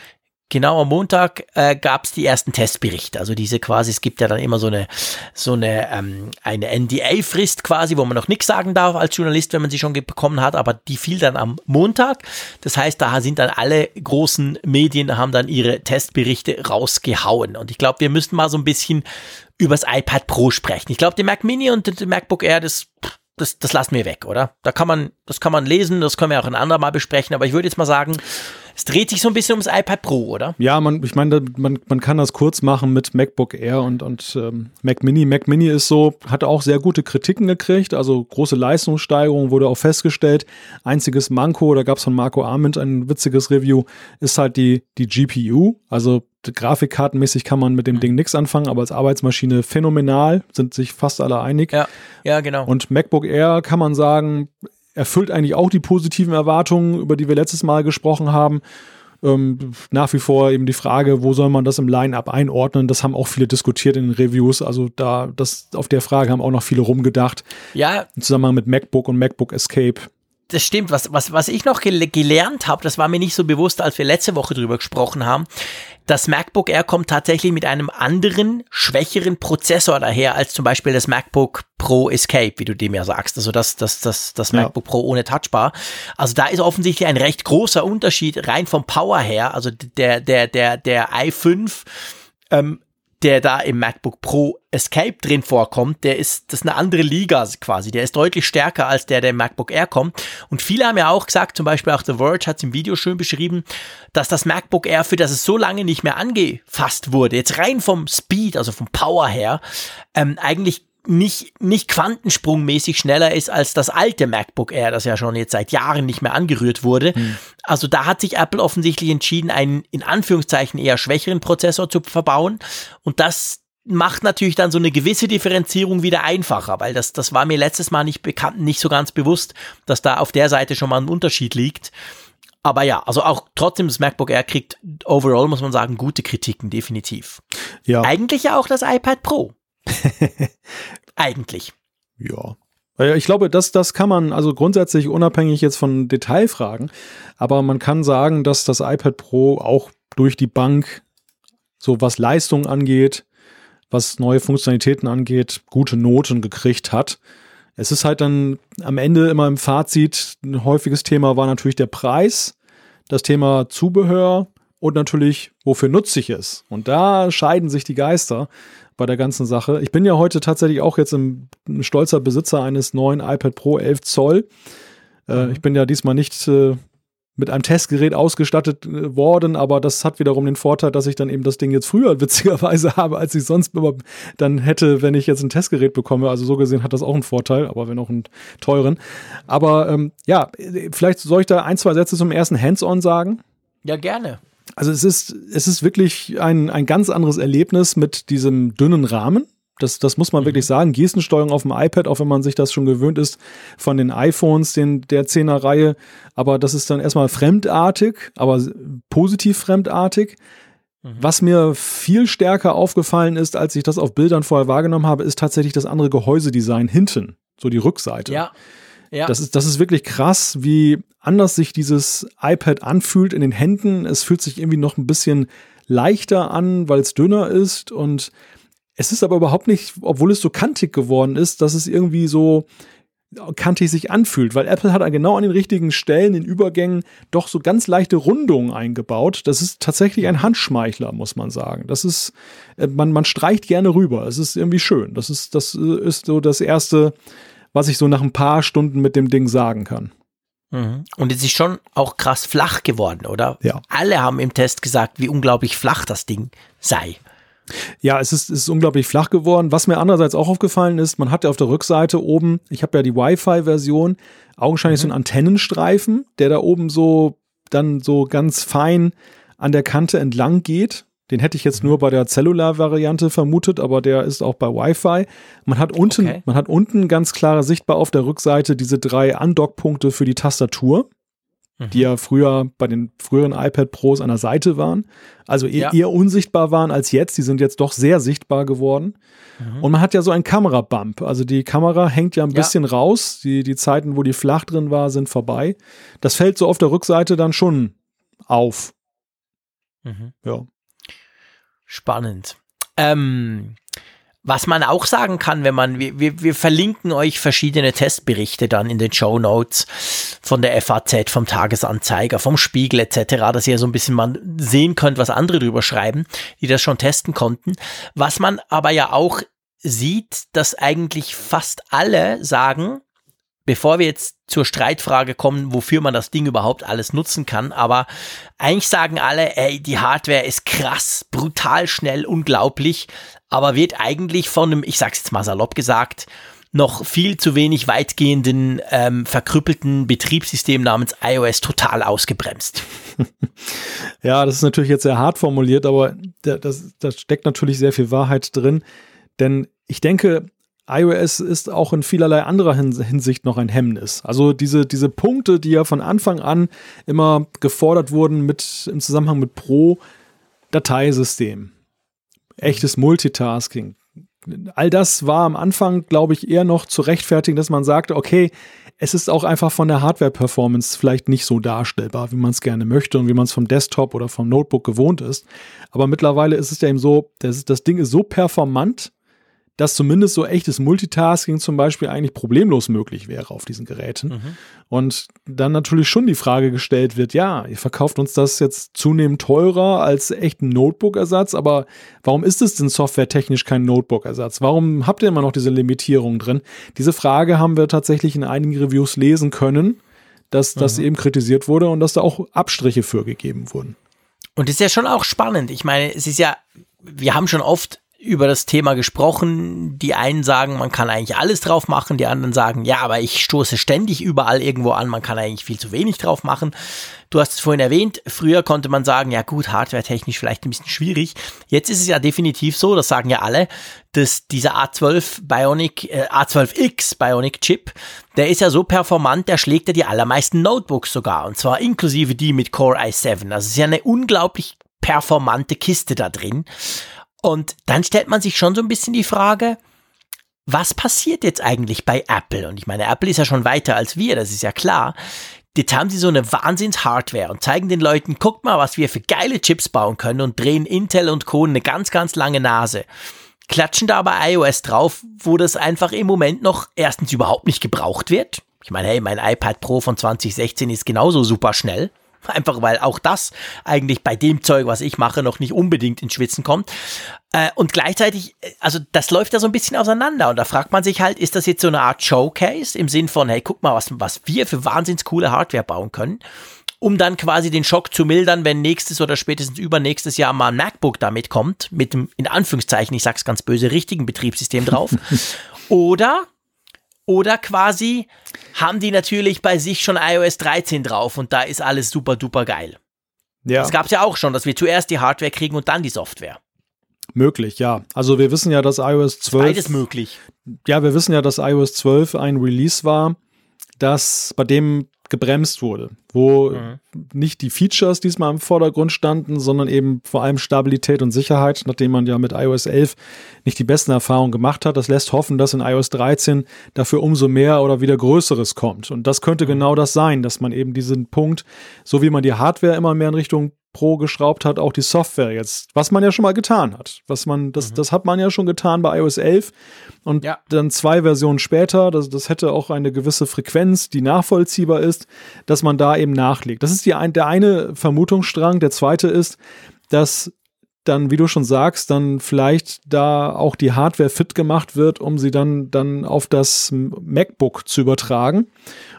genau am Montag, äh, gab es die ersten Testberichte. Also diese quasi, es gibt ja dann immer so eine, so eine, ähm, eine NDA-Frist quasi, wo man noch nichts sagen darf als Journalist, wenn man sie schon bekommen hat, aber die fiel dann am Montag. Das heißt, da sind dann alle großen Medien, haben dann ihre Testberichte rausgehauen. Und ich glaube, wir müssen mal so ein bisschen übers iPad Pro sprechen. Ich glaube, der Mac Mini und der MacBook Air, das das, das lassen wir weg, oder? Da kann man, das kann man lesen, das können wir auch ein andermal besprechen, aber ich würde jetzt mal sagen, es dreht sich so ein bisschen ums iPad Pro, oder? Ja, man, ich meine, man, man kann das kurz machen mit MacBook Air und, und ähm, Mac Mini. Mac Mini ist so, hat auch sehr gute Kritiken gekriegt, also große Leistungssteigerung wurde auch festgestellt. Einziges Manko, da gab es von Marco Arment ein witziges Review, ist halt die, die GPU. Also grafikkartenmäßig kann man mit dem mhm. Ding nichts anfangen, aber als Arbeitsmaschine phänomenal, sind sich fast alle einig. Ja, ja, genau. Und MacBook Air kann man sagen, erfüllt eigentlich auch die positiven Erwartungen, über die wir letztes Mal gesprochen haben. Ähm, nach wie vor eben die Frage, wo soll man das im Line-Up einordnen? Das haben auch viele diskutiert in den Reviews. Also da, das, auf der Frage haben auch noch viele rumgedacht. Ja. Im Zusammenhang mit MacBook und MacBook Escape das stimmt. Was, was, was ich noch gel gelernt habe, das war mir nicht so bewusst, als wir letzte Woche drüber gesprochen haben. Das MacBook Air kommt tatsächlich mit einem anderen, schwächeren Prozessor daher als zum Beispiel das MacBook Pro Escape, wie du dem ja sagst. Also das, das, das, das ja. MacBook Pro ohne Touchbar. Also da ist offensichtlich ein recht großer Unterschied rein vom Power her. Also der, der, der, der i5 ähm, der da im MacBook Pro Escape drin vorkommt, der ist, das ist eine andere Liga quasi. Der ist deutlich stärker als der, der im MacBook Air kommt. Und viele haben ja auch gesagt, zum Beispiel auch The Verge hat es im Video schön beschrieben, dass das MacBook Air, für das es so lange nicht mehr angefasst wurde, jetzt rein vom Speed, also vom Power her, ähm, eigentlich nicht, nicht quantensprungmäßig schneller ist als das alte MacBook Air, das ja schon jetzt seit Jahren nicht mehr angerührt wurde. Hm. Also da hat sich Apple offensichtlich entschieden, einen in Anführungszeichen eher schwächeren Prozessor zu verbauen. Und das macht natürlich dann so eine gewisse Differenzierung wieder einfacher, weil das, das war mir letztes Mal nicht bekannt, nicht so ganz bewusst, dass da auf der Seite schon mal ein Unterschied liegt. Aber ja, also auch trotzdem das MacBook Air kriegt overall, muss man sagen, gute Kritiken, definitiv. Ja. Eigentlich ja auch das iPad Pro. Eigentlich. Ja. Ich glaube, das, das kann man also grundsätzlich unabhängig jetzt von Detailfragen, aber man kann sagen, dass das iPad Pro auch durch die Bank, so was Leistung angeht, was neue Funktionalitäten angeht, gute Noten gekriegt hat. Es ist halt dann am Ende immer im Fazit, ein häufiges Thema war natürlich der Preis, das Thema Zubehör und natürlich, wofür nutze ich es? Und da scheiden sich die Geister bei der ganzen Sache. Ich bin ja heute tatsächlich auch jetzt ein, stolzer Besitzer eines neuen iPad Pro 11 Zoll. Äh, mhm. Ich bin ja diesmal nicht äh, mit einem Testgerät ausgestattet äh, worden, aber das hat wiederum den Vorteil, dass ich dann eben das Ding jetzt früher witzigerweise habe, als ich sonst dann hätte, wenn ich jetzt ein Testgerät bekomme. Also so gesehen hat das auch einen Vorteil, aber wenn auch einen teuren. Aber ähm, ja, vielleicht soll ich da ein, zwei Sätze zum ersten Hands-on sagen. Ja, gerne. Also es ist, es ist wirklich ein, ein ganz anderes Erlebnis mit diesem dünnen Rahmen. Das, das muss man mhm. wirklich sagen. Gestensteuerung auf dem iPad, auch wenn man sich das schon gewöhnt ist von den iPhones, den, der 10er Reihe. Aber das ist dann erstmal fremdartig, aber positiv fremdartig. Mhm. Was mir viel stärker aufgefallen ist, als ich das auf Bildern vorher wahrgenommen habe, ist tatsächlich das andere Gehäusedesign hinten, so die Rückseite. Ja. Ja. Das ist, das ist wirklich krass, wie anders sich dieses iPad anfühlt in den Händen. Es fühlt sich irgendwie noch ein bisschen leichter an, weil es dünner ist und es ist aber überhaupt nicht, obwohl es so kantig geworden ist, dass es irgendwie so kantig sich anfühlt, weil Apple hat genau an den richtigen Stellen, in Übergängen, doch so ganz leichte Rundungen eingebaut. Das ist tatsächlich ein Handschmeichler, muss man sagen. Das ist, äh, man, man streicht gerne rüber. Es ist irgendwie schön. Das ist, das ist so das erste, was ich so nach ein paar Stunden mit dem Ding sagen kann. Mhm. Und es ist schon auch krass flach geworden, oder? Ja. Alle haben im Test gesagt, wie unglaublich flach das Ding sei. Ja, es ist, es ist unglaublich flach geworden. Was mir andererseits auch aufgefallen ist, man hat ja auf der Rückseite oben, ich habe ja die Wi-Fi-Version, augenscheinlich mhm. so einen Antennenstreifen, der da oben so dann so ganz fein an der Kante entlang geht. Den hätte ich jetzt nur bei der Cellular-Variante vermutet, aber der ist auch bei Wi-Fi. Man hat unten, okay. man hat unten ganz klar sichtbar auf der Rückseite diese drei Undock-Punkte für die Tastatur, mhm. die ja früher bei den früheren iPad Pros an der Seite waren. Also eher, ja. eher unsichtbar waren als jetzt. Die sind jetzt doch sehr sichtbar geworden. Mhm. Und man hat ja so einen Kamerabump. Also die Kamera hängt ja ein bisschen ja. raus. Die, die Zeiten, wo die flach drin war, sind vorbei. Das fällt so auf der Rückseite dann schon auf. Mhm. Ja. Spannend. Ähm, was man auch sagen kann, wenn man, wir, wir verlinken euch verschiedene Testberichte dann in den Show Notes von der FAZ, vom Tagesanzeiger, vom Spiegel etc., dass ihr so ein bisschen mal sehen könnt, was andere drüber schreiben, die das schon testen konnten. Was man aber ja auch sieht, dass eigentlich fast alle sagen, bevor wir jetzt zur Streitfrage kommen, wofür man das Ding überhaupt alles nutzen kann, aber eigentlich sagen alle, ey, die Hardware ist krass, brutal schnell, unglaublich, aber wird eigentlich von einem, ich sag's jetzt mal salopp gesagt, noch viel zu wenig weitgehenden ähm, verkrüppelten Betriebssystem namens iOS total ausgebremst. ja, das ist natürlich jetzt sehr hart formuliert, aber da, das, da steckt natürlich sehr viel Wahrheit drin. Denn ich denke, iOS ist auch in vielerlei anderer Hinsicht noch ein Hemmnis. Also diese, diese Punkte, die ja von Anfang an immer gefordert wurden mit, im Zusammenhang mit Pro, Dateisystem, echtes Multitasking. All das war am Anfang, glaube ich, eher noch zu rechtfertigen, dass man sagte, okay, es ist auch einfach von der Hardware-Performance vielleicht nicht so darstellbar, wie man es gerne möchte und wie man es vom Desktop oder vom Notebook gewohnt ist. Aber mittlerweile ist es ja eben so, das, das Ding ist so performant, dass zumindest so echtes Multitasking zum Beispiel eigentlich problemlos möglich wäre auf diesen Geräten. Mhm. Und dann natürlich schon die Frage gestellt wird, ja, ihr verkauft uns das jetzt zunehmend teurer als echten Notebook-Ersatz, aber warum ist es denn softwaretechnisch kein Notebook-Ersatz? Warum habt ihr immer noch diese Limitierung drin? Diese Frage haben wir tatsächlich in einigen Reviews lesen können, dass das mhm. eben kritisiert wurde und dass da auch Abstriche für gegeben wurden. Und das ist ja schon auch spannend. Ich meine, es ist ja, wir haben schon oft über das Thema gesprochen. Die einen sagen, man kann eigentlich alles drauf machen, die anderen sagen, ja, aber ich stoße ständig überall irgendwo an, man kann eigentlich viel zu wenig drauf machen. Du hast es vorhin erwähnt, früher konnte man sagen, ja gut, hardware-technisch vielleicht ein bisschen schwierig. Jetzt ist es ja definitiv so, das sagen ja alle, dass dieser A12 Bionic, äh, A12X Bionic Chip, der ist ja so performant, der schlägt ja die allermeisten Notebooks sogar, und zwar inklusive die mit Core i7. Also es ist ja eine unglaublich performante Kiste da drin. Und dann stellt man sich schon so ein bisschen die Frage, was passiert jetzt eigentlich bei Apple? Und ich meine, Apple ist ja schon weiter als wir, das ist ja klar. Jetzt haben sie so eine Wahnsinns-Hardware und zeigen den Leuten, guckt mal, was wir für geile Chips bauen können und drehen Intel und Co. eine ganz, ganz lange Nase. klatschen da aber iOS drauf, wo das einfach im Moment noch erstens überhaupt nicht gebraucht wird. Ich meine, hey, mein iPad Pro von 2016 ist genauso super schnell. Einfach weil auch das eigentlich bei dem Zeug, was ich mache, noch nicht unbedingt ins Schwitzen kommt. Äh, und gleichzeitig, äh, also das läuft ja so ein bisschen auseinander. Und da fragt man sich halt, ist das jetzt so eine Art Showcase im Sinn von, hey, guck mal, was, was wir für wahnsinns coole Hardware bauen können um dann quasi den Schock zu mildern, wenn nächstes oder spätestens übernächstes Jahr mal ein MacBook damit kommt, mit dem, in Anführungszeichen, ich sag's ganz böse, richtigen Betriebssystem drauf. oder, oder quasi haben die natürlich bei sich schon iOS 13 drauf und da ist alles super duper geil. Ja. Das gab's ja auch schon, dass wir zuerst die Hardware kriegen und dann die Software. Möglich, ja. Also wir wissen ja, dass iOS 12. Beides möglich. Ja, wir wissen ja, dass iOS 12 ein Release war, das bei dem gebremst wurde, wo mhm. nicht die Features diesmal im Vordergrund standen, sondern eben vor allem Stabilität und Sicherheit, nachdem man ja mit iOS 11 nicht die besten Erfahrungen gemacht hat. Das lässt hoffen, dass in iOS 13 dafür umso mehr oder wieder Größeres kommt. Und das könnte mhm. genau das sein, dass man eben diesen Punkt, so wie man die Hardware immer mehr in Richtung Pro geschraubt hat, auch die Software jetzt, was man ja schon mal getan hat. Was man, das, mhm. das hat man ja schon getan bei iOS 11 und ja. dann zwei Versionen später, das, das hätte auch eine gewisse Frequenz, die nachvollziehbar ist, dass man da eben nachlegt. Das ist die, der eine Vermutungsstrang. Der zweite ist, dass dann, wie du schon sagst, dann vielleicht da auch die Hardware fit gemacht wird, um sie dann, dann auf das MacBook zu übertragen.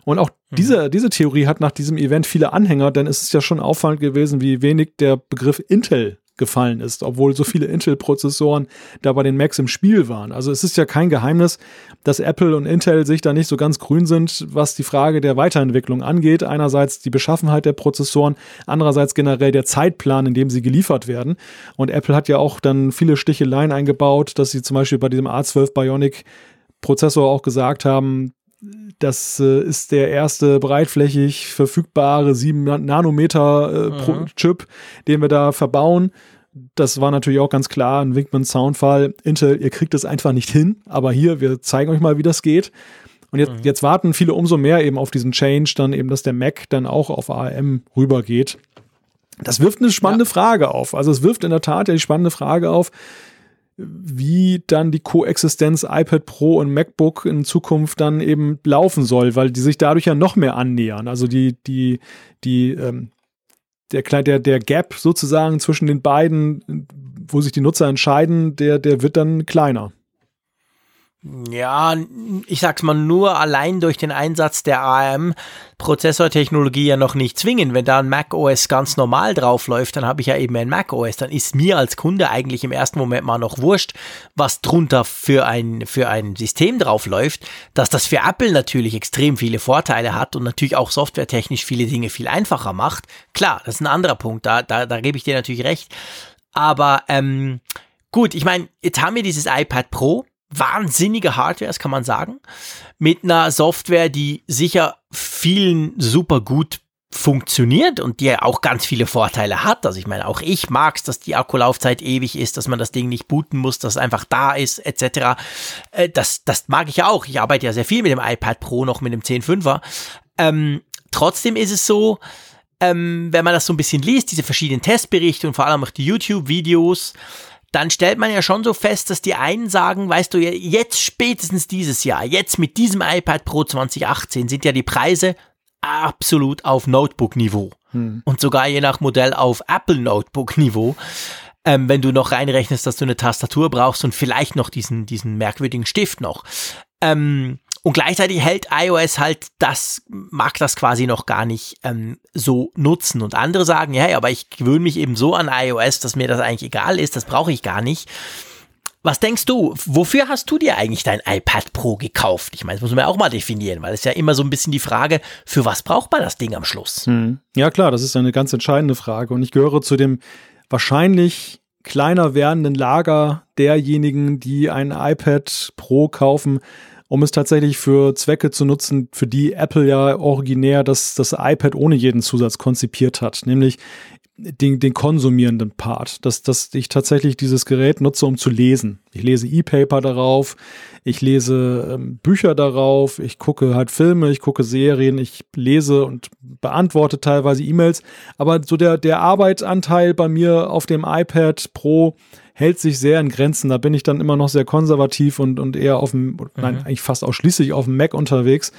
Und auch. Diese, diese Theorie hat nach diesem Event viele Anhänger, denn es ist ja schon auffallend gewesen, wie wenig der Begriff Intel gefallen ist, obwohl so viele Intel-Prozessoren da bei den Macs im Spiel waren. Also es ist ja kein Geheimnis, dass Apple und Intel sich da nicht so ganz grün sind, was die Frage der Weiterentwicklung angeht. Einerseits die Beschaffenheit der Prozessoren, andererseits generell der Zeitplan, in dem sie geliefert werden. Und Apple hat ja auch dann viele Sticheleien eingebaut, dass sie zum Beispiel bei diesem A12 Bionic Prozessor auch gesagt haben, das äh, ist der erste breitflächig verfügbare 7 Nanometer äh, mhm. Chip, den wir da verbauen. Das war natürlich auch ganz klar ein Winkman Soundfall. Intel, ihr kriegt es einfach nicht hin, aber hier, wir zeigen euch mal, wie das geht. Und jetzt, mhm. jetzt warten viele umso mehr eben auf diesen Change, dann eben, dass der Mac dann auch auf ARM rübergeht. Das wirft eine spannende ja. Frage auf. Also es wirft in der Tat ja die spannende Frage auf, wie dann die Koexistenz iPad Pro und MacBook in Zukunft dann eben laufen soll, weil die sich dadurch ja noch mehr annähern. Also die, die, die, ähm, der, der, der Gap sozusagen zwischen den beiden, wo sich die Nutzer entscheiden, der, der wird dann kleiner. Ja, ich sag's mal nur allein durch den Einsatz der ARM-Prozessortechnologie ja noch nicht zwingen. Wenn da ein Mac OS ganz normal draufläuft, dann habe ich ja eben ein Mac OS. Dann ist mir als Kunde eigentlich im ersten Moment mal noch wurscht, was drunter für ein, für ein System draufläuft. Dass das für Apple natürlich extrem viele Vorteile hat und natürlich auch softwaretechnisch viele Dinge viel einfacher macht. Klar, das ist ein anderer Punkt. Da, da, da gebe ich dir natürlich recht. Aber ähm, gut, ich meine, jetzt haben wir dieses iPad Pro wahnsinnige Hardware, das kann man sagen, mit einer Software, die sicher vielen super gut funktioniert und die auch ganz viele Vorteile hat. Also ich meine, auch ich mag es, dass die Akkulaufzeit ewig ist, dass man das Ding nicht booten muss, dass es einfach da ist, etc. Äh, das, das mag ich ja auch. Ich arbeite ja sehr viel mit dem iPad Pro, noch mit dem 10.5er. Ähm, trotzdem ist es so, ähm, wenn man das so ein bisschen liest, diese verschiedenen Testberichte und vor allem auch die YouTube-Videos, dann stellt man ja schon so fest, dass die einen sagen, weißt du, jetzt spätestens dieses Jahr, jetzt mit diesem iPad Pro 2018 sind ja die Preise absolut auf Notebook-Niveau. Hm. Und sogar je nach Modell auf Apple Notebook-Niveau. Ähm, wenn du noch reinrechnest, dass du eine Tastatur brauchst und vielleicht noch diesen, diesen merkwürdigen Stift noch. Ähm, und gleichzeitig hält iOS halt das, mag das quasi noch gar nicht ähm, so nutzen. Und andere sagen, ja, aber ich gewöhne mich eben so an iOS, dass mir das eigentlich egal ist, das brauche ich gar nicht. Was denkst du, wofür hast du dir eigentlich dein iPad Pro gekauft? Ich meine, das muss man ja auch mal definieren, weil es ja immer so ein bisschen die Frage, für was braucht man das Ding am Schluss? Hm. Ja klar, das ist eine ganz entscheidende Frage. Und ich gehöre zu dem wahrscheinlich kleiner werdenden Lager derjenigen, die ein iPad Pro kaufen, um es tatsächlich für Zwecke zu nutzen, für die Apple ja originär das, das iPad ohne jeden Zusatz konzipiert hat. Nämlich den, den konsumierenden Part, dass, dass ich tatsächlich dieses Gerät nutze, um zu lesen. Ich lese E-Paper darauf, ich lese ähm, Bücher darauf, ich gucke halt Filme, ich gucke Serien, ich lese und beantworte teilweise E-Mails. Aber so der, der Arbeitsanteil bei mir auf dem iPad Pro hält sich sehr in Grenzen. Da bin ich dann immer noch sehr konservativ und, und eher auf dem, mhm. nein, eigentlich fast ausschließlich auf dem Mac unterwegs.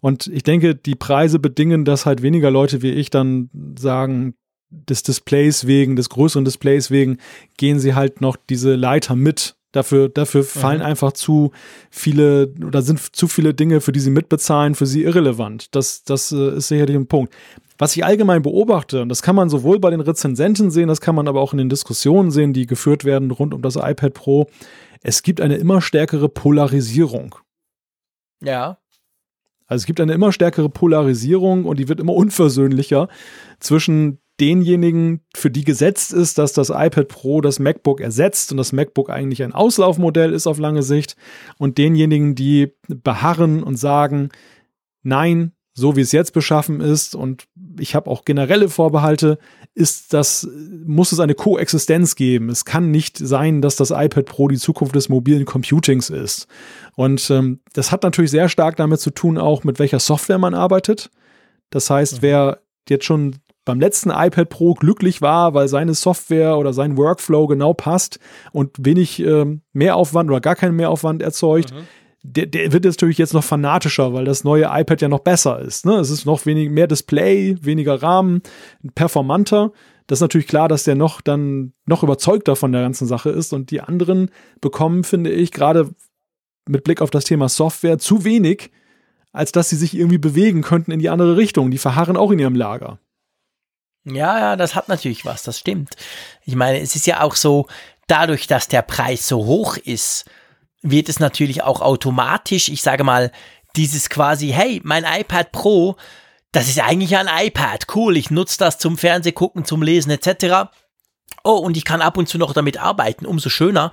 Und ich denke, die Preise bedingen, dass halt weniger Leute wie ich dann sagen, des Displays wegen, des größeren Displays wegen, gehen sie halt noch diese Leiter mit. Dafür, dafür fallen mhm. einfach zu viele oder sind zu viele Dinge, für die sie mitbezahlen, für sie irrelevant. Das, das äh, ist sicherlich ein Punkt. Was ich allgemein beobachte, und das kann man sowohl bei den Rezensenten sehen, das kann man aber auch in den Diskussionen sehen, die geführt werden rund um das iPad Pro, es gibt eine immer stärkere Polarisierung. Ja. Also es gibt eine immer stärkere Polarisierung und die wird immer unversöhnlicher zwischen denjenigen, für die gesetzt ist, dass das iPad Pro das MacBook ersetzt und das MacBook eigentlich ein Auslaufmodell ist auf lange Sicht und denjenigen, die beharren und sagen, nein, so wie es jetzt beschaffen ist und ich habe auch generelle Vorbehalte, ist das, muss es eine Koexistenz geben. Es kann nicht sein, dass das iPad Pro die Zukunft des mobilen Computings ist. Und ähm, das hat natürlich sehr stark damit zu tun, auch mit welcher Software man arbeitet. Das heißt, mhm. wer jetzt schon beim letzten iPad Pro glücklich war, weil seine Software oder sein Workflow genau passt und wenig ähm, Mehraufwand oder gar keinen Mehraufwand erzeugt, mhm. Der, der, wird natürlich jetzt noch fanatischer, weil das neue iPad ja noch besser ist. Ne? Es ist noch wenig, mehr Display, weniger Rahmen, performanter. Das ist natürlich klar, dass der noch dann noch überzeugter von der ganzen Sache ist und die anderen bekommen, finde ich, gerade mit Blick auf das Thema Software zu wenig, als dass sie sich irgendwie bewegen könnten in die andere Richtung. Die verharren auch in ihrem Lager. Ja, ja, das hat natürlich was, das stimmt. Ich meine, es ist ja auch so, dadurch, dass der Preis so hoch ist, wird es natürlich auch automatisch, ich sage mal, dieses quasi, hey, mein iPad Pro, das ist eigentlich ein iPad, cool, ich nutze das zum Fernsehgucken, zum Lesen etc. Oh, und ich kann ab und zu noch damit arbeiten, umso schöner.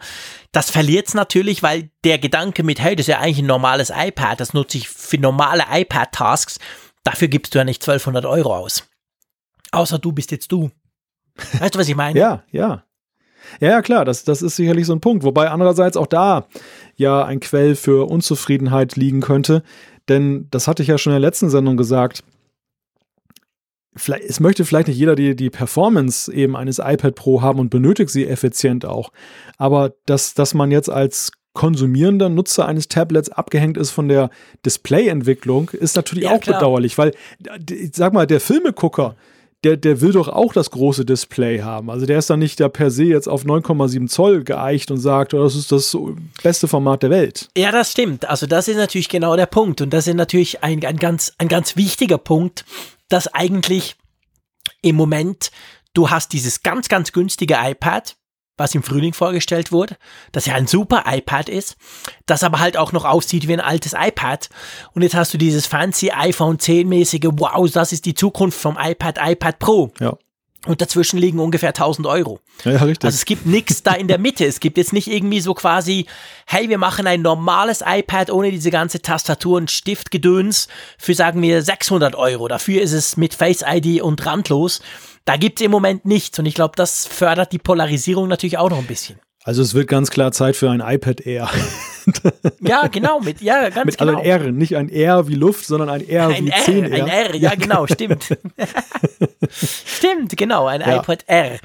Das verliert es natürlich, weil der Gedanke mit, hey, das ist ja eigentlich ein normales iPad, das nutze ich für normale iPad-Tasks, dafür gibst du ja nicht 1200 Euro aus. Außer du bist jetzt du. Weißt du, was ich meine? ja, ja. Ja, ja, klar, das, das ist sicherlich so ein Punkt. Wobei andererseits auch da ja ein Quell für Unzufriedenheit liegen könnte. Denn das hatte ich ja schon in der letzten Sendung gesagt. Vielleicht, es möchte vielleicht nicht jeder die, die Performance eben eines iPad Pro haben und benötigt sie effizient auch. Aber dass, dass man jetzt als konsumierender Nutzer eines Tablets abgehängt ist von der Displayentwicklung, ist natürlich ja, auch klar. bedauerlich, weil, ich sag mal, der Filmegucker, der, der will doch auch das große Display haben. Also der ist dann nicht da per se jetzt auf 9,7 Zoll geeicht und sagt, oh, das ist das beste Format der Welt. Ja, das stimmt. Also das ist natürlich genau der Punkt. Und das ist natürlich ein, ein, ganz, ein ganz wichtiger Punkt, dass eigentlich im Moment du hast dieses ganz, ganz günstige iPad, was im Frühling vorgestellt wurde, das ja ein super iPad ist, das aber halt auch noch aussieht wie ein altes iPad. Und jetzt hast du dieses fancy iPhone 10 mäßige, wow, das ist die Zukunft vom iPad, iPad Pro. Ja. Und dazwischen liegen ungefähr 1000 Euro. Ja, richtig. Also es gibt nichts da in der Mitte. Es gibt jetzt nicht irgendwie so quasi, hey, wir machen ein normales iPad ohne diese ganze Tastatur und Stiftgedöns für, sagen wir, 600 Euro. Dafür ist es mit Face ID und randlos. Da gibt es im Moment nichts und ich glaube, das fördert die Polarisierung natürlich auch noch ein bisschen. Also es wird ganz klar Zeit für ein iPad Air. ja, genau, mit, ja, ganz mit genau. Mit R, nicht ein R wie Luft, sondern ein R ein wie R, 10 R. Ein R, ja, genau, stimmt. stimmt, genau, ein ja, iPad R.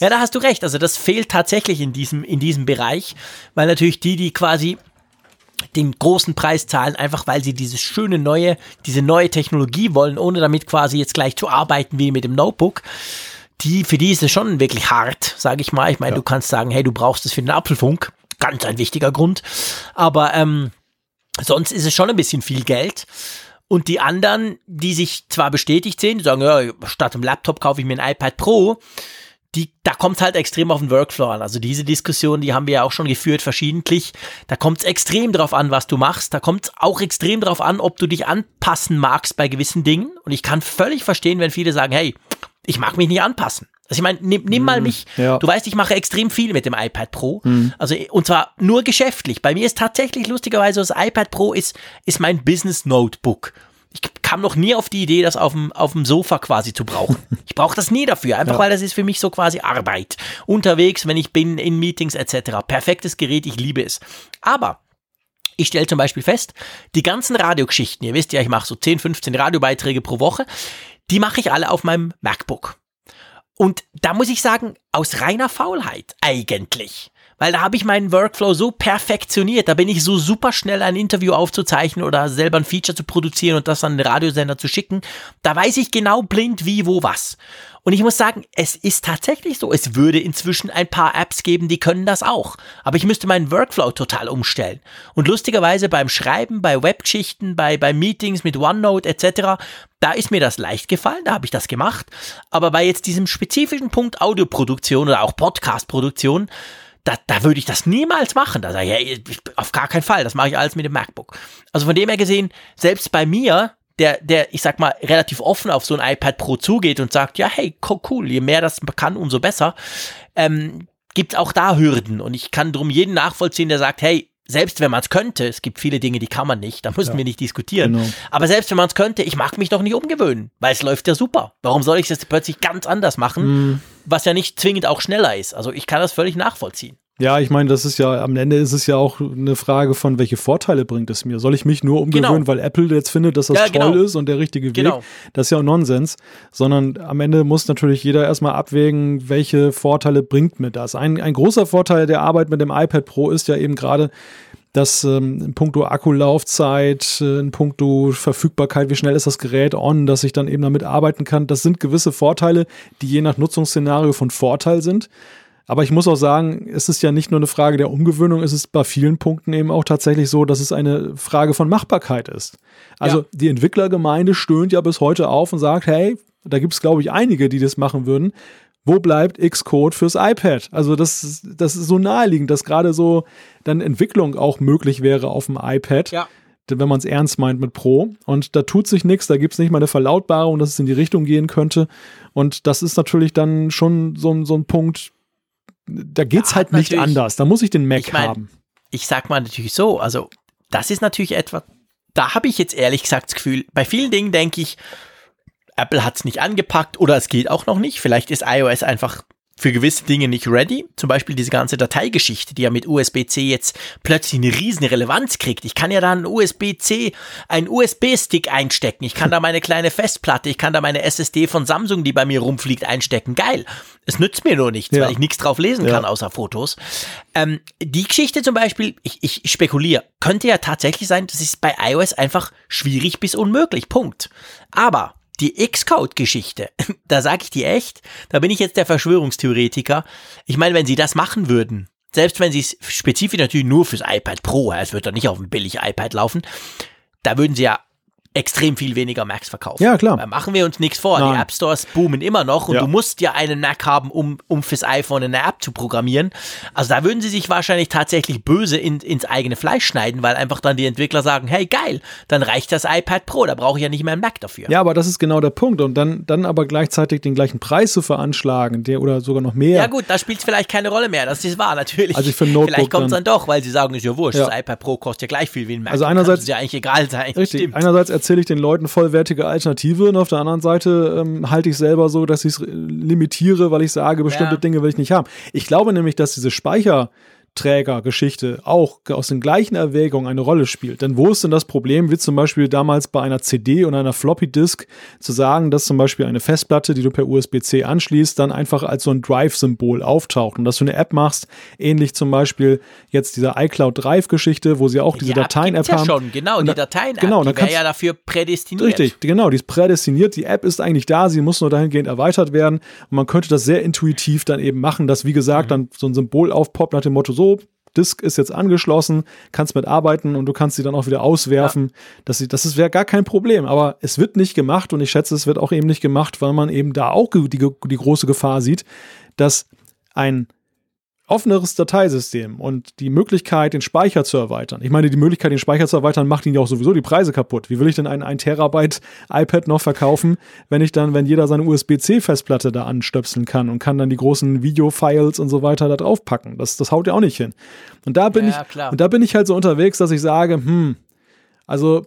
ja, da hast du recht. Also das fehlt tatsächlich in diesem, in diesem Bereich, weil natürlich die, die quasi den großen Preis zahlen, einfach weil sie dieses schöne neue, diese neue Technologie wollen, ohne damit quasi jetzt gleich zu arbeiten wie mit dem Notebook. Die, für die ist es schon wirklich hart, sage ich mal. Ich meine, ja. du kannst sagen, hey, du brauchst es für den Apfelfunk. Ganz ein wichtiger Grund. Aber ähm, sonst ist es schon ein bisschen viel Geld. Und die anderen, die sich zwar bestätigt sehen, die sagen, ja, statt dem Laptop kaufe ich mir ein iPad Pro, die, da kommt es halt extrem auf den Workflow an. Also diese Diskussion, die haben wir ja auch schon geführt, verschiedentlich. Da kommt es extrem drauf an, was du machst. Da kommt es auch extrem drauf an, ob du dich anpassen magst bei gewissen Dingen. Und ich kann völlig verstehen, wenn viele sagen, hey, ich mag mich nicht anpassen. Also ich meine, nimm, nimm mal mhm. mich. Ja. Du weißt, ich mache extrem viel mit dem iPad Pro. Mhm. Also und zwar nur geschäftlich. Bei mir ist tatsächlich lustigerweise das iPad Pro ist ist mein Business Notebook. Ich kam noch nie auf die Idee, das auf dem, auf dem Sofa quasi zu brauchen. Ich brauche das nie dafür, einfach ja. weil das ist für mich so quasi Arbeit. Unterwegs, wenn ich bin, in Meetings etc. Perfektes Gerät, ich liebe es. Aber ich stelle zum Beispiel fest, die ganzen Radiogeschichten, ihr wisst ja, ich mache so 10, 15 Radiobeiträge pro Woche, die mache ich alle auf meinem MacBook. Und da muss ich sagen, aus reiner Faulheit eigentlich weil da habe ich meinen Workflow so perfektioniert. Da bin ich so super schnell ein Interview aufzuzeichnen oder selber ein Feature zu produzieren und das an den Radiosender zu schicken. Da weiß ich genau blind wie, wo, was. Und ich muss sagen, es ist tatsächlich so. Es würde inzwischen ein paar Apps geben, die können das auch. Aber ich müsste meinen Workflow total umstellen. Und lustigerweise beim Schreiben, bei Webgeschichten, bei, bei Meetings mit OneNote etc., da ist mir das leicht gefallen, da habe ich das gemacht. Aber bei jetzt diesem spezifischen Punkt Audioproduktion oder auch Podcastproduktion, da, da würde ich das niemals machen. Da sage ich, ja, auf gar keinen Fall, das mache ich alles mit dem MacBook. Also von dem her gesehen, selbst bei mir, der, der, ich sag mal, relativ offen auf so ein iPad Pro zugeht und sagt, ja, hey, cool, je mehr das kann, umso besser, ähm, gibt auch da Hürden. Und ich kann drum jeden nachvollziehen, der sagt, hey, selbst wenn man es könnte, es gibt viele Dinge, die kann man nicht, da müssen ja, wir nicht diskutieren. Genau. Aber selbst wenn man es könnte, ich mag mich doch nicht umgewöhnen, weil es läuft ja super. Warum soll ich es jetzt plötzlich ganz anders machen, mm. was ja nicht zwingend auch schneller ist? Also ich kann das völlig nachvollziehen. Ja, ich meine, das ist ja, am Ende ist es ja auch eine Frage von, welche Vorteile bringt es mir? Soll ich mich nur umgewöhnen, genau. weil Apple jetzt findet, dass das ja, toll genau. ist und der richtige Weg? Genau. Das ist ja auch Nonsens. Sondern am Ende muss natürlich jeder erstmal abwägen, welche Vorteile bringt mir das. Ein, ein großer Vorteil der Arbeit mit dem iPad Pro ist ja eben gerade, dass ähm, in puncto Akkulaufzeit, äh, in puncto Verfügbarkeit, wie schnell ist das Gerät on, dass ich dann eben damit arbeiten kann, das sind gewisse Vorteile, die je nach Nutzungsszenario von Vorteil sind. Aber ich muss auch sagen, es ist ja nicht nur eine Frage der Umgewöhnung, es ist bei vielen Punkten eben auch tatsächlich so, dass es eine Frage von Machbarkeit ist. Also ja. die Entwicklergemeinde stöhnt ja bis heute auf und sagt, hey, da gibt es, glaube ich, einige, die das machen würden. Wo bleibt Xcode fürs iPad? Also das, das ist so naheliegend, dass gerade so dann Entwicklung auch möglich wäre auf dem iPad. Ja wenn man es ernst meint mit Pro. Und da tut sich nichts, da gibt es nicht mal eine Verlautbarung, dass es in die Richtung gehen könnte. Und das ist natürlich dann schon so, so ein Punkt, da geht's ja, halt nicht anders. Da muss ich den Mac ich mein, haben. Ich sag mal natürlich so, also das ist natürlich etwas, da habe ich jetzt ehrlich gesagt das Gefühl, bei vielen Dingen denke ich, Apple hat es nicht angepackt oder es geht auch noch nicht. Vielleicht ist iOS einfach für gewisse Dinge nicht ready. Zum Beispiel diese ganze Dateigeschichte, die ja mit USB-C jetzt plötzlich eine riesen Relevanz kriegt. Ich kann ja da einen USB-C, einen USB-Stick einstecken. Ich kann da meine kleine Festplatte, ich kann da meine SSD von Samsung, die bei mir rumfliegt, einstecken. Geil. Es nützt mir nur nichts, ja. weil ich nichts drauf lesen kann, ja. außer Fotos. Ähm, die Geschichte zum Beispiel, ich, ich spekuliere, könnte ja tatsächlich sein, das ist bei iOS einfach schwierig bis unmöglich. Punkt. Aber die Xcode-Geschichte, da sage ich dir echt, da bin ich jetzt der Verschwörungstheoretiker. Ich meine, wenn sie das machen würden, selbst wenn sie es spezifisch natürlich nur fürs iPad Pro, es wird doch nicht auf dem billig iPad laufen, da würden sie ja extrem viel weniger Macs verkaufen. Ja, klar. Da machen wir uns nichts vor. Nein. Die App Stores boomen immer noch und ja. du musst ja einen Mac haben, um, um fürs iPhone eine App zu programmieren. Also da würden sie sich wahrscheinlich tatsächlich böse in, ins eigene Fleisch schneiden, weil einfach dann die Entwickler sagen, hey geil, dann reicht das iPad Pro, da brauche ich ja nicht mehr einen Mac dafür. Ja, aber das ist genau der Punkt. Und dann, dann aber gleichzeitig den gleichen Preis zu veranschlagen, der oder sogar noch mehr. Ja gut, da spielt es vielleicht keine Rolle mehr. Das ist wahr, natürlich. Also für Notebook vielleicht kommt es dann, dann, doch, weil sie sagen, ist ja wurscht, ja. das iPad Pro kostet ja gleich viel wie ein Mac. Also einerseits kann es ja eigentlich egal sein. Richtig. Stimmt. Einerseits erzähle ich den Leuten voll vollwertige Alternative und auf der anderen Seite ähm, halte ich selber so, dass ich es limitiere, weil ich sage, bestimmte ja. Dinge will ich nicht haben. Ich glaube nämlich, dass diese Speicher Trägergeschichte auch aus den gleichen Erwägungen eine Rolle spielt. Denn wo ist denn das Problem, wie zum Beispiel damals bei einer CD und einer Floppy Disk zu sagen, dass zum Beispiel eine Festplatte, die du per USB-C anschließt, dann einfach als so ein Drive-Symbol auftaucht und dass du eine App machst, ähnlich zum Beispiel jetzt dieser iCloud Drive-Geschichte, wo sie auch diese Dateien-App ja haben. schon, genau, die Dateien-App, genau, die wäre ja dafür prädestiniert. Richtig, genau, die ist prädestiniert, die App ist eigentlich da, sie muss nur dahingehend erweitert werden und man könnte das sehr intuitiv dann eben machen, dass wie gesagt mhm. dann so ein Symbol aufpoppt nach dem Motto, so so, Disk ist jetzt angeschlossen, kannst mitarbeiten und du kannst sie dann auch wieder auswerfen. Ja. Das, das wäre gar kein Problem. Aber es wird nicht gemacht und ich schätze, es wird auch eben nicht gemacht, weil man eben da auch die, die große Gefahr sieht, dass ein offeneres Dateisystem und die Möglichkeit, den Speicher zu erweitern. Ich meine, die Möglichkeit, den Speicher zu erweitern, macht ihnen ja auch sowieso die Preise kaputt. Wie will ich denn ein 1 Terabyte iPad noch verkaufen, wenn ich dann, wenn jeder seine USB-C-Festplatte da anstöpseln kann und kann dann die großen Video-Files und so weiter da drauf packen? Das, das haut ja auch nicht hin. Und da bin ja, ich, klar. und da bin ich halt so unterwegs, dass ich sage, hm, also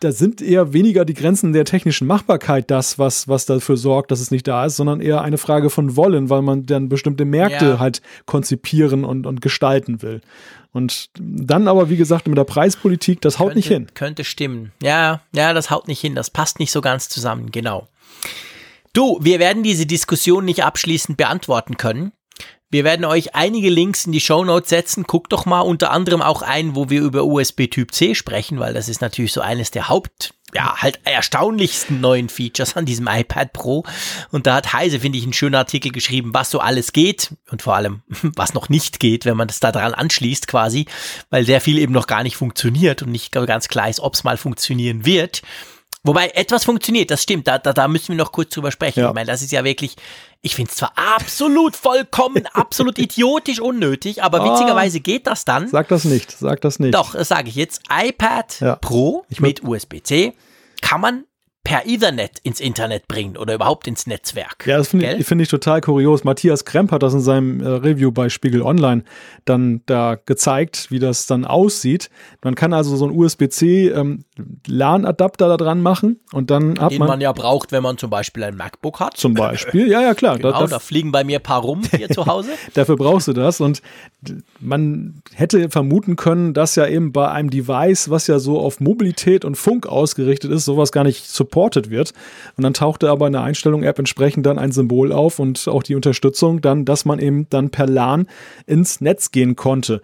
da sind eher weniger die Grenzen der technischen Machbarkeit das, was, was dafür sorgt, dass es nicht da ist, sondern eher eine Frage von Wollen, weil man dann bestimmte Märkte Ja. halt konzipieren und, und gestalten will. Und dann aber, wie gesagt, mit der Preispolitik, das haut könnte, nicht hin. Könnte stimmen. Ja, ja, das haut nicht hin. Das passt nicht so ganz zusammen. Genau. Du, wir werden diese Diskussion nicht abschließend beantworten können. Wir werden euch einige Links in die Shownotes setzen. Guckt doch mal unter anderem auch ein, wo wir über USB Typ C sprechen, weil das ist natürlich so eines der Haupt, ja, halt erstaunlichsten neuen Features an diesem iPad Pro. Und da hat Heise, finde ich, einen schönen Artikel geschrieben, was so alles geht und vor allem, was noch nicht geht, wenn man das da dran anschließt quasi, weil sehr viel eben noch gar nicht funktioniert und nicht ganz klar ist, ob es mal funktionieren wird. Wobei etwas funktioniert, das stimmt, da, da, da müssen wir noch kurz drüber sprechen. Ja. Ich meine, das ist ja wirklich, ich finde es zwar absolut vollkommen, absolut idiotisch unnötig, aber Ah. witzigerweise geht das dann. Sag das nicht, sag das nicht. Doch, das sage ich jetzt. iPad Ja. Pro Ich mit USB-C kann man per Ethernet ins Internet bringen oder überhaupt ins Netzwerk. Ja, das finde ich, finde ich total kurios. Matthias Kremp hat das in seinem äh, Review bei Spiegel Online dann da gezeigt, wie das dann aussieht. Man kann also so einen USB-C ähm, LAN-Adapter da dran machen und dann hat Den man, man ja braucht, wenn man zum Beispiel ein MacBook hat. zum Beispiel, ja, ja, klar, Genau, da, da fliegen bei mir ein paar rum hier zu Hause. dafür brauchst du das und man hätte vermuten können, dass ja eben bei einem Device, was ja so auf Mobilität und Funk ausgerichtet ist, sowas gar nicht supported wird. Und dann tauchte aber in der Einstellung-App entsprechend dann ein Symbol auf und auch die Unterstützung dann, dass man eben dann per LAN ins Netz gehen konnte.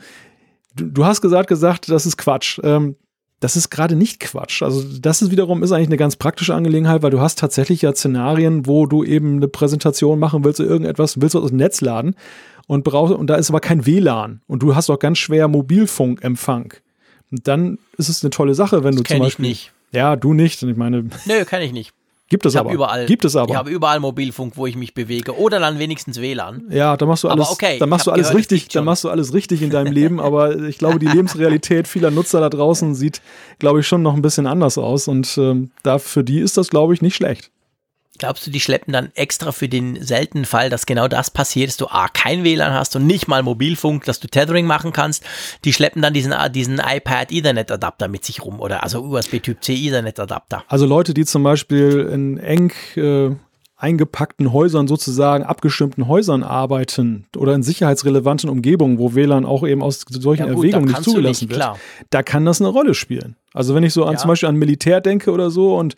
Du, du hast gesagt, gesagt, das ist Quatsch. Ähm, das ist gerade nicht Quatsch. Also das ist wiederum ist eigentlich eine ganz praktische Angelegenheit, weil du hast tatsächlich ja Szenarien, wo du eben eine Präsentation machen willst oder irgendetwas, du willst was aus dem Netz laden und brauchst und da ist aber kein WLAN und du hast auch ganz schwer Mobilfunkempfang. Und dann ist es eine tolle Sache, wenn du zum Kenne ich Beispiel nicht. Ja du nicht. Und ich meine, Nö, kann ich nicht. gibt es Ich aber. überall. Gibt es aber. Ich habe überall Mobilfunk, wo ich mich bewege. Oder dann wenigstens WLAN. Ja, da machst du Aber alles, okay, da machst du alles gehört, richtig, liegt da schon. machst du alles richtig in deinem Leben, aber ich glaube, die Lebensrealität vieler Nutzer da draußen sieht, glaube ich, schon noch ein bisschen anders aus und ähm, da für die ist das, glaube ich, nicht schlecht. Glaubst du, die schleppen dann extra für den seltenen Fall, dass genau das passiert, dass du A, kein WLAN hast und nicht mal Mobilfunk, dass du Tethering machen kannst, die schleppen dann diesen, diesen iPad Ethernet Adapter mit sich rum oder also USB Typ C Ethernet Adapter. Also Leute, die zum Beispiel in eng äh, eingepackten Häusern, sozusagen abgestimmten Häusern arbeiten oder in sicherheitsrelevanten Umgebungen, wo WLAN auch eben aus solchen Ja gut, Erwägungen nicht zugelassen nicht, wird, klar. da kann das eine Rolle spielen. Also wenn ich so an Ja. zum Beispiel an Militär denke oder so und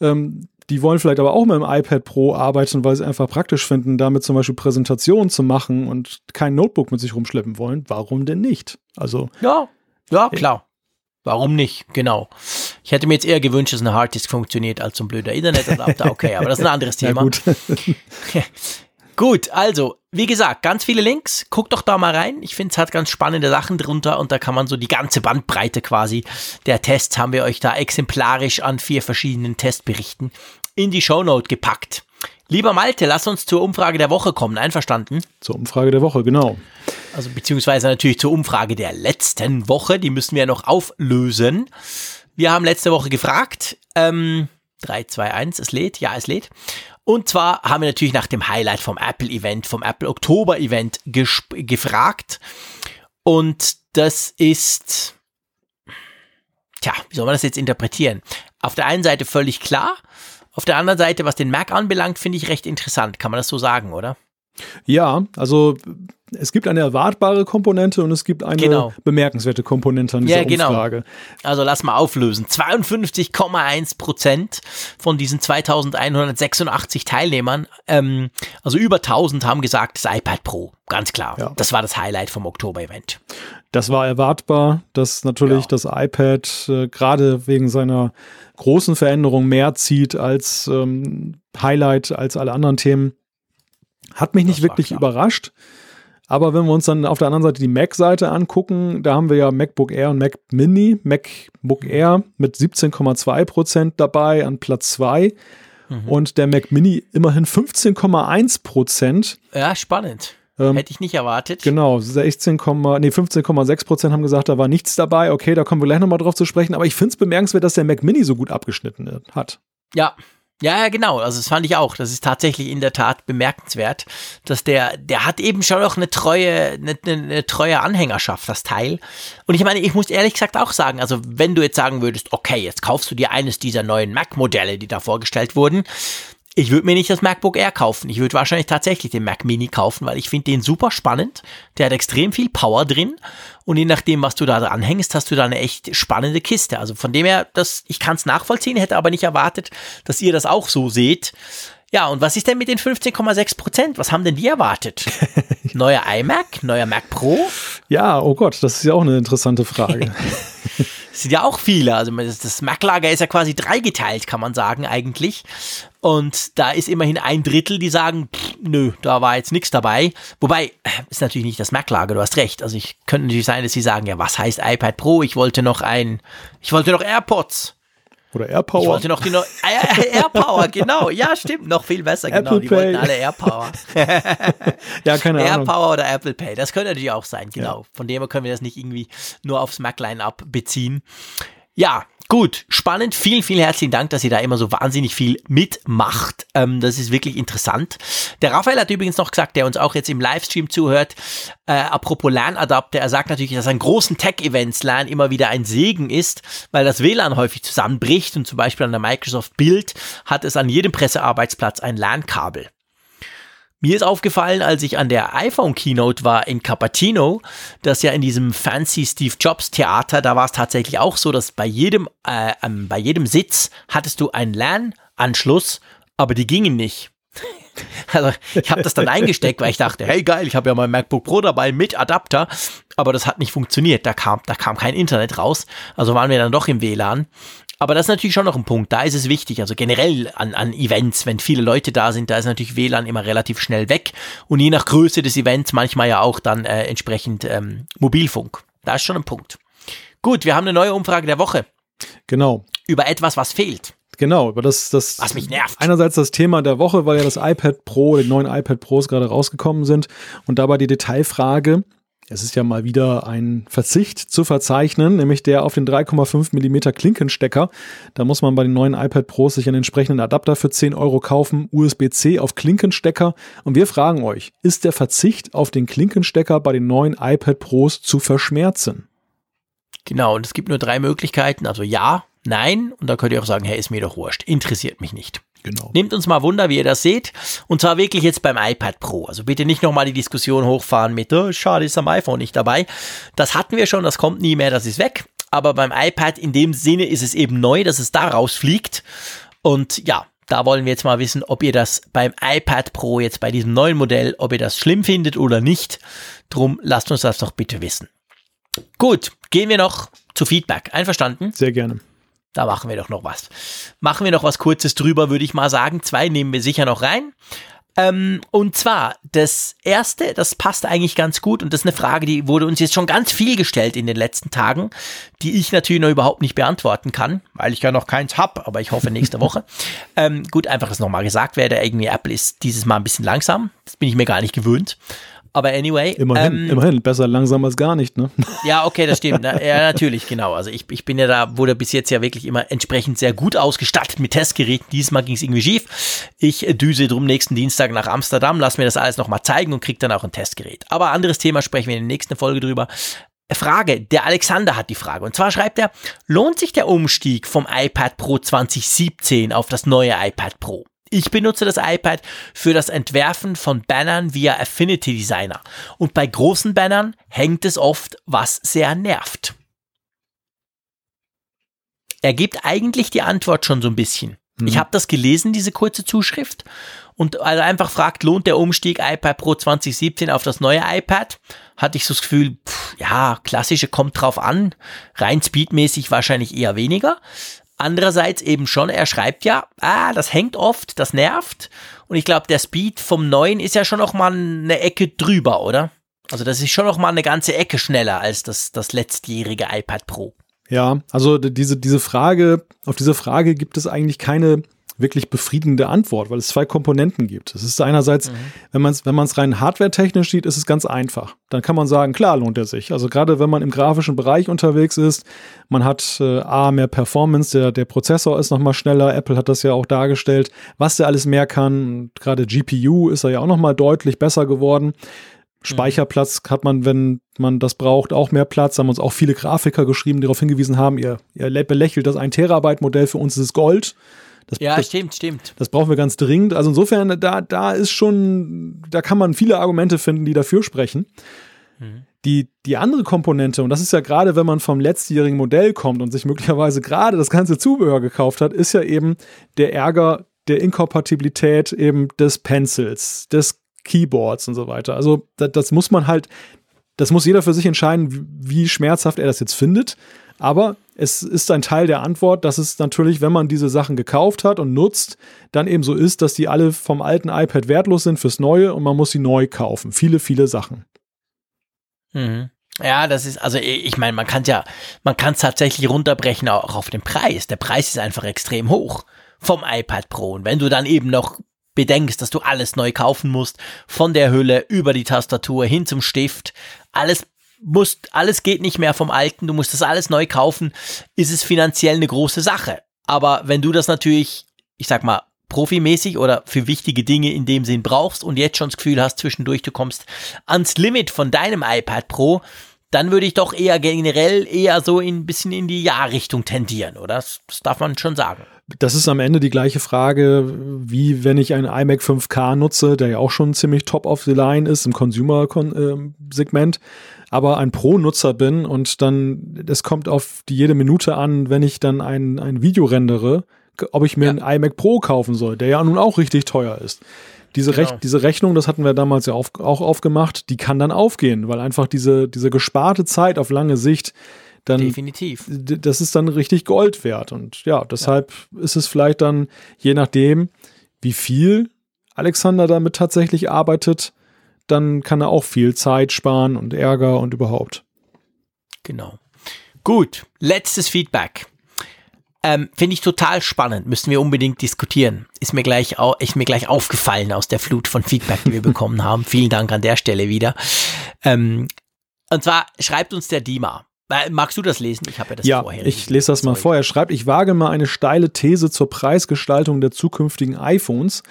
ähm, die wollen vielleicht aber auch mit dem iPad Pro arbeiten, weil sie einfach praktisch finden, damit zum Beispiel Präsentationen zu machen und kein Notebook mit sich rumschleppen wollen. Warum denn nicht? Also Ja, ja, klar. Warum nicht? Genau. Ich hätte mir jetzt eher gewünscht, dass eine Harddisk funktioniert als so ein blöder Ethernet-Adapter. Okay, aber das ist ein anderes Thema. gut. Gut, also, wie gesagt, ganz viele Links. Guckt doch da mal rein. Ich finde, es hat ganz spannende Sachen drunter und da kann man so die ganze Bandbreite quasi der Tests haben wir euch da exemplarisch an vier verschiedenen Testberichten in die Shownote gepackt. Lieber Malte, lass uns zur Umfrage der Woche kommen. Einverstanden? Zur Umfrage der Woche, genau. Also beziehungsweise natürlich zur Umfrage der letzten Woche. Die müssen wir noch auflösen. Wir haben letzte Woche gefragt. Ähm, 3, 2, 1, es lädt. Ja, es lädt. Und zwar haben wir natürlich nach dem Highlight vom Apple-Event, vom Apple Oktober-Event gesp- gefragt. Und das ist, tja, wie soll man das jetzt interpretieren? Auf der einen Seite völlig klar. Auf der anderen Seite, was den Mac anbelangt, finde ich recht interessant. Kann man das so sagen, oder? Ja, also es gibt eine erwartbare Komponente und es gibt eine Genau. bemerkenswerte Komponente an dieser Ja, genau. Umfrage. Also lass mal auflösen. 52,1 Prozent von diesen 2186 Teilnehmern, ähm, also über 1000 haben gesagt, das iPad Pro. Ganz klar. Ja. Das war das Highlight vom Oktober-Event. Das war erwartbar, dass natürlich Ja. das iPad äh, gerade wegen seiner großen Veränderung mehr zieht als ähm, Highlight als alle anderen Themen. Hat mich nicht Das war wirklich klar. überrascht. Aber wenn wir uns dann auf der anderen Seite die Mac-Seite angucken, da haben wir ja MacBook Air und Mac Mini. MacBook Air mit 17,2 Prozent dabei an Platz 2 Mhm. und der Mac Mini immerhin 15,1 Prozent. Ja, spannend. Ähm, Hätte ich nicht erwartet. Genau, 16, nee, 15,6 Prozent haben gesagt, da war nichts dabei. Okay, da kommen wir gleich nochmal drauf zu sprechen. Aber ich finde es bemerkenswert, dass der Mac Mini so gut abgeschnitten hat. Ja, Ja, ja, genau. Also das fand ich auch. Das ist tatsächlich in der Tat bemerkenswert, dass der, der hat eben schon noch eine treue, eine, eine treue Anhängerschaft, das Teil. Und ich meine, ich muss ehrlich gesagt auch sagen, also wenn du jetzt sagen würdest, okay, jetzt kaufst du dir eines dieser neuen Mac-Modelle, die da vorgestellt wurden, ich würde mir nicht das MacBook Air kaufen. Ich würde wahrscheinlich tatsächlich den Mac Mini kaufen, weil ich finde den super spannend. Der hat extrem viel Power drin. Und je nachdem, was du da dranhängst, hast du da eine echt spannende Kiste. Also von dem her, das, ich kann es nachvollziehen, hätte aber nicht erwartet, dass ihr das auch so seht. Ja, und was ist denn mit den 15,6 Prozent? Was haben denn die erwartet? Neuer iMac? Neuer Mac Pro? Ja, oh Gott, das ist ja auch eine interessante Frage. Es sind ja auch viele. Also das Mac-Lager ist ja quasi dreigeteilt, kann man sagen, eigentlich. Und da ist immerhin ein Drittel, die sagen, pff, nö, da war jetzt nichts dabei. Wobei, ist natürlich nicht das Mac-Lager, du hast recht. Also ich könnte natürlich sein, dass sie sagen, ja, was heißt iPad Pro? Ich wollte noch ein, ich wollte noch AirPods. Oder AirPower. Ich wollte noch die no AirPower, genau. Ja, stimmt, noch viel besser, genau. Apple die Pay. wollten alle AirPower. ja, keine Ahnung. AirPower oder Apple Pay, das könnte natürlich auch sein, genau. Von dem her können wir das nicht irgendwie nur aufs Mac-Line-Up beziehen. Ja, Gut, spannend. Vielen, vielen herzlichen Dank, dass ihr da immer so wahnsinnig viel mitmacht. Ähm, das ist wirklich interessant. Der Raphael hat übrigens noch gesagt, der uns auch jetzt im Livestream zuhört, äh, apropos LAN-Adapter, er sagt natürlich, dass an großen Tech-Events LAN immer wieder ein Segen ist, weil das WLAN häufig zusammenbricht und zum Beispiel an der Microsoft Build hat es an jedem Pressearbeitsplatz ein LAN-Kabel. Mir ist aufgefallen, als ich an der iPhone Keynote war in Cupertino, dass ja in diesem fancy Steve Jobs Theater, da war es tatsächlich auch so, dass bei jedem, äh, ähm, bei jedem Sitz hattest du einen LAN-Anschluss, aber die gingen nicht. Also ich habe das dann eingesteckt, weil ich dachte, hey geil, ich habe ja mein MacBook Pro dabei mit Adapter, aber das hat nicht funktioniert. Da kam, da kam kein Internet raus. Also waren wir dann doch im WLAN. Aber das ist natürlich schon noch ein Punkt. Da ist es wichtig. Also generell an, an Events, wenn viele Leute da sind, da ist natürlich WLAN immer relativ schnell weg. Und je nach Größe des Events manchmal ja auch dann äh, entsprechend ähm, Mobilfunk. Da ist schon ein Punkt. Gut, wir haben eine neue Umfrage der Woche. Genau. Über etwas, was fehlt. Genau, über das, das. Was mich nervt. Einerseits das Thema der Woche, weil ja das iPad Pro, die neuen iPad Pros gerade rausgekommen sind. Und dabei die Detailfrage, es ist ja mal wieder ein Verzicht zu verzeichnen, nämlich der auf den 3,5 mm Klinkenstecker. Da muss man bei den neuen iPad Pros sich einen entsprechenden Adapter für 10 Euro kaufen, USB-C auf Klinkenstecker. Und wir fragen euch, ist der Verzicht auf den Klinkenstecker bei den neuen iPad Pros zu verschmerzen? Genau, und es gibt nur drei Möglichkeiten, also ja, nein, und da könnt ihr auch sagen, hey, ist mir doch wurscht, interessiert mich nicht. Genau. Nehmt uns mal Wunder, wie ihr das seht. Und zwar wirklich jetzt beim iPad Pro. Also bitte nicht nochmal die Diskussion hochfahren mit, oh, schade, ist am iPhone nicht dabei. Das hatten wir schon, das kommt nie mehr, das ist weg. Aber beim iPad in dem Sinne ist es eben neu, dass es da rausfliegt. Und ja, da wollen wir jetzt mal wissen, ob ihr das beim iPad Pro jetzt bei diesem neuen Modell, ob ihr das schlimm findet oder nicht. Drum lasst uns das doch bitte wissen. Gut, gehen wir noch zu Feedback. Einverstanden? Sehr gerne. Da machen wir doch noch was. Machen wir noch was Kurzes drüber, würde ich mal sagen. Zwei nehmen wir sicher noch rein. Ähm, und zwar, das erste, das passt eigentlich ganz gut und das ist eine Frage, die wurde uns jetzt schon ganz viel gestellt in den letzten Tagen, die ich natürlich noch überhaupt nicht beantworten kann, weil ich ja noch keins hab, aber ich hoffe nächste Woche. Ähm, gut, einfach, dass nochmal gesagt werde, irgendwie Apple ist dieses Mal ein bisschen langsam. Das bin ich mir gar nicht gewöhnt. Aber anyway. Immerhin, ähm, immerhin, besser langsam als gar nicht, ne? Ja, okay, das stimmt. Na, ja, natürlich, genau. Also ich, ich bin ja da, wurde bis jetzt ja wirklich immer entsprechend sehr gut ausgestattet mit Testgeräten. Diesmal ging es irgendwie schief. Ich äh, düse drum nächsten Dienstag nach Amsterdam, lass mir das alles nochmal zeigen und krieg dann auch ein Testgerät. Aber anderes Thema sprechen wir in der nächsten Folge drüber. Frage, der Alexander hat die Frage. Und zwar schreibt er, lohnt sich der Umstieg vom iPad Pro 2017 auf das neue iPad Pro? Ich benutze das iPad für das Entwerfen von Bannern via Affinity Designer. Und bei großen Bannern hängt es oft, was sehr nervt. Er gibt eigentlich die Antwort schon so ein bisschen. Mhm. Ich habe das gelesen, diese kurze Zuschrift. Und also einfach fragt, lohnt der Umstieg iPad Pro 2017 auf das neue iPad? Hatte ich so das Gefühl, pff, ja, klassische kommt drauf an. Rein speedmäßig wahrscheinlich eher weniger. Andererseits eben schon, er schreibt ja, ah, das hängt oft, das nervt. Und ich glaube, der Speed vom neuen ist ja schon noch mal eine Ecke drüber, oder? Also das ist schon noch mal eine ganze Ecke schneller als das, das letztjährige iPad Pro. Ja, also diese, diese Frage, auf diese Frage gibt es eigentlich keine wirklich befriedigende Antwort, weil es zwei Komponenten gibt. Es ist einerseits, mhm. wenn man es wenn rein hardware-technisch sieht, ist es ganz einfach. Dann kann man sagen, klar lohnt er sich. Also gerade wenn man im grafischen Bereich unterwegs ist, man hat äh, A, mehr Performance, der, der Prozessor ist nochmal schneller, Apple hat das ja auch dargestellt, was der alles mehr kann. Gerade GPU ist er ja auch nochmal deutlich besser geworden. Speicherplatz hat man, wenn man das braucht, auch mehr Platz. Haben uns auch viele Grafiker geschrieben, die darauf hingewiesen haben, ihr, ihr belächelt das 1 Terabyte Modell, für uns ist es Gold. Das, ja, das, stimmt, stimmt. Das brauchen wir ganz dringend. Also insofern, da, da ist schon, da kann man viele Argumente finden, die dafür sprechen. Mhm. Die, die andere Komponente, und das ist ja gerade, wenn man vom letztjährigen Modell kommt und sich möglicherweise gerade das ganze Zubehör gekauft hat, ist ja eben der Ärger der Inkompatibilität eben des Pencils, des Keyboards und so weiter. Also das, das muss man halt, das muss jeder für sich entscheiden, wie schmerzhaft er das jetzt findet. Aber es ist ein Teil der Antwort, dass es natürlich, wenn man diese Sachen gekauft hat und nutzt, dann eben so ist, dass die alle vom alten iPad wertlos sind fürs neue und man muss sie neu kaufen. Viele, viele Sachen. Mhm. Ja, das ist, also ich meine, man kann ja, man kann es tatsächlich runterbrechen auch auf den Preis. Der Preis ist einfach extrem hoch vom iPad Pro. Und wenn du dann eben noch bedenkst, dass du alles neu kaufen musst, von der Hülle über die Tastatur hin zum Stift, alles musst, alles geht nicht mehr vom Alten, du musst das alles neu kaufen, ist es finanziell eine große Sache. Aber wenn du das natürlich, ich sag mal, profimäßig oder für wichtige Dinge in dem Sinn brauchst und jetzt schon das Gefühl hast, zwischendurch du kommst ans Limit von deinem iPad Pro, dann würde ich doch eher generell eher so ein bisschen in die Ja-Richtung tendieren, oder? Das, das, darf man schon sagen. Das ist am Ende die gleiche Frage, wie wenn ich einen iMac 5K nutze, der ja auch schon ziemlich top of the line ist im Consumer-Segment, aber ein Pro-Nutzer bin und dann, es kommt auf die jede Minute an, wenn ich dann ein, ein Video rendere, ob ich mir ja. einen iMac Pro kaufen soll, der ja nun auch richtig teuer ist. Diese, genau. Rech diese Rechnung, das hatten wir damals ja auf, auch aufgemacht, die kann dann aufgehen, weil einfach diese, diese gesparte Zeit auf lange Sicht dann. Definitiv. Das ist dann richtig Gold wert. Und ja, deshalb ja. ist es vielleicht dann, je nachdem, wie viel Alexander damit tatsächlich arbeitet, dann kann er auch viel Zeit sparen und Ärger und überhaupt. Genau. Gut, letztes Feedback. Ähm, Finde ich total spannend, müssen wir unbedingt diskutieren. Ist mir gleich, ist mir gleich aufgefallen aus der Flut von Feedback, die wir bekommen haben. Vielen Dank an der Stelle wieder. Ähm, und zwar schreibt uns der Dima. Magst du das lesen? Ich habe ja das ja, vorher. Ich lese das mal vor. Er schreibt, ich wage mal eine steile These zur Preisgestaltung der zukünftigen iPhones.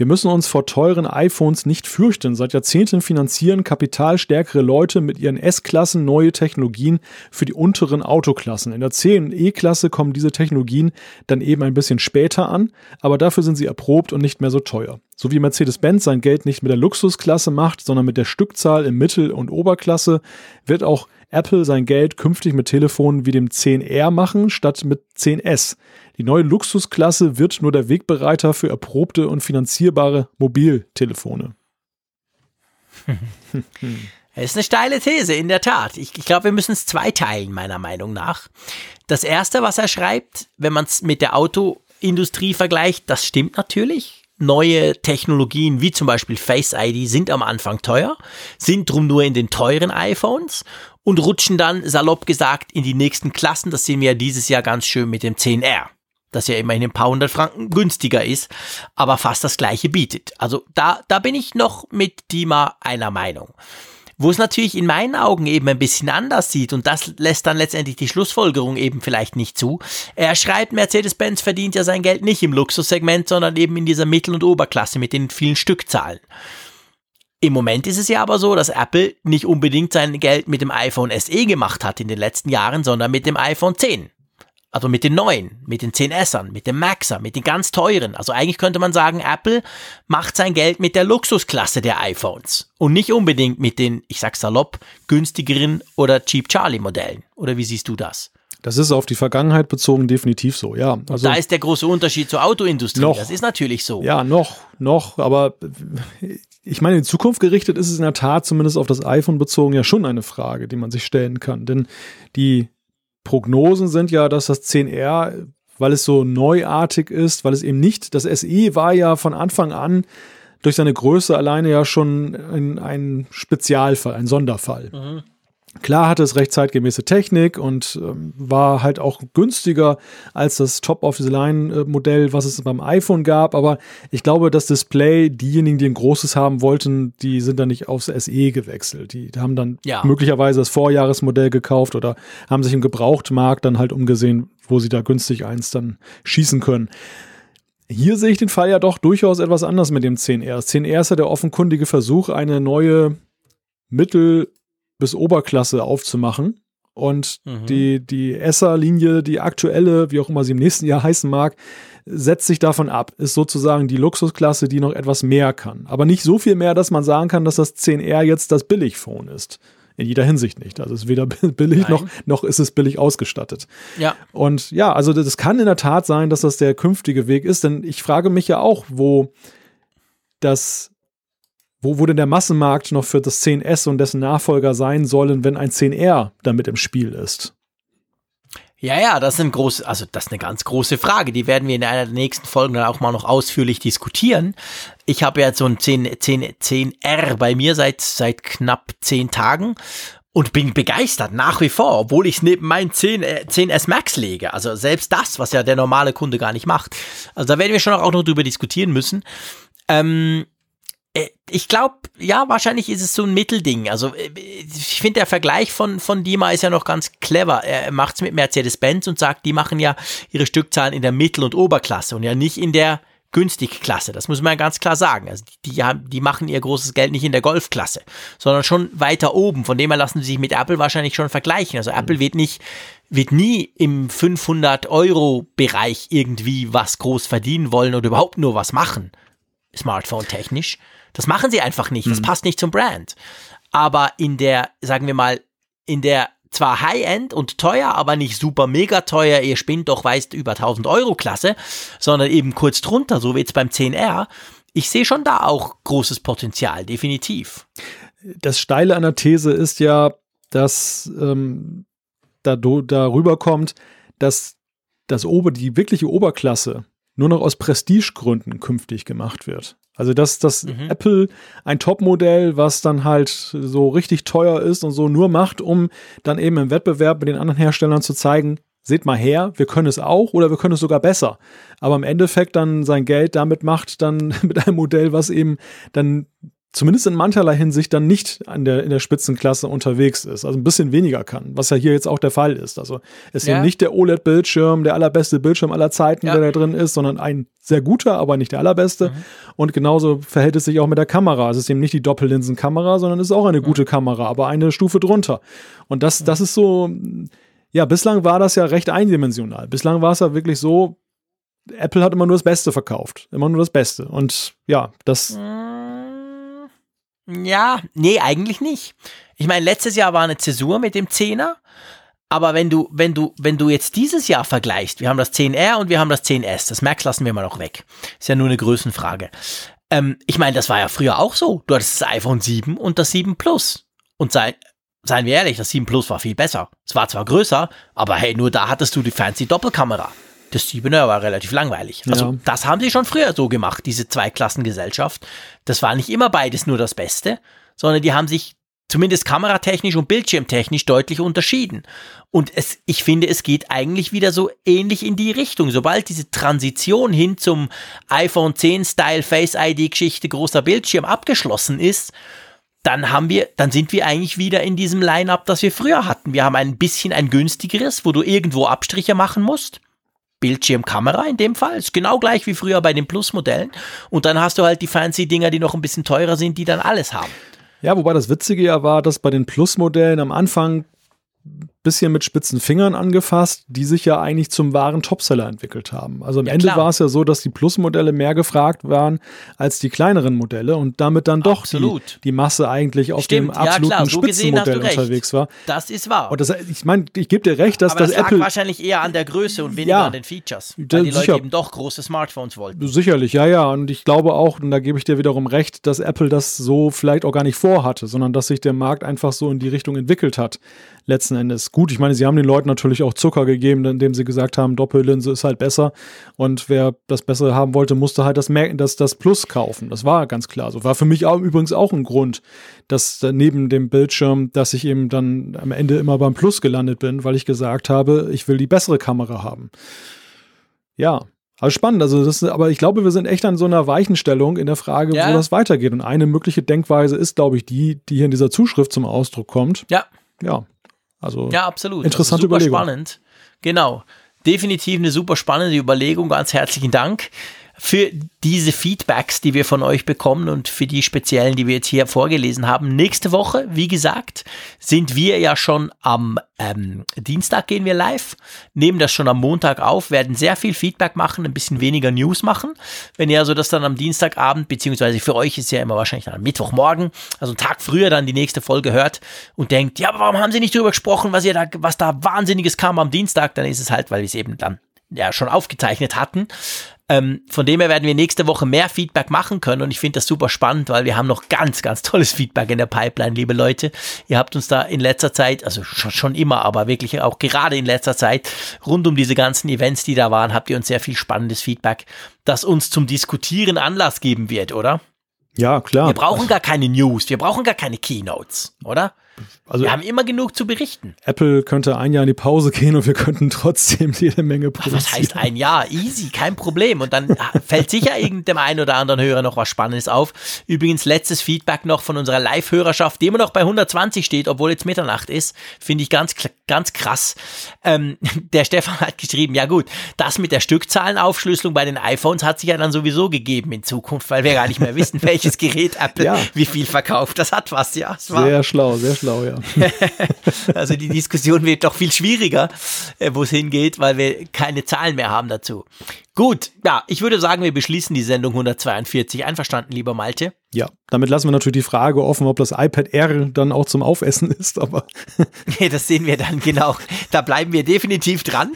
Wir müssen uns vor teuren iPhones nicht fürchten. Seit Jahrzehnten finanzieren kapitalstärkere Leute mit ihren S-Klassen neue Technologien für die unteren Autoklassen. In der C- und E-Klasse kommen diese Technologien dann eben ein bisschen später an, aber dafür sind sie erprobt und nicht mehr so teuer. So wie Mercedes-Benz sein Geld nicht mit der Luxusklasse macht, sondern mit der Stückzahl in Mittel- und Oberklasse, wird auch Apple sein Geld künftig mit Telefonen wie dem 10R machen, statt mit 10S. Die neue Luxusklasse wird nur der Wegbereiter für erprobte und finanzierbare Mobiltelefone. Das ist eine steile These, in der Tat. Ich, ich glaube, wir müssen es zweiteilen, meiner Meinung nach. Das erste, was er schreibt, wenn man es mit der Autoindustrie vergleicht, das stimmt natürlich. Neue Technologien wie zum Beispiel Face ID sind am Anfang teuer, sind drum nur in den teuren iPhones und rutschen dann, salopp gesagt, in die nächsten Klassen. Das sehen wir ja dieses Jahr ganz schön mit dem 10R. Das ja immerhin ein paar hundert Franken günstiger ist, aber fast das gleiche bietet. Also da, da bin ich noch mit Dima einer Meinung. Wo es natürlich in meinen Augen eben ein bisschen anders sieht und das lässt dann letztendlich die Schlussfolgerung eben vielleicht nicht zu. Er schreibt, Mercedes-Benz verdient ja sein Geld nicht im Luxussegment, sondern eben in dieser Mittel- und Oberklasse mit den vielen Stückzahlen. Im Moment ist es ja aber so, dass Apple nicht unbedingt sein Geld mit dem iPhone SE gemacht hat in den letzten Jahren, sondern mit dem iPhone 10. Also mit den neuen, mit den 10Sern, mit dem Maxer, mit den ganz teuren. Also eigentlich könnte man sagen, Apple macht sein Geld mit der Luxusklasse der iPhones und nicht unbedingt mit den, ich sag's salopp, günstigeren oder Cheap Charlie Modellen. Oder wie siehst du das? Das ist auf die Vergangenheit bezogen definitiv so, ja. Also da ist der große Unterschied zur Autoindustrie. Noch, das ist natürlich so. Ja, noch, noch, aber ich meine, in Zukunft gerichtet ist es in der Tat zumindest auf das iPhone bezogen ja schon eine Frage, die man sich stellen kann. Denn die Prognosen sind ja, dass das 10R, weil es so neuartig ist, weil es eben nicht, das SE war ja von Anfang an durch seine Größe alleine ja schon ein, ein Spezialfall, ein Sonderfall. Mhm. Klar hatte es recht zeitgemäße Technik und ähm, war halt auch günstiger als das Top-of-the-Line-Modell, was es beim iPhone gab. Aber ich glaube, das Display, diejenigen, die ein großes haben wollten, die sind dann nicht aufs SE gewechselt. Die haben dann ja. möglicherweise das Vorjahresmodell gekauft oder haben sich im Gebrauchtmarkt dann halt umgesehen, wo sie da günstig eins dann schießen können. Hier sehe ich den Fall ja doch durchaus etwas anders mit dem 10R. Das 10R ist ja der offenkundige Versuch, eine neue Mittel- bis Oberklasse aufzumachen. Und mhm. die, die Esser-Linie, die aktuelle, wie auch immer sie im nächsten Jahr heißen mag, setzt sich davon ab. Ist sozusagen die Luxusklasse, die noch etwas mehr kann. Aber nicht so viel mehr, dass man sagen kann, dass das 10R jetzt das Billigphone ist. In jeder Hinsicht nicht. Also es ist weder billig noch, noch ist es billig ausgestattet. Ja. Und ja, also das kann in der Tat sein, dass das der künftige Weg ist, denn ich frage mich ja auch, wo das wo, denn der Massenmarkt noch für das 10S und dessen Nachfolger sein sollen, wenn ein 10R damit im Spiel ist? Ja, ja, das ist ein groß, also das ist eine ganz große Frage. Die werden wir in einer der nächsten Folgen dann auch mal noch ausführlich diskutieren. Ich habe ja so ein 10, 10, 10R bei mir seit, seit knapp 10 Tagen und bin begeistert nach wie vor, obwohl ich es neben meinen 10, 10S äh, Max lege. Also selbst das, was ja der normale Kunde gar nicht macht. Also da werden wir schon auch noch drüber diskutieren müssen. Ähm, äh, ich glaube, ja, wahrscheinlich ist es so ein Mittelding. Also äh, ich finde, der Vergleich von, von Dima ist ja noch ganz clever. Er macht es mit Mercedes-Benz und sagt, die machen ja ihre Stückzahlen in der Mittel- und Oberklasse und ja nicht in der Günstigklasse. Das muss man ja ganz klar sagen. Also die, die, haben, die machen ihr großes Geld nicht in der Golfklasse, sondern schon weiter oben. Von dem her lassen sie sich mit Apple wahrscheinlich schon vergleichen. Also Apple wird nicht, wird nie im 500 Euro Bereich irgendwie was groß verdienen wollen oder überhaupt nur was machen. Smartphone technisch das machen sie einfach nicht. Das mhm. passt nicht zum Brand. Aber in der, sagen wir mal, in der zwar High-End und teuer, aber nicht super mega teuer, ihr spinnt doch, weißt, über 1000 Euro Klasse, sondern eben kurz drunter, so wie jetzt beim 10R. Ich sehe schon da auch großes Potenzial, definitiv. Das Steile an der These ist ja, dass ähm, da darüber kommt, dass das Ober, die wirkliche Oberklasse nur noch aus Prestigegründen künftig gemacht wird. Also dass das mhm. Apple ein Topmodell, was dann halt so richtig teuer ist und so nur macht, um dann eben im Wettbewerb mit den anderen Herstellern zu zeigen, seht mal her, wir können es auch oder wir können es sogar besser. Aber im Endeffekt dann sein Geld damit macht, dann mit einem Modell, was eben dann zumindest in mancherlei Hinsicht dann nicht an der, in der Spitzenklasse unterwegs ist, also ein bisschen weniger kann, was ja hier jetzt auch der Fall ist. Also ist ja. eben nicht der OLED-Bildschirm, der allerbeste Bildschirm aller Zeiten, ja. der da drin ist, sondern ein sehr guter, aber nicht der allerbeste. Mhm. Und genauso verhält es sich auch mit der Kamera. Es ist eben nicht die Doppellinsenkamera, sondern es ist auch eine mhm. gute Kamera, aber eine Stufe drunter. Und das, mhm. das ist so, ja, bislang war das ja recht eindimensional. Bislang war es ja wirklich so, Apple hat immer nur das Beste verkauft. Immer nur das Beste. Und ja, das. Mhm ja, nee, eigentlich nicht. Ich meine, letztes Jahr war eine Zäsur mit dem 10er. Aber wenn du, wenn du, wenn du jetzt dieses Jahr vergleichst, wir haben das 10R und wir haben das 10S, das Max lassen wir mal noch weg. Ist ja nur eine Größenfrage. Ähm, ich meine, das war ja früher auch so. Du hattest das iPhone 7 und das 7 Plus. Und sei, seien wir ehrlich, das 7 Plus war viel besser. Es war zwar größer, aber hey, nur da hattest du die fancy Doppelkamera. Das 7er war relativ langweilig. Also ja. das haben sie schon früher so gemacht, diese Zweiklassengesellschaft. Das war nicht immer beides nur das Beste, sondern die haben sich zumindest kameratechnisch und bildschirmtechnisch deutlich unterschieden. Und es, ich finde, es geht eigentlich wieder so ähnlich in die Richtung. Sobald diese Transition hin zum iPhone 10 Style Face ID Geschichte großer Bildschirm abgeschlossen ist, dann haben wir, dann sind wir eigentlich wieder in diesem Line-up, das wir früher hatten. Wir haben ein bisschen ein günstigeres, wo du irgendwo Abstriche machen musst. Bildschirmkamera in dem Fall. Ist genau gleich wie früher bei den Plus-Modellen. Und dann hast du halt die fancy Dinger, die noch ein bisschen teurer sind, die dann alles haben. Ja, wobei das Witzige ja war, dass bei den Plus-Modellen am Anfang bisschen mit spitzen Fingern angefasst, die sich ja eigentlich zum wahren Topseller entwickelt haben. Also am ja, Ende war es ja so, dass die Plus-Modelle mehr gefragt waren als die kleineren Modelle und damit dann doch die, die, Masse eigentlich auf Stimmt, dem absoluten ja, so Spitzenmodell unterwegs war. Das ist wahr. Und das, ich meine, ich gebe dir recht, dass Aber das, das Apple wahrscheinlich eher an der Größe und weniger ja, an den Features, weil die sicher, Leute eben doch große Smartphones wollten. Sicherlich, ja, ja. Und ich glaube auch, und da gebe ich dir wiederum recht, dass Apple das so vielleicht auch gar nicht vorhatte, sondern dass sich der Markt einfach so in die Richtung entwickelt hat letzten Endes ist gut. Ich meine, sie haben den Leuten natürlich auch Zucker gegeben, indem sie gesagt haben, Doppellinse ist halt besser. Und wer das Bessere haben wollte, musste halt das, das, das Plus kaufen. Das war ganz klar so. War für mich auch, übrigens auch ein Grund, dass neben dem Bildschirm, dass ich eben dann am Ende immer beim Plus gelandet bin, weil ich gesagt habe, ich will die bessere Kamera haben. Ja, also spannend, also das, aber ich glaube, wir sind echt an so einer Weichenstellung in der Frage, ja. wo das weitergeht. Und eine mögliche Denkweise ist, glaube ich, die, die hier in dieser Zuschrift zum Ausdruck kommt. Ja. Ja. Also ja, absolut. Interessante also super Überlegung. spannend. Genau. Definitiv eine super spannende Überlegung. Ganz herzlichen Dank für diese Feedbacks, die wir von euch bekommen und für die speziellen, die wir jetzt hier vorgelesen haben. Nächste Woche, wie gesagt, sind wir ja schon am ähm, Dienstag gehen wir live, nehmen das schon am Montag auf, werden sehr viel Feedback machen, ein bisschen weniger News machen. Wenn ihr also das dann am Dienstagabend, beziehungsweise für euch ist ja immer wahrscheinlich dann am Mittwochmorgen, also einen Tag früher dann die nächste Folge hört und denkt, ja, aber warum haben sie nicht drüber gesprochen, was ihr da, was da Wahnsinniges kam am Dienstag, dann ist es halt, weil wir es eben dann ja schon aufgezeichnet hatten. Ähm, von dem her werden wir nächste Woche mehr Feedback machen können und ich finde das super spannend, weil wir haben noch ganz, ganz tolles Feedback in der Pipeline, liebe Leute. Ihr habt uns da in letzter Zeit, also schon, schon immer, aber wirklich auch gerade in letzter Zeit, rund um diese ganzen Events, die da waren, habt ihr uns sehr viel spannendes Feedback, das uns zum Diskutieren Anlass geben wird, oder? Ja, klar. Wir brauchen gar keine News, wir brauchen gar keine Keynotes, oder? Also wir haben immer genug zu berichten. Apple könnte ein Jahr in die Pause gehen und wir könnten trotzdem jede Menge produzieren. Was heißt ein Jahr? Easy, kein Problem. Und dann fällt sicher irgendeinem einen oder anderen Hörer noch was Spannendes auf. Übrigens, letztes Feedback noch von unserer Live-Hörerschaft, die immer noch bei 120 steht, obwohl jetzt Mitternacht ist. Finde ich ganz, ganz krass. Ähm, der Stefan hat geschrieben, ja gut, das mit der Stückzahlenaufschlüsselung bei den iPhones hat sich ja dann sowieso gegeben in Zukunft, weil wir gar nicht mehr wissen, welches Gerät Apple ja. wie viel verkauft. Das hat was, ja. Sehr schlau, sehr schlau schlau, ja. also die Diskussion wird doch viel schwieriger, äh, wo es hingeht, weil wir keine Zahlen mehr haben dazu. Gut, ja, ich würde sagen, wir beschließen die Sendung 142. Einverstanden, lieber Malte? Ja, damit lassen wir natürlich die Frage offen, ob das iPad R dann auch zum Aufessen ist, aber. nee, das sehen wir dann genau. Da bleiben wir definitiv dran.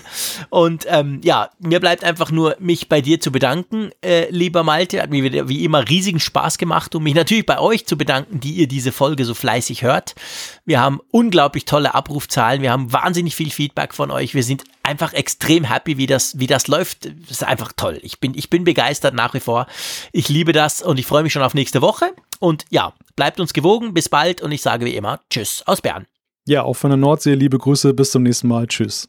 Und ähm, ja, mir bleibt einfach nur, mich bei dir zu bedanken, äh, lieber Malte. Hat mir wie immer riesigen Spaß gemacht und mich natürlich bei euch zu bedanken, die ihr diese Folge so fleißig hört. Wir haben unglaublich tolle Abrufzahlen. Wir haben wahnsinnig viel Feedback von euch. Wir sind einfach extrem happy, wie das, wie das läuft. Das ist einfach toll. Ich bin, ich bin begeistert nach wie vor. Ich liebe das und ich freue mich schon auf nächste Woche. Und ja, bleibt uns gewogen. Bis bald und ich sage wie immer Tschüss aus Bern. Ja, auch von der Nordsee liebe Grüße. Bis zum nächsten Mal. Tschüss.